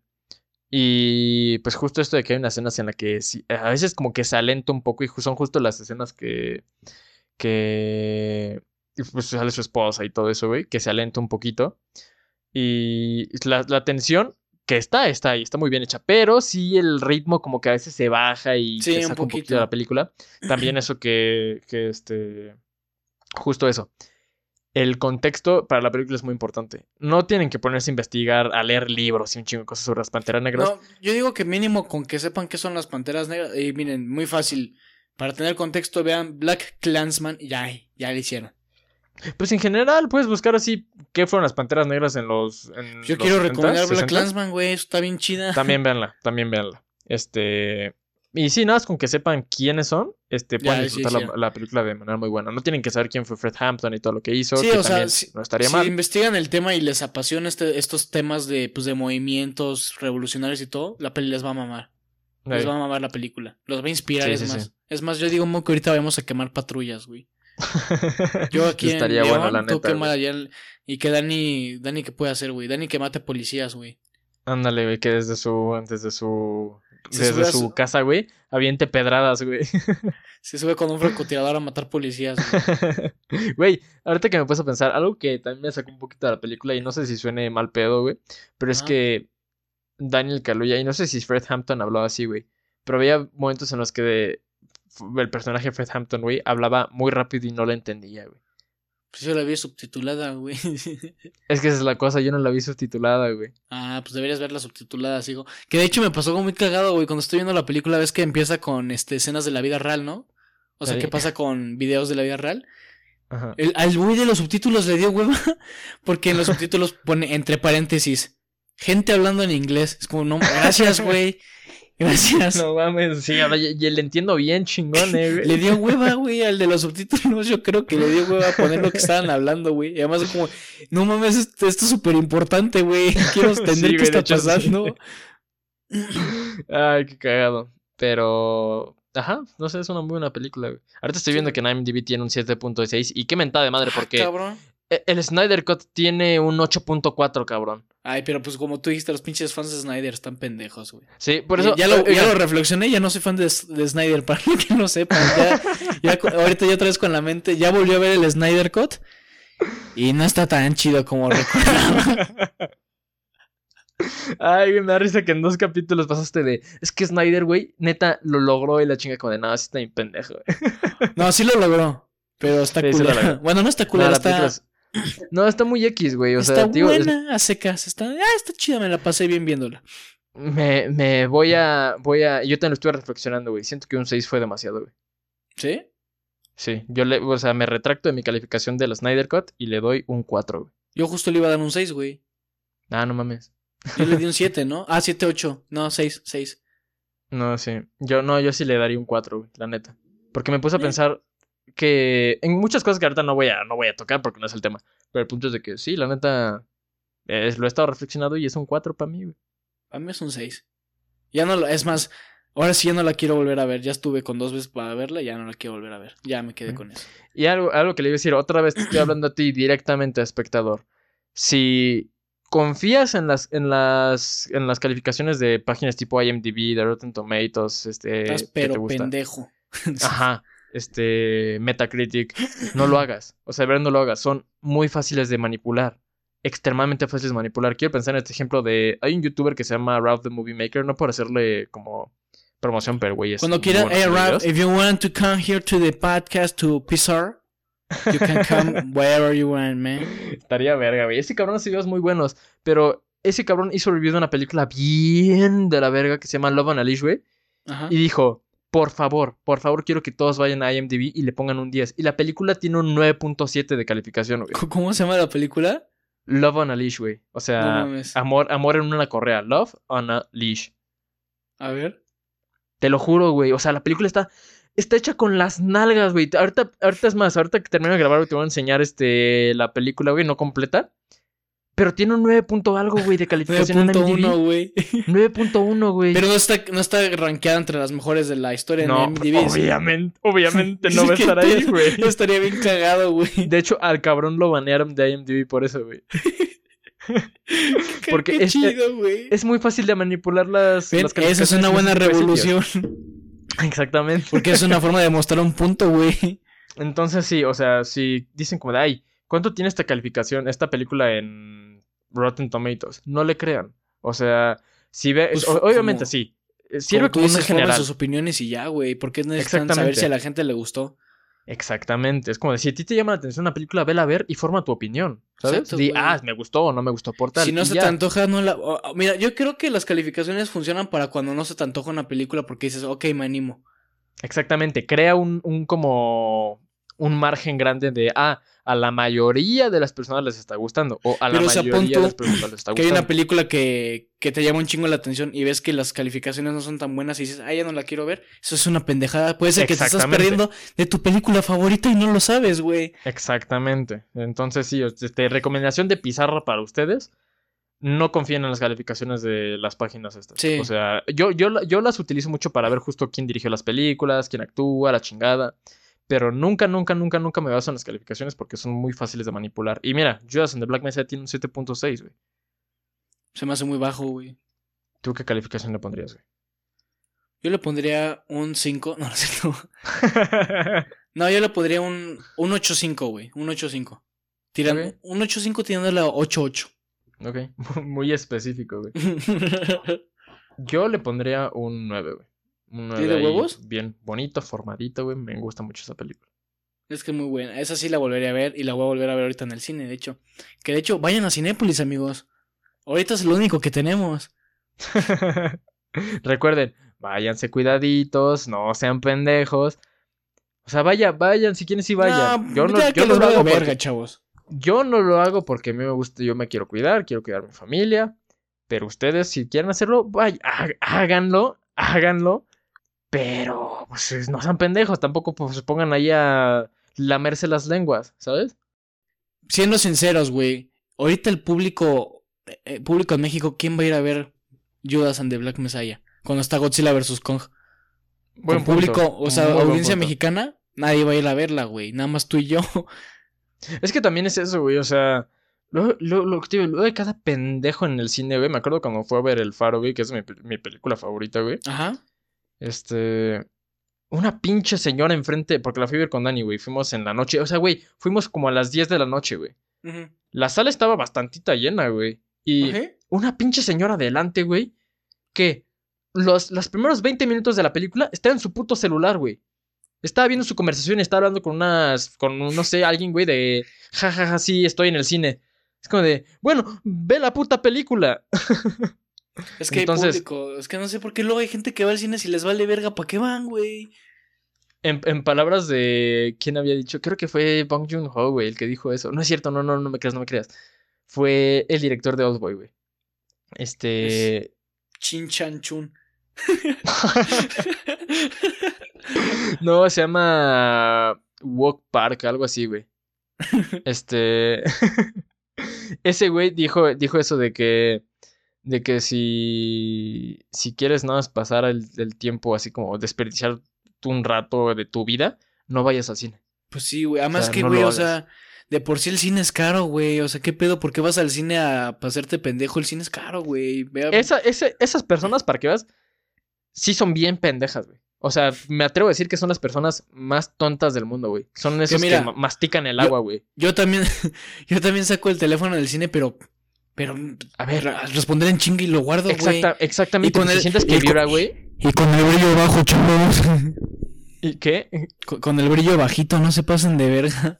Y pues justo esto de que hay unas escenas en las que a veces como que se alenta un poco y son justo las escenas que. que. Pues sale su esposa y todo eso, güey. Que se alenta un poquito. Y la, la tensión que está, está ahí, está muy bien hecha. Pero sí el ritmo como que a veces se baja y Sí, un saca un poquito poquito. de la película. También eso que, que este. Justo eso. El contexto para la película es muy importante. No tienen que ponerse a investigar, a leer libros y un chingo de cosas sobre las panteras negras. No, yo digo que mínimo con que sepan qué son las panteras negras. Y miren, muy fácil. Para tener contexto, vean Black Clansman y ya, ya lo hicieron. Pues en general puedes buscar así qué fueron las panteras negras en los. en Yo los quiero 70s, recomendar Black 60s. Clansman, güey. eso Está bien chida. También véanla, también véanla. Este. Y sí, nada más con que sepan quiénes son, este, Ya, pueden sí, disfrutar la, película de manera muy buena. No tienen que saber quién fue Fred Hampton y todo lo que hizo, Sí, que o sea, si- no estaría si mal. investigan el tema y les apasiona este, estos temas de, pues, de movimientos revolucionarios y todo, la peli les va a mamar. Les va a mamar la película. Los va a inspirar, es más. Es más, yo digo que ahorita vamos a quemar patrullas, güey. Yo aquí Estaría en León, la tú neta, quema güey. allá en- y que Dani, Dani que puede hacer, güey. Dani que mate policías, güey. Ándale, güey, que desde su, desde su, Se desde su su- casa, güey, aviente pedradas, güey. Se sube con un francotirador a matar policías, güey. Güey, ahorita que me puse a pensar, algo que también me sacó un poquito de la película y no sé si suene mal pedo, güey, pero es que Daniel Kaluuya, y no sé si Fred Hampton hablaba así, güey, pero había momentos en los que de- el personaje Fred Hampton, güey, hablaba muy rápido y no lo entendía, güey. Pues yo la vi subtitulada, güey. Es que esa es la cosa, yo no la vi subtitulada, güey. Ah, pues deberías verla subtitulada, sigo. Que de hecho me pasó algo muy cagado, güey. Cuando estoy viendo la película, ves que empieza con este, escenas de la vida real, ¿no? O sea. ¿qué pasa con videos de la vida real? Ajá. El, al güey de los subtítulos le dio hueva. Porque en los subtítulos pone entre paréntesis. Gente hablando en inglés. Es como, no, gracias, güey. Gracias. No mames, sí, ahora ya, ya le entiendo bien chingón, eh, güey. Le dio hueva, güey, al de los subtítulos. Yo creo que le dio hueva a poner lo que estaban hablando, güey. Y además, como, no mames, esto, esto es súper importante, güey. Quiero entender Sí, qué está hecho, sí. pasando. Ay, qué cagado. Pero, Ajá, no sé, es una muy buena película, güey. Ahorita estoy viendo que en IMDb tiene un 7.6 y qué mentada de madre, Ah, porque cabrón. e- el Snyder Cut tiene un 8.4, cabrón. Ay, pero pues como tú dijiste, los pinches fans de Snyder están pendejos, güey. Sí, por eso... ya, lo, ya oigan, lo reflexioné, ya no soy fan de, de Snyder, para los que no sepan. Ya, ya ahorita ya otra vez con la mente, ya volvió a ver el Snyder Cut y no está tan chido como recordaba. Ay, güey, me da risa que en dos capítulos pasaste de... Es que Snyder, güey, neta, lo logró y la chinga como de... Nada, sí está bien pendejo, güey. No, sí lo logró, pero está Sí, lo bueno, no está No, culera, la está, es- No, está muy X, güey. O está sea, es- buena a secas. Está, ah, está chida, me la pasé bien viéndola. me, me voy a... Voy a... Yo también lo estuve reflexionando, güey. Siento que un 6 fue demasiado, güey. ¿Sí? Sí, yo le... O sea, me retracto de mi calificación de la Snyder Cut y le doy un 4, güey. Yo justo le iba a dar un 6, güey. Ah, no mames. Yo le di un 7, ¿no? Ah, 7, 8. No, 6, 6. No, sí. Yo no, yo sí le daría un 4, güey, la neta. Porque me puse a Eh. pensar que en muchas cosas que ahorita no voy a, no voy a tocar porque no es el tema. Pero el punto es de que sí, la neta, es- lo he estado reflexionando y es un 4 para mí, güey. A mí es un 6. Ya no lo, es más, ahora sí ya no la quiero volver a ver. Ya estuve con dos veces para verla, ya no la quiero volver a ver. Ya me quedé con eso. Y algo, algo que le iba a decir, otra vez te estoy hablando a ti directamente, espectador. Si confías en las, en las, en las calificaciones de páginas tipo IMDb, de Rotten Tomatoes, este, Estás que te pero gusta. pendejo. Ajá, este, Metacritic, no lo hagas. O sea, de verdad no lo hagas. Son muy fáciles de manipular. Extremadamente fáciles de manipular. Quiero pensar en este ejemplo de. Hay un youtuber que se llama Ralph the Movie Maker. No por hacerle como promoción, pero güey. Cuando quieras, hey Ralph, if you want to come here to the podcast to Pizarre, you can come wherever you want, man. Estaría verga, güey. Ese cabrón hace videos muy buenos. Pero ese cabrón hizo review de una película bien de la verga que se llama Love and a Leash, güey. Y dijo. Por favor, por favor, quiero que todos vayan a IMDb y le pongan un 10. Y la película tiene un 9.7 de calificación, güey. ¿Cómo se llama la película? Love on a Leash, güey. O sea, amor, amor en una correa. Love on a Leash. A ver. Te lo juro, güey. O sea, la película está, está hecha con las nalgas, güey. Ahorita, ahorita es más, ahorita que termino de grabar, te voy a enseñar este, la película, güey, no completa. Pero tiene un 9 punto algo, güey, de calificación en 9.1, IMDb. güey. 9.1, güey. Pero no está, no está rankeada entre las mejores de la historia no, en IMDb. obviamente, obviamente no va a ¿Qué estar ahí, güey. Estaría bien cagado, güey. De hecho, al cabrón lo banearon de IMDb por eso, güey. Porque qué es- chido, güey. Es muy fácil de manipular las, Ven, las esa es calificaciones una en buena revolución. Exactamente. Porque es una forma de mostrar un punto, güey. Entonces sí, o sea, si dicen como de, ay, ¿cuánto tiene esta calificación, esta película en Rotten Tomatoes? No le crean. O sea, si ve, Pues, obviamente como- sí, eh, sirve Como como un dices, forman general. sus opiniones y ya, güey. ¿Por qué necesitan saber si a la gente le gustó? Exactamente, es como de, si a ti te llama la atención una película, vela a ver y forma tu opinión, ¿sabes? Exacto, Di, ah, me gustó o no me gustó por tal. si no se ya. te antoja, no la... mira, yo creo que las calificaciones funcionan para cuando no se te antoja una película porque dices, ok, me animo. Exactamente, crea un, un como un margen grande de, ah, a la mayoría de las personas les está gustando o a la Pero, o sea, mayoría de las personas les está Que hay gustando. una película que, que te llama un chingo la atención y ves que las calificaciones no son tan buenas y dices, ah, ya no la quiero ver. Eso es una pendejada. Puede ser que te estás perdiendo de tu película favorita y no lo sabes, güey. Exactamente. Entonces, sí, este, recomendación de pizarra para ustedes. No confíen en las calificaciones de las páginas estas. Sí. O sea, yo, yo, yo las utilizo mucho para ver justo quién dirigió las películas, quién actúa, la chingada. Pero nunca, nunca, nunca, nunca me baso en las calificaciones porque son muy fáciles de manipular. Y mira, Judas and the Black Mesa tiene un 7.6, güey. Se me hace muy bajo, güey. ¿Tú qué calificación le pondrías, güey? Yo le pondría un 5. No, no es cierto. No, yo le pondría un, un 8.5, güey. Un 8.5. Tiran, Ok. Un 8.5 tirándole a 8.8. ok, muy específico, güey. Yo le pondría un 9, güey. Un 9 ¿Tiene ahí, huevos? Bien bonito, formadito, güey. Me gusta mucho esa película. es que es muy buena. Esa sí la volvería a ver y la voy a volver a ver ahorita en el cine, de hecho. Que de hecho, vayan a Cinépolis, amigos. Ahorita es lo único que tenemos. Recuerden, váyanse cuidaditos, no sean pendejos. O sea, vaya, vayan, si quieren sí vayan. No, yo no, yo no lo hago verga, porque, chavos. yo no lo hago porque a mí me gusta, yo me quiero cuidar, quiero cuidar a mi familia. Pero ustedes, si quieren hacerlo, vaya, há- háganlo, háganlo. Pero, pues, no sean pendejos, tampoco pues, se pongan ahí a lamerse las lenguas, ¿sabes? Siendo sinceros, güey. Ahorita el público, eh, público en México, ¿quién va a ir a ver Judas and the Black Messiah? Cuando está Godzilla vs. Kong. Buen con público, punto, o sea, muy audiencia mexicana, nadie va a ir a verla, güey. Nada más tú y yo. Es que también es eso, güey, o sea, lo, lo, lo digo, lo de cada pendejo en el cine, güey, me acuerdo cuando fue a ver El Faro, güey, que es mi, mi película favorita, güey, Ajá. Este, una pinche señora enfrente, porque la fui a ver con Dani, güey, fuimos en la noche, o sea, güey, fuimos como a las 10 de la noche, güey, la sala estaba bastantita llena, güey, y una pinche señora adelante, güey, que los, los primeros 20 minutos de la película está en su puto celular, güey. Estaba viendo su conversación y estaba hablando con unas, con, no sé, alguien, güey, de, jajaja, ja, ja, sí, estoy en el cine. Es como de, bueno, ve la puta película. Es que Entonces- hay público. Es que no sé por qué luego hay gente que va al cine si les vale verga. ¿Para qué van, güey? En, en palabras de, ¿quién había dicho? Creo que fue Bong Joon-ho, güey, el que dijo eso. No es cierto, no, no, no me creas, no me creas. Fue el director de Oldboy, güey. Este... Chin Chan Chun. No, se llama Walk Park, algo así, güey. Este. Ese güey dijo, dijo eso de que. De que si. Si quieres nada más pasar el, el tiempo así como desperdiciar un rato de tu vida, no vayas al cine. Pues sí, güey. Además sea, que, no güey, o sea, de por sí el cine es caro, güey. O sea, ¿qué pedo? ¿Por qué vas al cine a pasarte pendejo? El cine es caro, güey. Esa, esas personas, para que veas, sí son bien pendejas, güey. O sea, me atrevo a decir que son las personas más tontas del mundo, güey. Son esos que, mira, mastican el yo- agua, güey. Yo también, yo también saco el teléfono del cine, pero, pero, A ver, responder en chinga y lo guardo, güey. exacta, exactamente. Y con el- sientes que vibra, güey. Y con el brillo bajo, chavos. ¿Y qué? con, con el brillo bajito, no se pasen de verga.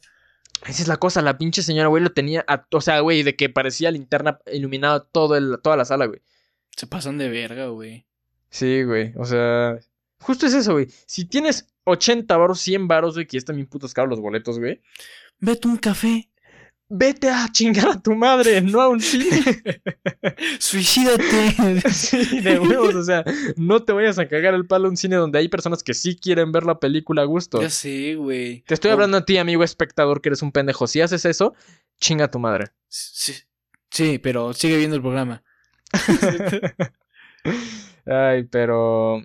Esa es la cosa, la pinche señora, güey, lo tenía, a- o sea, güey, de que parecía linterna iluminada todo el, toda la sala, güey. Se pasan de verga, güey. Sí, güey, o sea, justo es eso, güey. Si tienes 80 varos, 100 varos, güey, que ya están bien putos caros los boletos, güey. Vete un café. Vete a chingar a tu madre, no a un cine. Suicídate. sí, de huevos, o sea, no te vayas a cagar el palo a un cine donde hay personas que sí quieren ver la película a gusto. ya sé, güey. Te estoy hablando a ti, amigo espectador, que eres un pendejo. Si haces eso, chinga a tu madre. Sí, sí, pero sigue viendo el programa. Ay, pero.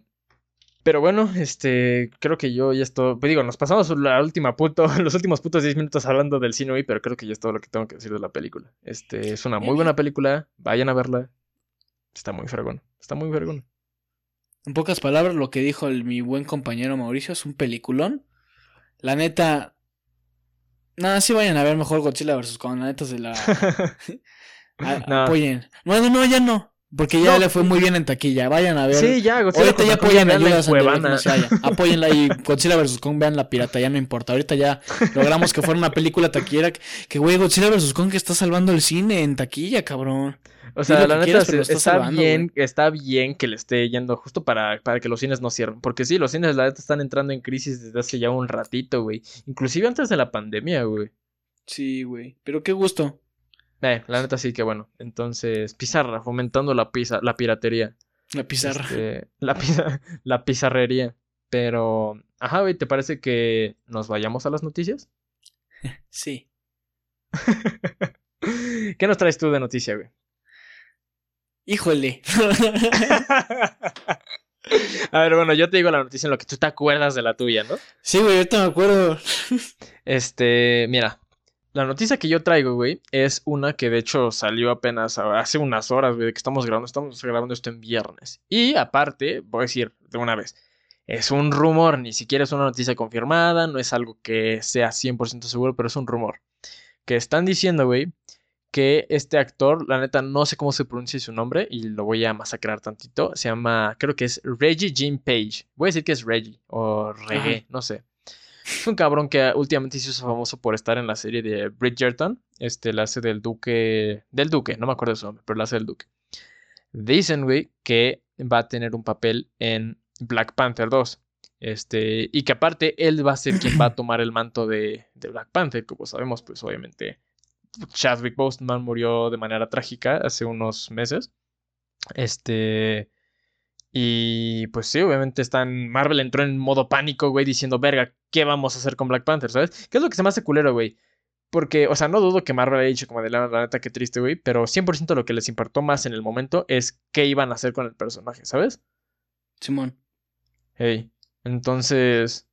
Pero bueno, este. Creo que yo ya estoy. Pues digo, nos pasamos la última puto, los últimos putos 10 minutos hablando del cine hoy, pero creo que ya es todo lo que tengo que decir de la película. Este, es una muy buena película. Vayan a verla. Está muy fregón. Está muy fregón. En pocas palabras, lo que dijo el- mi buen compañero Mauricio es un peliculón. La neta. Nada, sí vayan a ver mejor Godzilla vs. Kong. La neta se la. a- No. Apoyen. No, no, no, ya no. Porque ya No. le fue muy bien en taquilla. Vayan a ver. Sí, ya, Godzilla Ahorita ya apoyan no se haya. Apóyenla y Godzilla vs. Kong, vean la pirata, ya no importa. Ahorita ya logramos que fuera una película taquillera. que- güey, Godzilla vs. Kong que está salvando el cine en taquilla, cabrón. O sea, la neta quieras, está está salvando, bien, está bien que le esté yendo justo para, para que los cines no cierren. Porque sí, los cines la neta están entrando en crisis desde hace ya un ratito, güey. Inclusive antes de la pandemia, güey. Sí, güey. Pero qué gusto. Eh, la neta sí que bueno. Entonces, pizarra, fomentando la pizza, la piratería. La pizarra. Este, la, piza- la pizarrería. Pero, ajá, güey, ¿te parece que nos vayamos a las noticias? Sí. ¿Qué nos traes tú de noticia, güey? Híjole. A ver, bueno, yo te digo la noticia en lo que tú te acuerdas de la tuya, ¿no? sí, güey, ahorita me acuerdo. Este, mira, la noticia que yo traigo, güey, es una que de hecho salió apenas hace unas horas, güey, de que estamos grabando, estamos grabando esto en viernes. Y aparte, voy a decir de una vez, es un rumor, ni siquiera es una noticia confirmada, no es algo que sea 100% seguro, pero es un rumor. Que están diciendo, güey, que este actor, la neta, no sé cómo se pronuncia su nombre y lo voy a masacrar tantito. Se llama, creo que es Reggie Jim Page. Voy a decir que es Reggie o Reggae, Ajá. no sé. Es un cabrón que últimamente se hizo famoso por estar en la serie de Bridgerton. Este, la hace del duque. Del duque, no me acuerdo de su nombre, pero la hace del duque. Dicen, güey, que va a tener un papel en Black Panther 2. Este, y que aparte él va a ser quien va a tomar el manto de, de Black Panther. Como sabemos, pues obviamente Chadwick Boseman murió de manera trágica hace unos meses. Este. Y pues sí, obviamente están. Marvel entró en modo pánico, güey, diciendo, verga, ¿qué vamos a hacer con Black Panther? ¿Sabes? ¿Qué es lo que se me hace culero, güey? Porque, o sea, no dudo que Marvel haya dicho como de la, la neta, qué triste, güey, pero 100% lo que les importó más en el momento es qué iban a hacer con el personaje, ¿sabes? Simón. Hey. Entonces,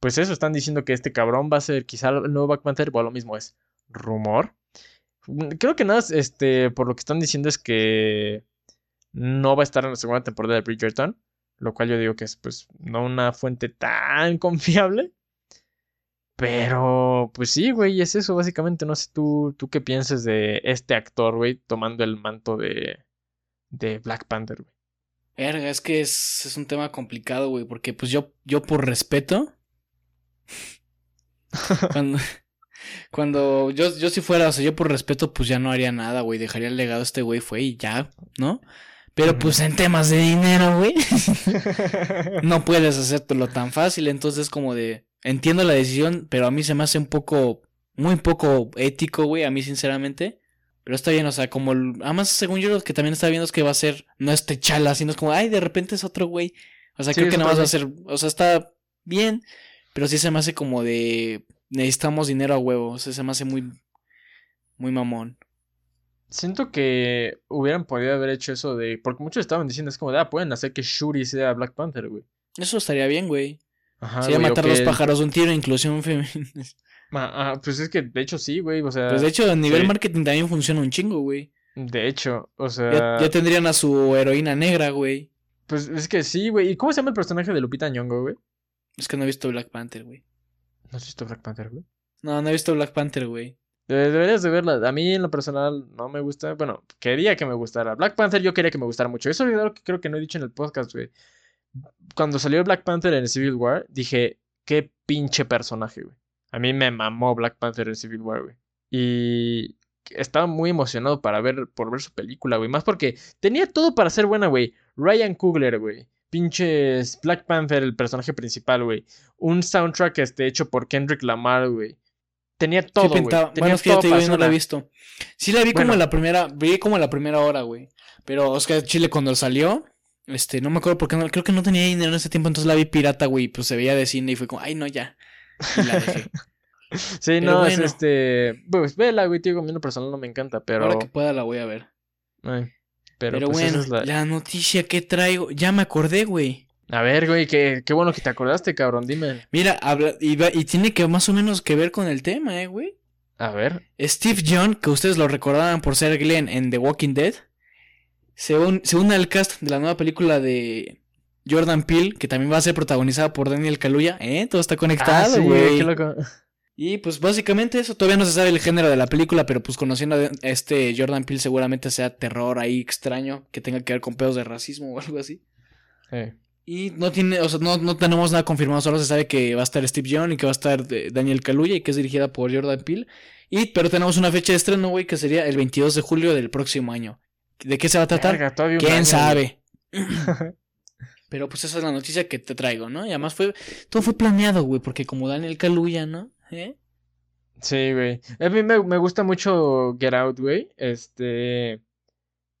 pues eso, están diciendo que este cabrón va a ser quizá el nuevo Black Panther, o lo mismo es rumor. Mm, Creo que nada, este, por lo que están diciendo es que no va a estar en la segunda temporada de Bridgerton, lo cual yo digo que es pues no una fuente tan confiable. Pero, pues sí, güey, es eso básicamente. No sé tú, tú qué piensas de este actor, güey, tomando el manto de, de Black Panther, güey. Verga, es que es, es un tema complicado, güey, porque pues yo, yo por respeto, cuando, cuando yo, yo si fuera, o sea, yo por respeto, pues ya no haría nada, güey, dejaría el legado a este güey, fue y ya, ¿no? Pero pues en temas de dinero, güey, no puedes hacértelo tan fácil, entonces como de, entiendo la decisión, pero a mí se me hace un poco, muy poco ético, güey, a mí sinceramente. Pero está bien, o sea, como... Además, según yo, lo que también está viendo es que va a ser... No es Techala, sino es como... Ay, de repente es otro güey. O sea, Sí, creo que nada más va a ser... O sea, está bien. Pero sí se me hace como de... Necesitamos dinero a huevo. O sea, se me hace muy... Muy mamón. Siento que hubieran podido haber hecho eso de. Porque muchos estaban diciendo, es como de, ah, pueden hacer que Shuri sea Black Panther, güey. Eso estaría bien, güey. Ajá, Sería güey, matar que- pájaros de un tiro, inclusión femenina. Ah, ah, pues es que de hecho sí, güey. O sea, Pues de hecho, a nivel sí. marketing también funciona un chingo, güey. de hecho, o sea. Ya, ya tendrían a su heroína negra, güey. Pues es que sí, güey. ¿Y cómo se llama el personaje de Lupita Nyong'o, güey? Es que no he visto Black Panther, güey. ¿No has visto Black Panther, güey? No, no he visto Black Panther, güey. De- Deberías de verla. A mí en lo personal no me gusta. Bueno, quería que me gustara. Black Panther yo quería que me gustara mucho. Eso es algo que creo que no he dicho en el podcast, güey. Cuando salió Black Panther en Civil War, dije, qué pinche personaje, güey. A mí me mamó Black Panther en Civil War, güey. Y estaba muy emocionado para ver, por ver su película, güey. Más porque tenía todo para ser buena, güey. Ryan Coogler, güey. Pinches Black Panther, el personaje principal, güey. Un soundtrack este, hecho por Kendrick Lamar, güey. Tenía Sí todo, güey. pintaba- Tenía Bueno, es que yo te digo, yo no la he visto. Sí la vi como en la primera, vi como en la primera hora, güey. Pero Oscar Chile cuando salió, este, no me acuerdo por qué no, creo que no tenía dinero en ese tiempo, entonces la vi pirata, güey, pues se veía de cine y fue como, ay, no, ya. Y la dejé. Sí, Pero no, es este. Pues vela, güey, tío, a mí en lo personal no me encanta, pero. Ahora que pueda la voy a ver. ay, pero, Pero, pues bueno, es la- la... noticia que traigo, ya me acordé, güey. A ver, güey, qué, qué bueno que te acordaste, cabrón, dime. Mira, habla, y, va- y tiene que más o menos que ver con el tema, eh, güey. A ver. Steve John, que ustedes lo recordaban por ser Glenn en The Walking Dead, se, un- se une al cast de la nueva película de Jordan Peele, que también va a ser protagonizada por Daniel Kaluuya. ¿Eh? Todo está Ah, conectado, sí, güey. qué loco. y pues básicamente eso, todavía no se sabe el género de la película, pero pues conociendo a este Jordan Peele seguramente sea terror ahí extraño, que tenga que ver con pedos de racismo o algo así. Sí. Y no tiene, o sea, no, no tenemos nada confirmado, solo se sabe que va a estar Steve John y que va a estar eh, Daniel Kaluuya y que es dirigida por Jordan Peele. Y, pero tenemos una fecha de estreno, güey, que sería el 22 de julio del próximo año. ¿De qué se va a tratar? ¿Quién año, sabe? pero pues esa es la noticia que te traigo, ¿no? Y además fue, todo fue planeado, güey, porque como Daniel Kaluuya, ¿no? ¿Eh? Sí, güey. A mí me, me gusta mucho Get Out, güey. Este.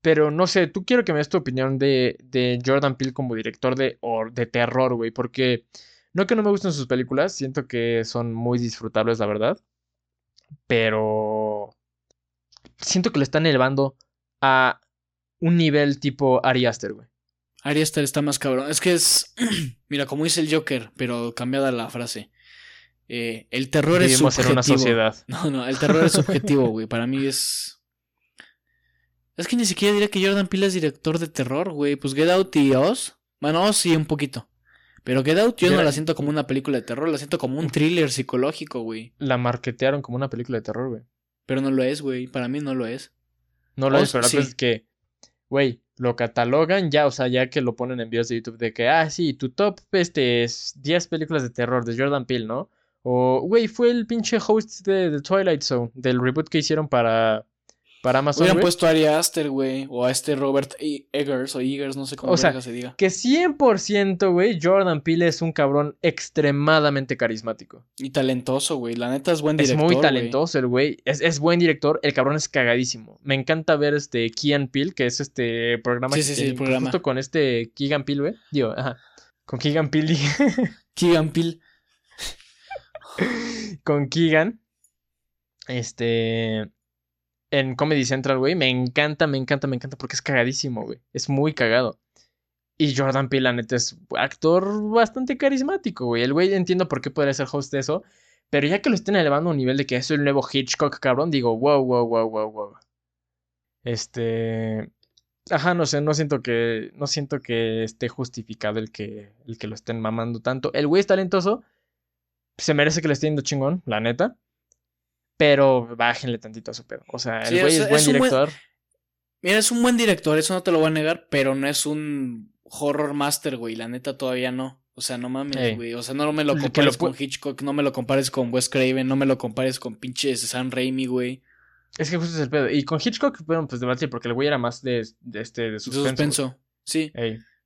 Pero no sé, tú quiero que me des tu opinión de, de Jordan Peele como director de, de terror, güey. Porque no que no me gusten sus películas, siento que son muy disfrutables, la verdad. Pero siento que le están elevando a un nivel tipo Ari Aster, güey. Ari Aster está más cabrón. Es que es, mira, como dice el Joker, pero cambiada la frase. Eh, el terror es Vivimos en subjetivo. una sociedad. No, no, el terror es subjetivo, güey. Para mí es. Es que ni siquiera diría que Jordan Peele es director de terror, güey. Pues Get Out y Oz. Bueno, Oz sí, un poquito. Pero Get Out yo no la siento como una película de terror, la siento como un thriller psicológico, güey. La marketearon como una película de terror, güey. Pero no lo es, güey. Para mí no lo es. No lo es, pero sí. es que, güey, lo catalogan ya, o sea, ya que lo ponen en videos de YouTube de que, ah, sí, tu top, este, es 10 películas de terror de Jordan Peele, ¿no? O, güey, fue el pinche host de The Twilight Zone, del reboot que hicieron para, para Amazon, Hubieran güey. puesto a Ari Aster, güey. O a este Robert E- Eggers o Eggers, no sé cómo O sea, se diga. Que 100%, güey, Jordan Peele es un cabrón extremadamente carismático. Y talentoso, güey. La neta es buen Es director. muy güey. talentoso el güey. Es, es buen director. El cabrón es cagadísimo. Me encanta ver este Keegan Peele, que es este programa Sí, que sí, sí, el programa. justo con este Keegan Peele, güey. Digo, ajá. Con Keegan Peele. Keegan Peele. con Keegan. Este. En Comedy Central, güey. Me encanta, me encanta, me encanta porque es cagadísimo, güey. Es muy cagado. Y Jordan Peele, la neta, es actor bastante carismático, güey. El güey entiendo por qué podría ser host de eso. Pero ya que lo estén elevando a un nivel de que es el nuevo Hitchcock, cabrón, digo, wow, wow, wow, wow, wow. Este. Ajá, no sé, no siento que. No siento que esté justificado el que, el que lo estén mamando tanto. El güey es talentoso. Se merece que le esté yendo chingón, la neta. Pero bájenle tantito a su pedo. O sea, el güey es buen es un buen- director. Mira, es un buen director, eso no te lo voy a negar, pero no es un horror master, güey. La neta todavía no. O sea, no mames, Ey. güey. O sea, no me lo compares con Hitchcock, no me lo compares con Wes Craven, no me lo compares con pinches Sam Raimi, güey. Es que justo es el pedo. Y con Hitchcock, bueno, pues debatir, porque el güey era más de, de este, de De suspenso. suspenso. Sí.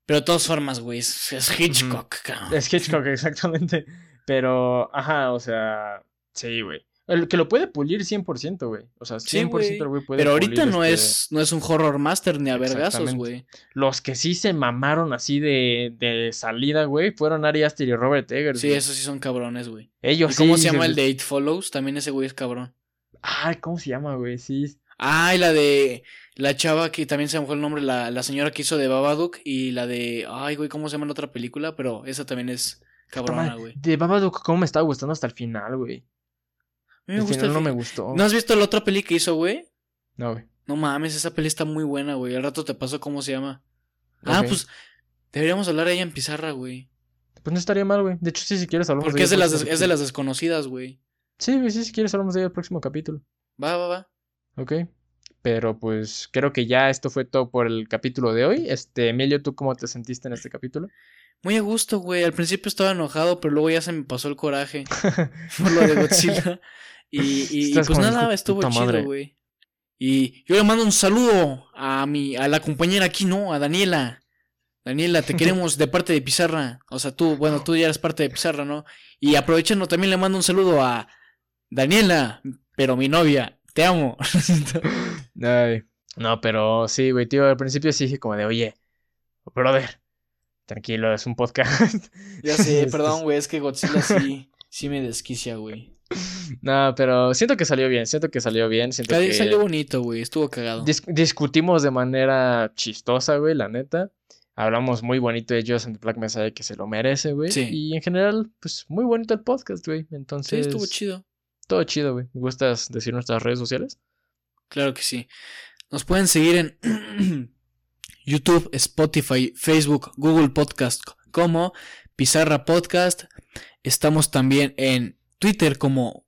Pero de todas formas, güey, es, es Hitchcock, cabrón. Es Hitchcock, exactamente. Pero, ajá, o sea, sí, güey. El que lo puede pulir 100%, güey. O sea, 100% Sí, güey. el güey puede Pero ahorita pulir no este- es, no es un horror master ni a vergazos, güey. Los que sí se mamaron así de, de salida, güey, fueron Ari Aster y Robert Eggers. Sí, esos sí son cabrones, güey. Ellos ¿Y cómo sí se llama se- el de Eight Follows? También ese güey es cabrón. Ay, ¿cómo se llama, güey? Sí. Ah, y la de la chava que también se me fue el nombre, la, la señora que hizo de Babadook y la de, ay, güey, ¿cómo se llama la otra película? Pero esa también es cabrona, güey. De Babadook, ¿cómo me estaba gustando hasta el final, güey? A mí me gusta el no me gustó. ¿No has visto la otra peli que hizo, güey? No, güey. No mames, esa peli está muy buena, güey. Al rato te paso cómo se llama. Ah, pues deberíamos hablar de ella en pizarra, güey. Pues no estaría mal, güey. De hecho, sí, si quieres hablamos Porque es de ella el las des- es de las desconocidas, güey. Sí, güey, sí, si quieres hablamos de ella el próximo capítulo. Va, va, va. Ok. Pero pues creo que ya esto fue todo por el capítulo de hoy. Este, Emilio, ¿tú cómo te sentiste en este capítulo? Muy a gusto, güey. Al principio estaba enojado, pero luego ya se me pasó el coraje por lo de Godzilla. Y, y- pues nada, estuvo chido, güey. Y yo le mando un saludo a mi, a la compañera aquí, ¿no? A Daniela. Daniela, te queremos de parte de Pizarra. O sea, tú, bueno, tú ya eres parte de Pizarra, ¿no? Y aprovechando, también le mando un saludo a Daniela, pero mi novia. Te amo. Ay. No, pero sí, güey, tío, al principio sí dije como de, oye, brother, tranquilo, es un podcast. ya sé, Este, perdón, güey, es que Godzilla sí, sí me desquicia, güey. No, pero siento que salió bien, siento que salió bien, siento que Salió bonito, güey, estuvo cagado. dis- discutimos de manera chistosa, güey, la neta. Hablamos muy bonito de Judas and the Black Messiah que se lo merece, güey. Sí. Y en general, pues muy bonito el podcast, güey. Sí, Entonces, estuvo chido. todo chido, güey. ¿Me gustas decir nuestras redes sociales? Claro que sí. Nos pueden seguir en YouTube, Spotify, Facebook, Google Podcast como Pizarra Podcast. Estamos también en Twitter como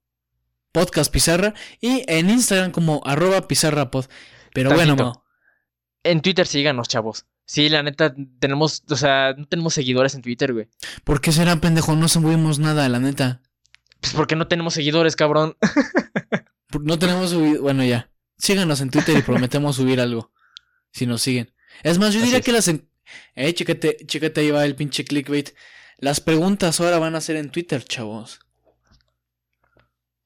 Podcast Pizarra y en Instagram como arroba Pizarra Pod. Pero bueno. Mau, En Twitter síganos, chavos. Sí, la neta, tenemos, o sea, no tenemos seguidores en Twitter, güey. ¿por qué será pendejo? No subimos nada, la neta. Pues porque no tenemos seguidores, cabrón. No tenemos. Bueno, ya. Síganos en Twitter y prometemos subir algo. Si nos siguen. Es más, yo Así diría es. que las. En... Eh, chécate, chécate, ahí va el pinche clickbait. Las preguntas ahora van a ser en Twitter, chavos.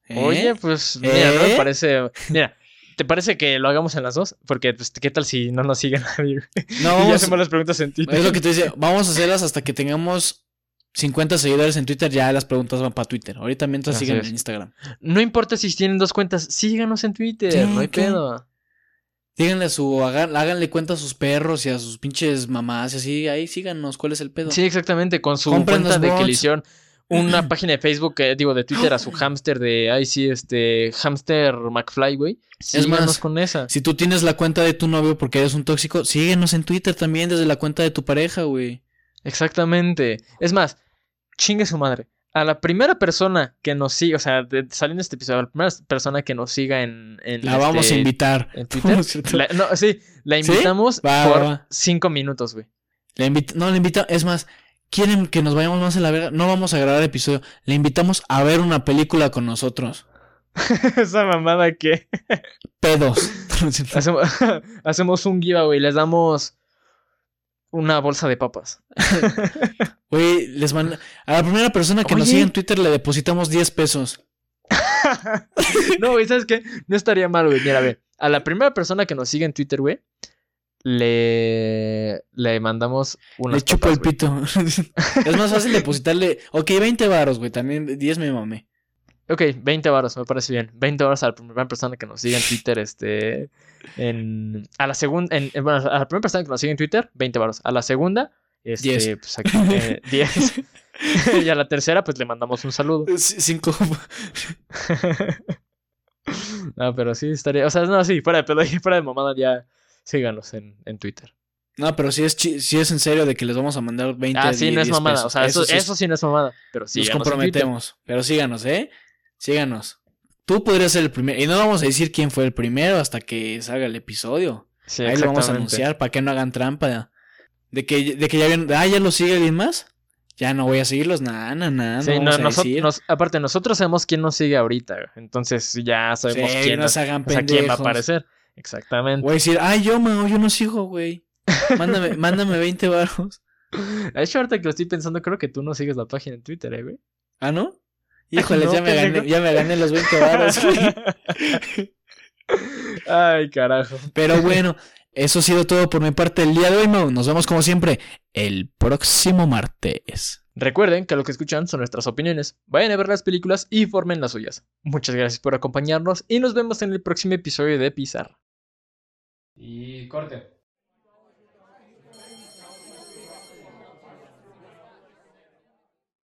¿Eh? Oye, pues, mira, no me ¿Eh? parece. Mira, ¿te parece que lo hagamos en las dos? Porque, pues, ¿qué tal si no nos sigue nadie? No, y ya hacemos las preguntas en Twitter. es lo que te decía. Vamos a hacerlas hasta que tengamos 50 seguidores en Twitter. Ya las preguntas van para Twitter. Ahorita mientras Así sigan es. en Instagram. No importa si tienen dos cuentas, síganos en Twitter, Sí, no hay ¿qué? pedo. Díganle a su. hagan- háganle cuenta a sus perros y a sus pinches mamás y así. Ahí síganos. ¿Cuál es el pedo? Sí, exactamente, con su cuenta de que bots. le hicieron una página de Facebook, eh, digo, de Twitter a su hámster de, ay, sí, este, hámster McFly, güey. Síganos más, con esa. Si tú tienes la cuenta de tu novio porque eres un tóxico, síguenos en Twitter también desde la cuenta de tu pareja, güey. Exactamente. Es más, chingue su madre. A la primera persona que nos siga, o sea, de- saliendo de este episodio, a la primera persona que nos siga en, en La vamos a este, invitar. en Twitter. ¿No es la- no, sí, la ¿Sí? invitamos Va, por va, va. cinco minutos, güey. Le invita- no, le invita, es más, quieren que nos vayamos más a la verga, no vamos a grabar episodio, le invitamos a ver una película con nosotros. Esa mamada que Pedos. hacemos, hacemos un giveaway, les damos una bolsa de papas. Güey, les manda a la primera persona que nos sigue en Twitter le depositamos 10 pesos. no, güey, ¿sabes qué? No estaría mal, güey. Mira, ve. A la primera persona que nos sigue en Twitter, güey, le, le mandamos una. le chupo el pito. es más fácil depositarle, ok, 20 varos, güey, también 10 me mamé. Ok, 20 varos, me parece bien. 20 varos a la primera persona que nos siga en Twitter, este. En, a la segunda. En, en- bueno, a la primera persona que nos sigue en Twitter, 20 varos. A la segunda, Este, Diez. pues aquí, eh, 10. y a la tercera, pues le mandamos un saludo. C- Cinco. No, pero sí estaría. O sea, no, sí, fuera de pedo fuera de mamada, ya síganos en, en Twitter. No, pero sí es, sí es en serio de que les vamos a mandar 20 Ah, sí, no es 10 mamada. pesos. O sea, eso, sí eso sí no es mamada. Pero sí, nos comprometemos. Pero síganos, ¿eh? Síganos. Tú podrías ser el primero. Y no vamos a decir quién fue el primero hasta que salga el episodio. Sí, Ahí lo vamos a anunciar para que no hagan trampa. De que, de que ya vieron. Ah, ya lo sigue alguien más. Ya no voy a seguirlos. Nada, nada, nada. Sí, no, no, nos- aparte, nosotros sabemos quién nos sigue ahorita. Entonces ya sabemos Sí, quién, no nos- hagan o sea, quién va a aparecer. Exactamente. Voy a decir, ay, yo, Mao, yo no sigo, güey. Mándame, mándame 20 baros. De hecho, ahorita que lo estoy pensando, creo que tú no sigues la página en Twitter, ¿eh, güey. ¿Ah, no? Híjole, No, ya, me gané, ya me gané los 20 baros, güey. Ay, carajo. Pero bueno, eso ha sido todo por mi parte el día de hoy, Mau. Nos vemos como siempre el próximo martes. Recuerden que lo que escuchan son nuestras opiniones. Vayan a ver las películas y formen las suyas. Muchas gracias por acompañarnos y nos vemos en el próximo episodio de Pizarra. Y corte.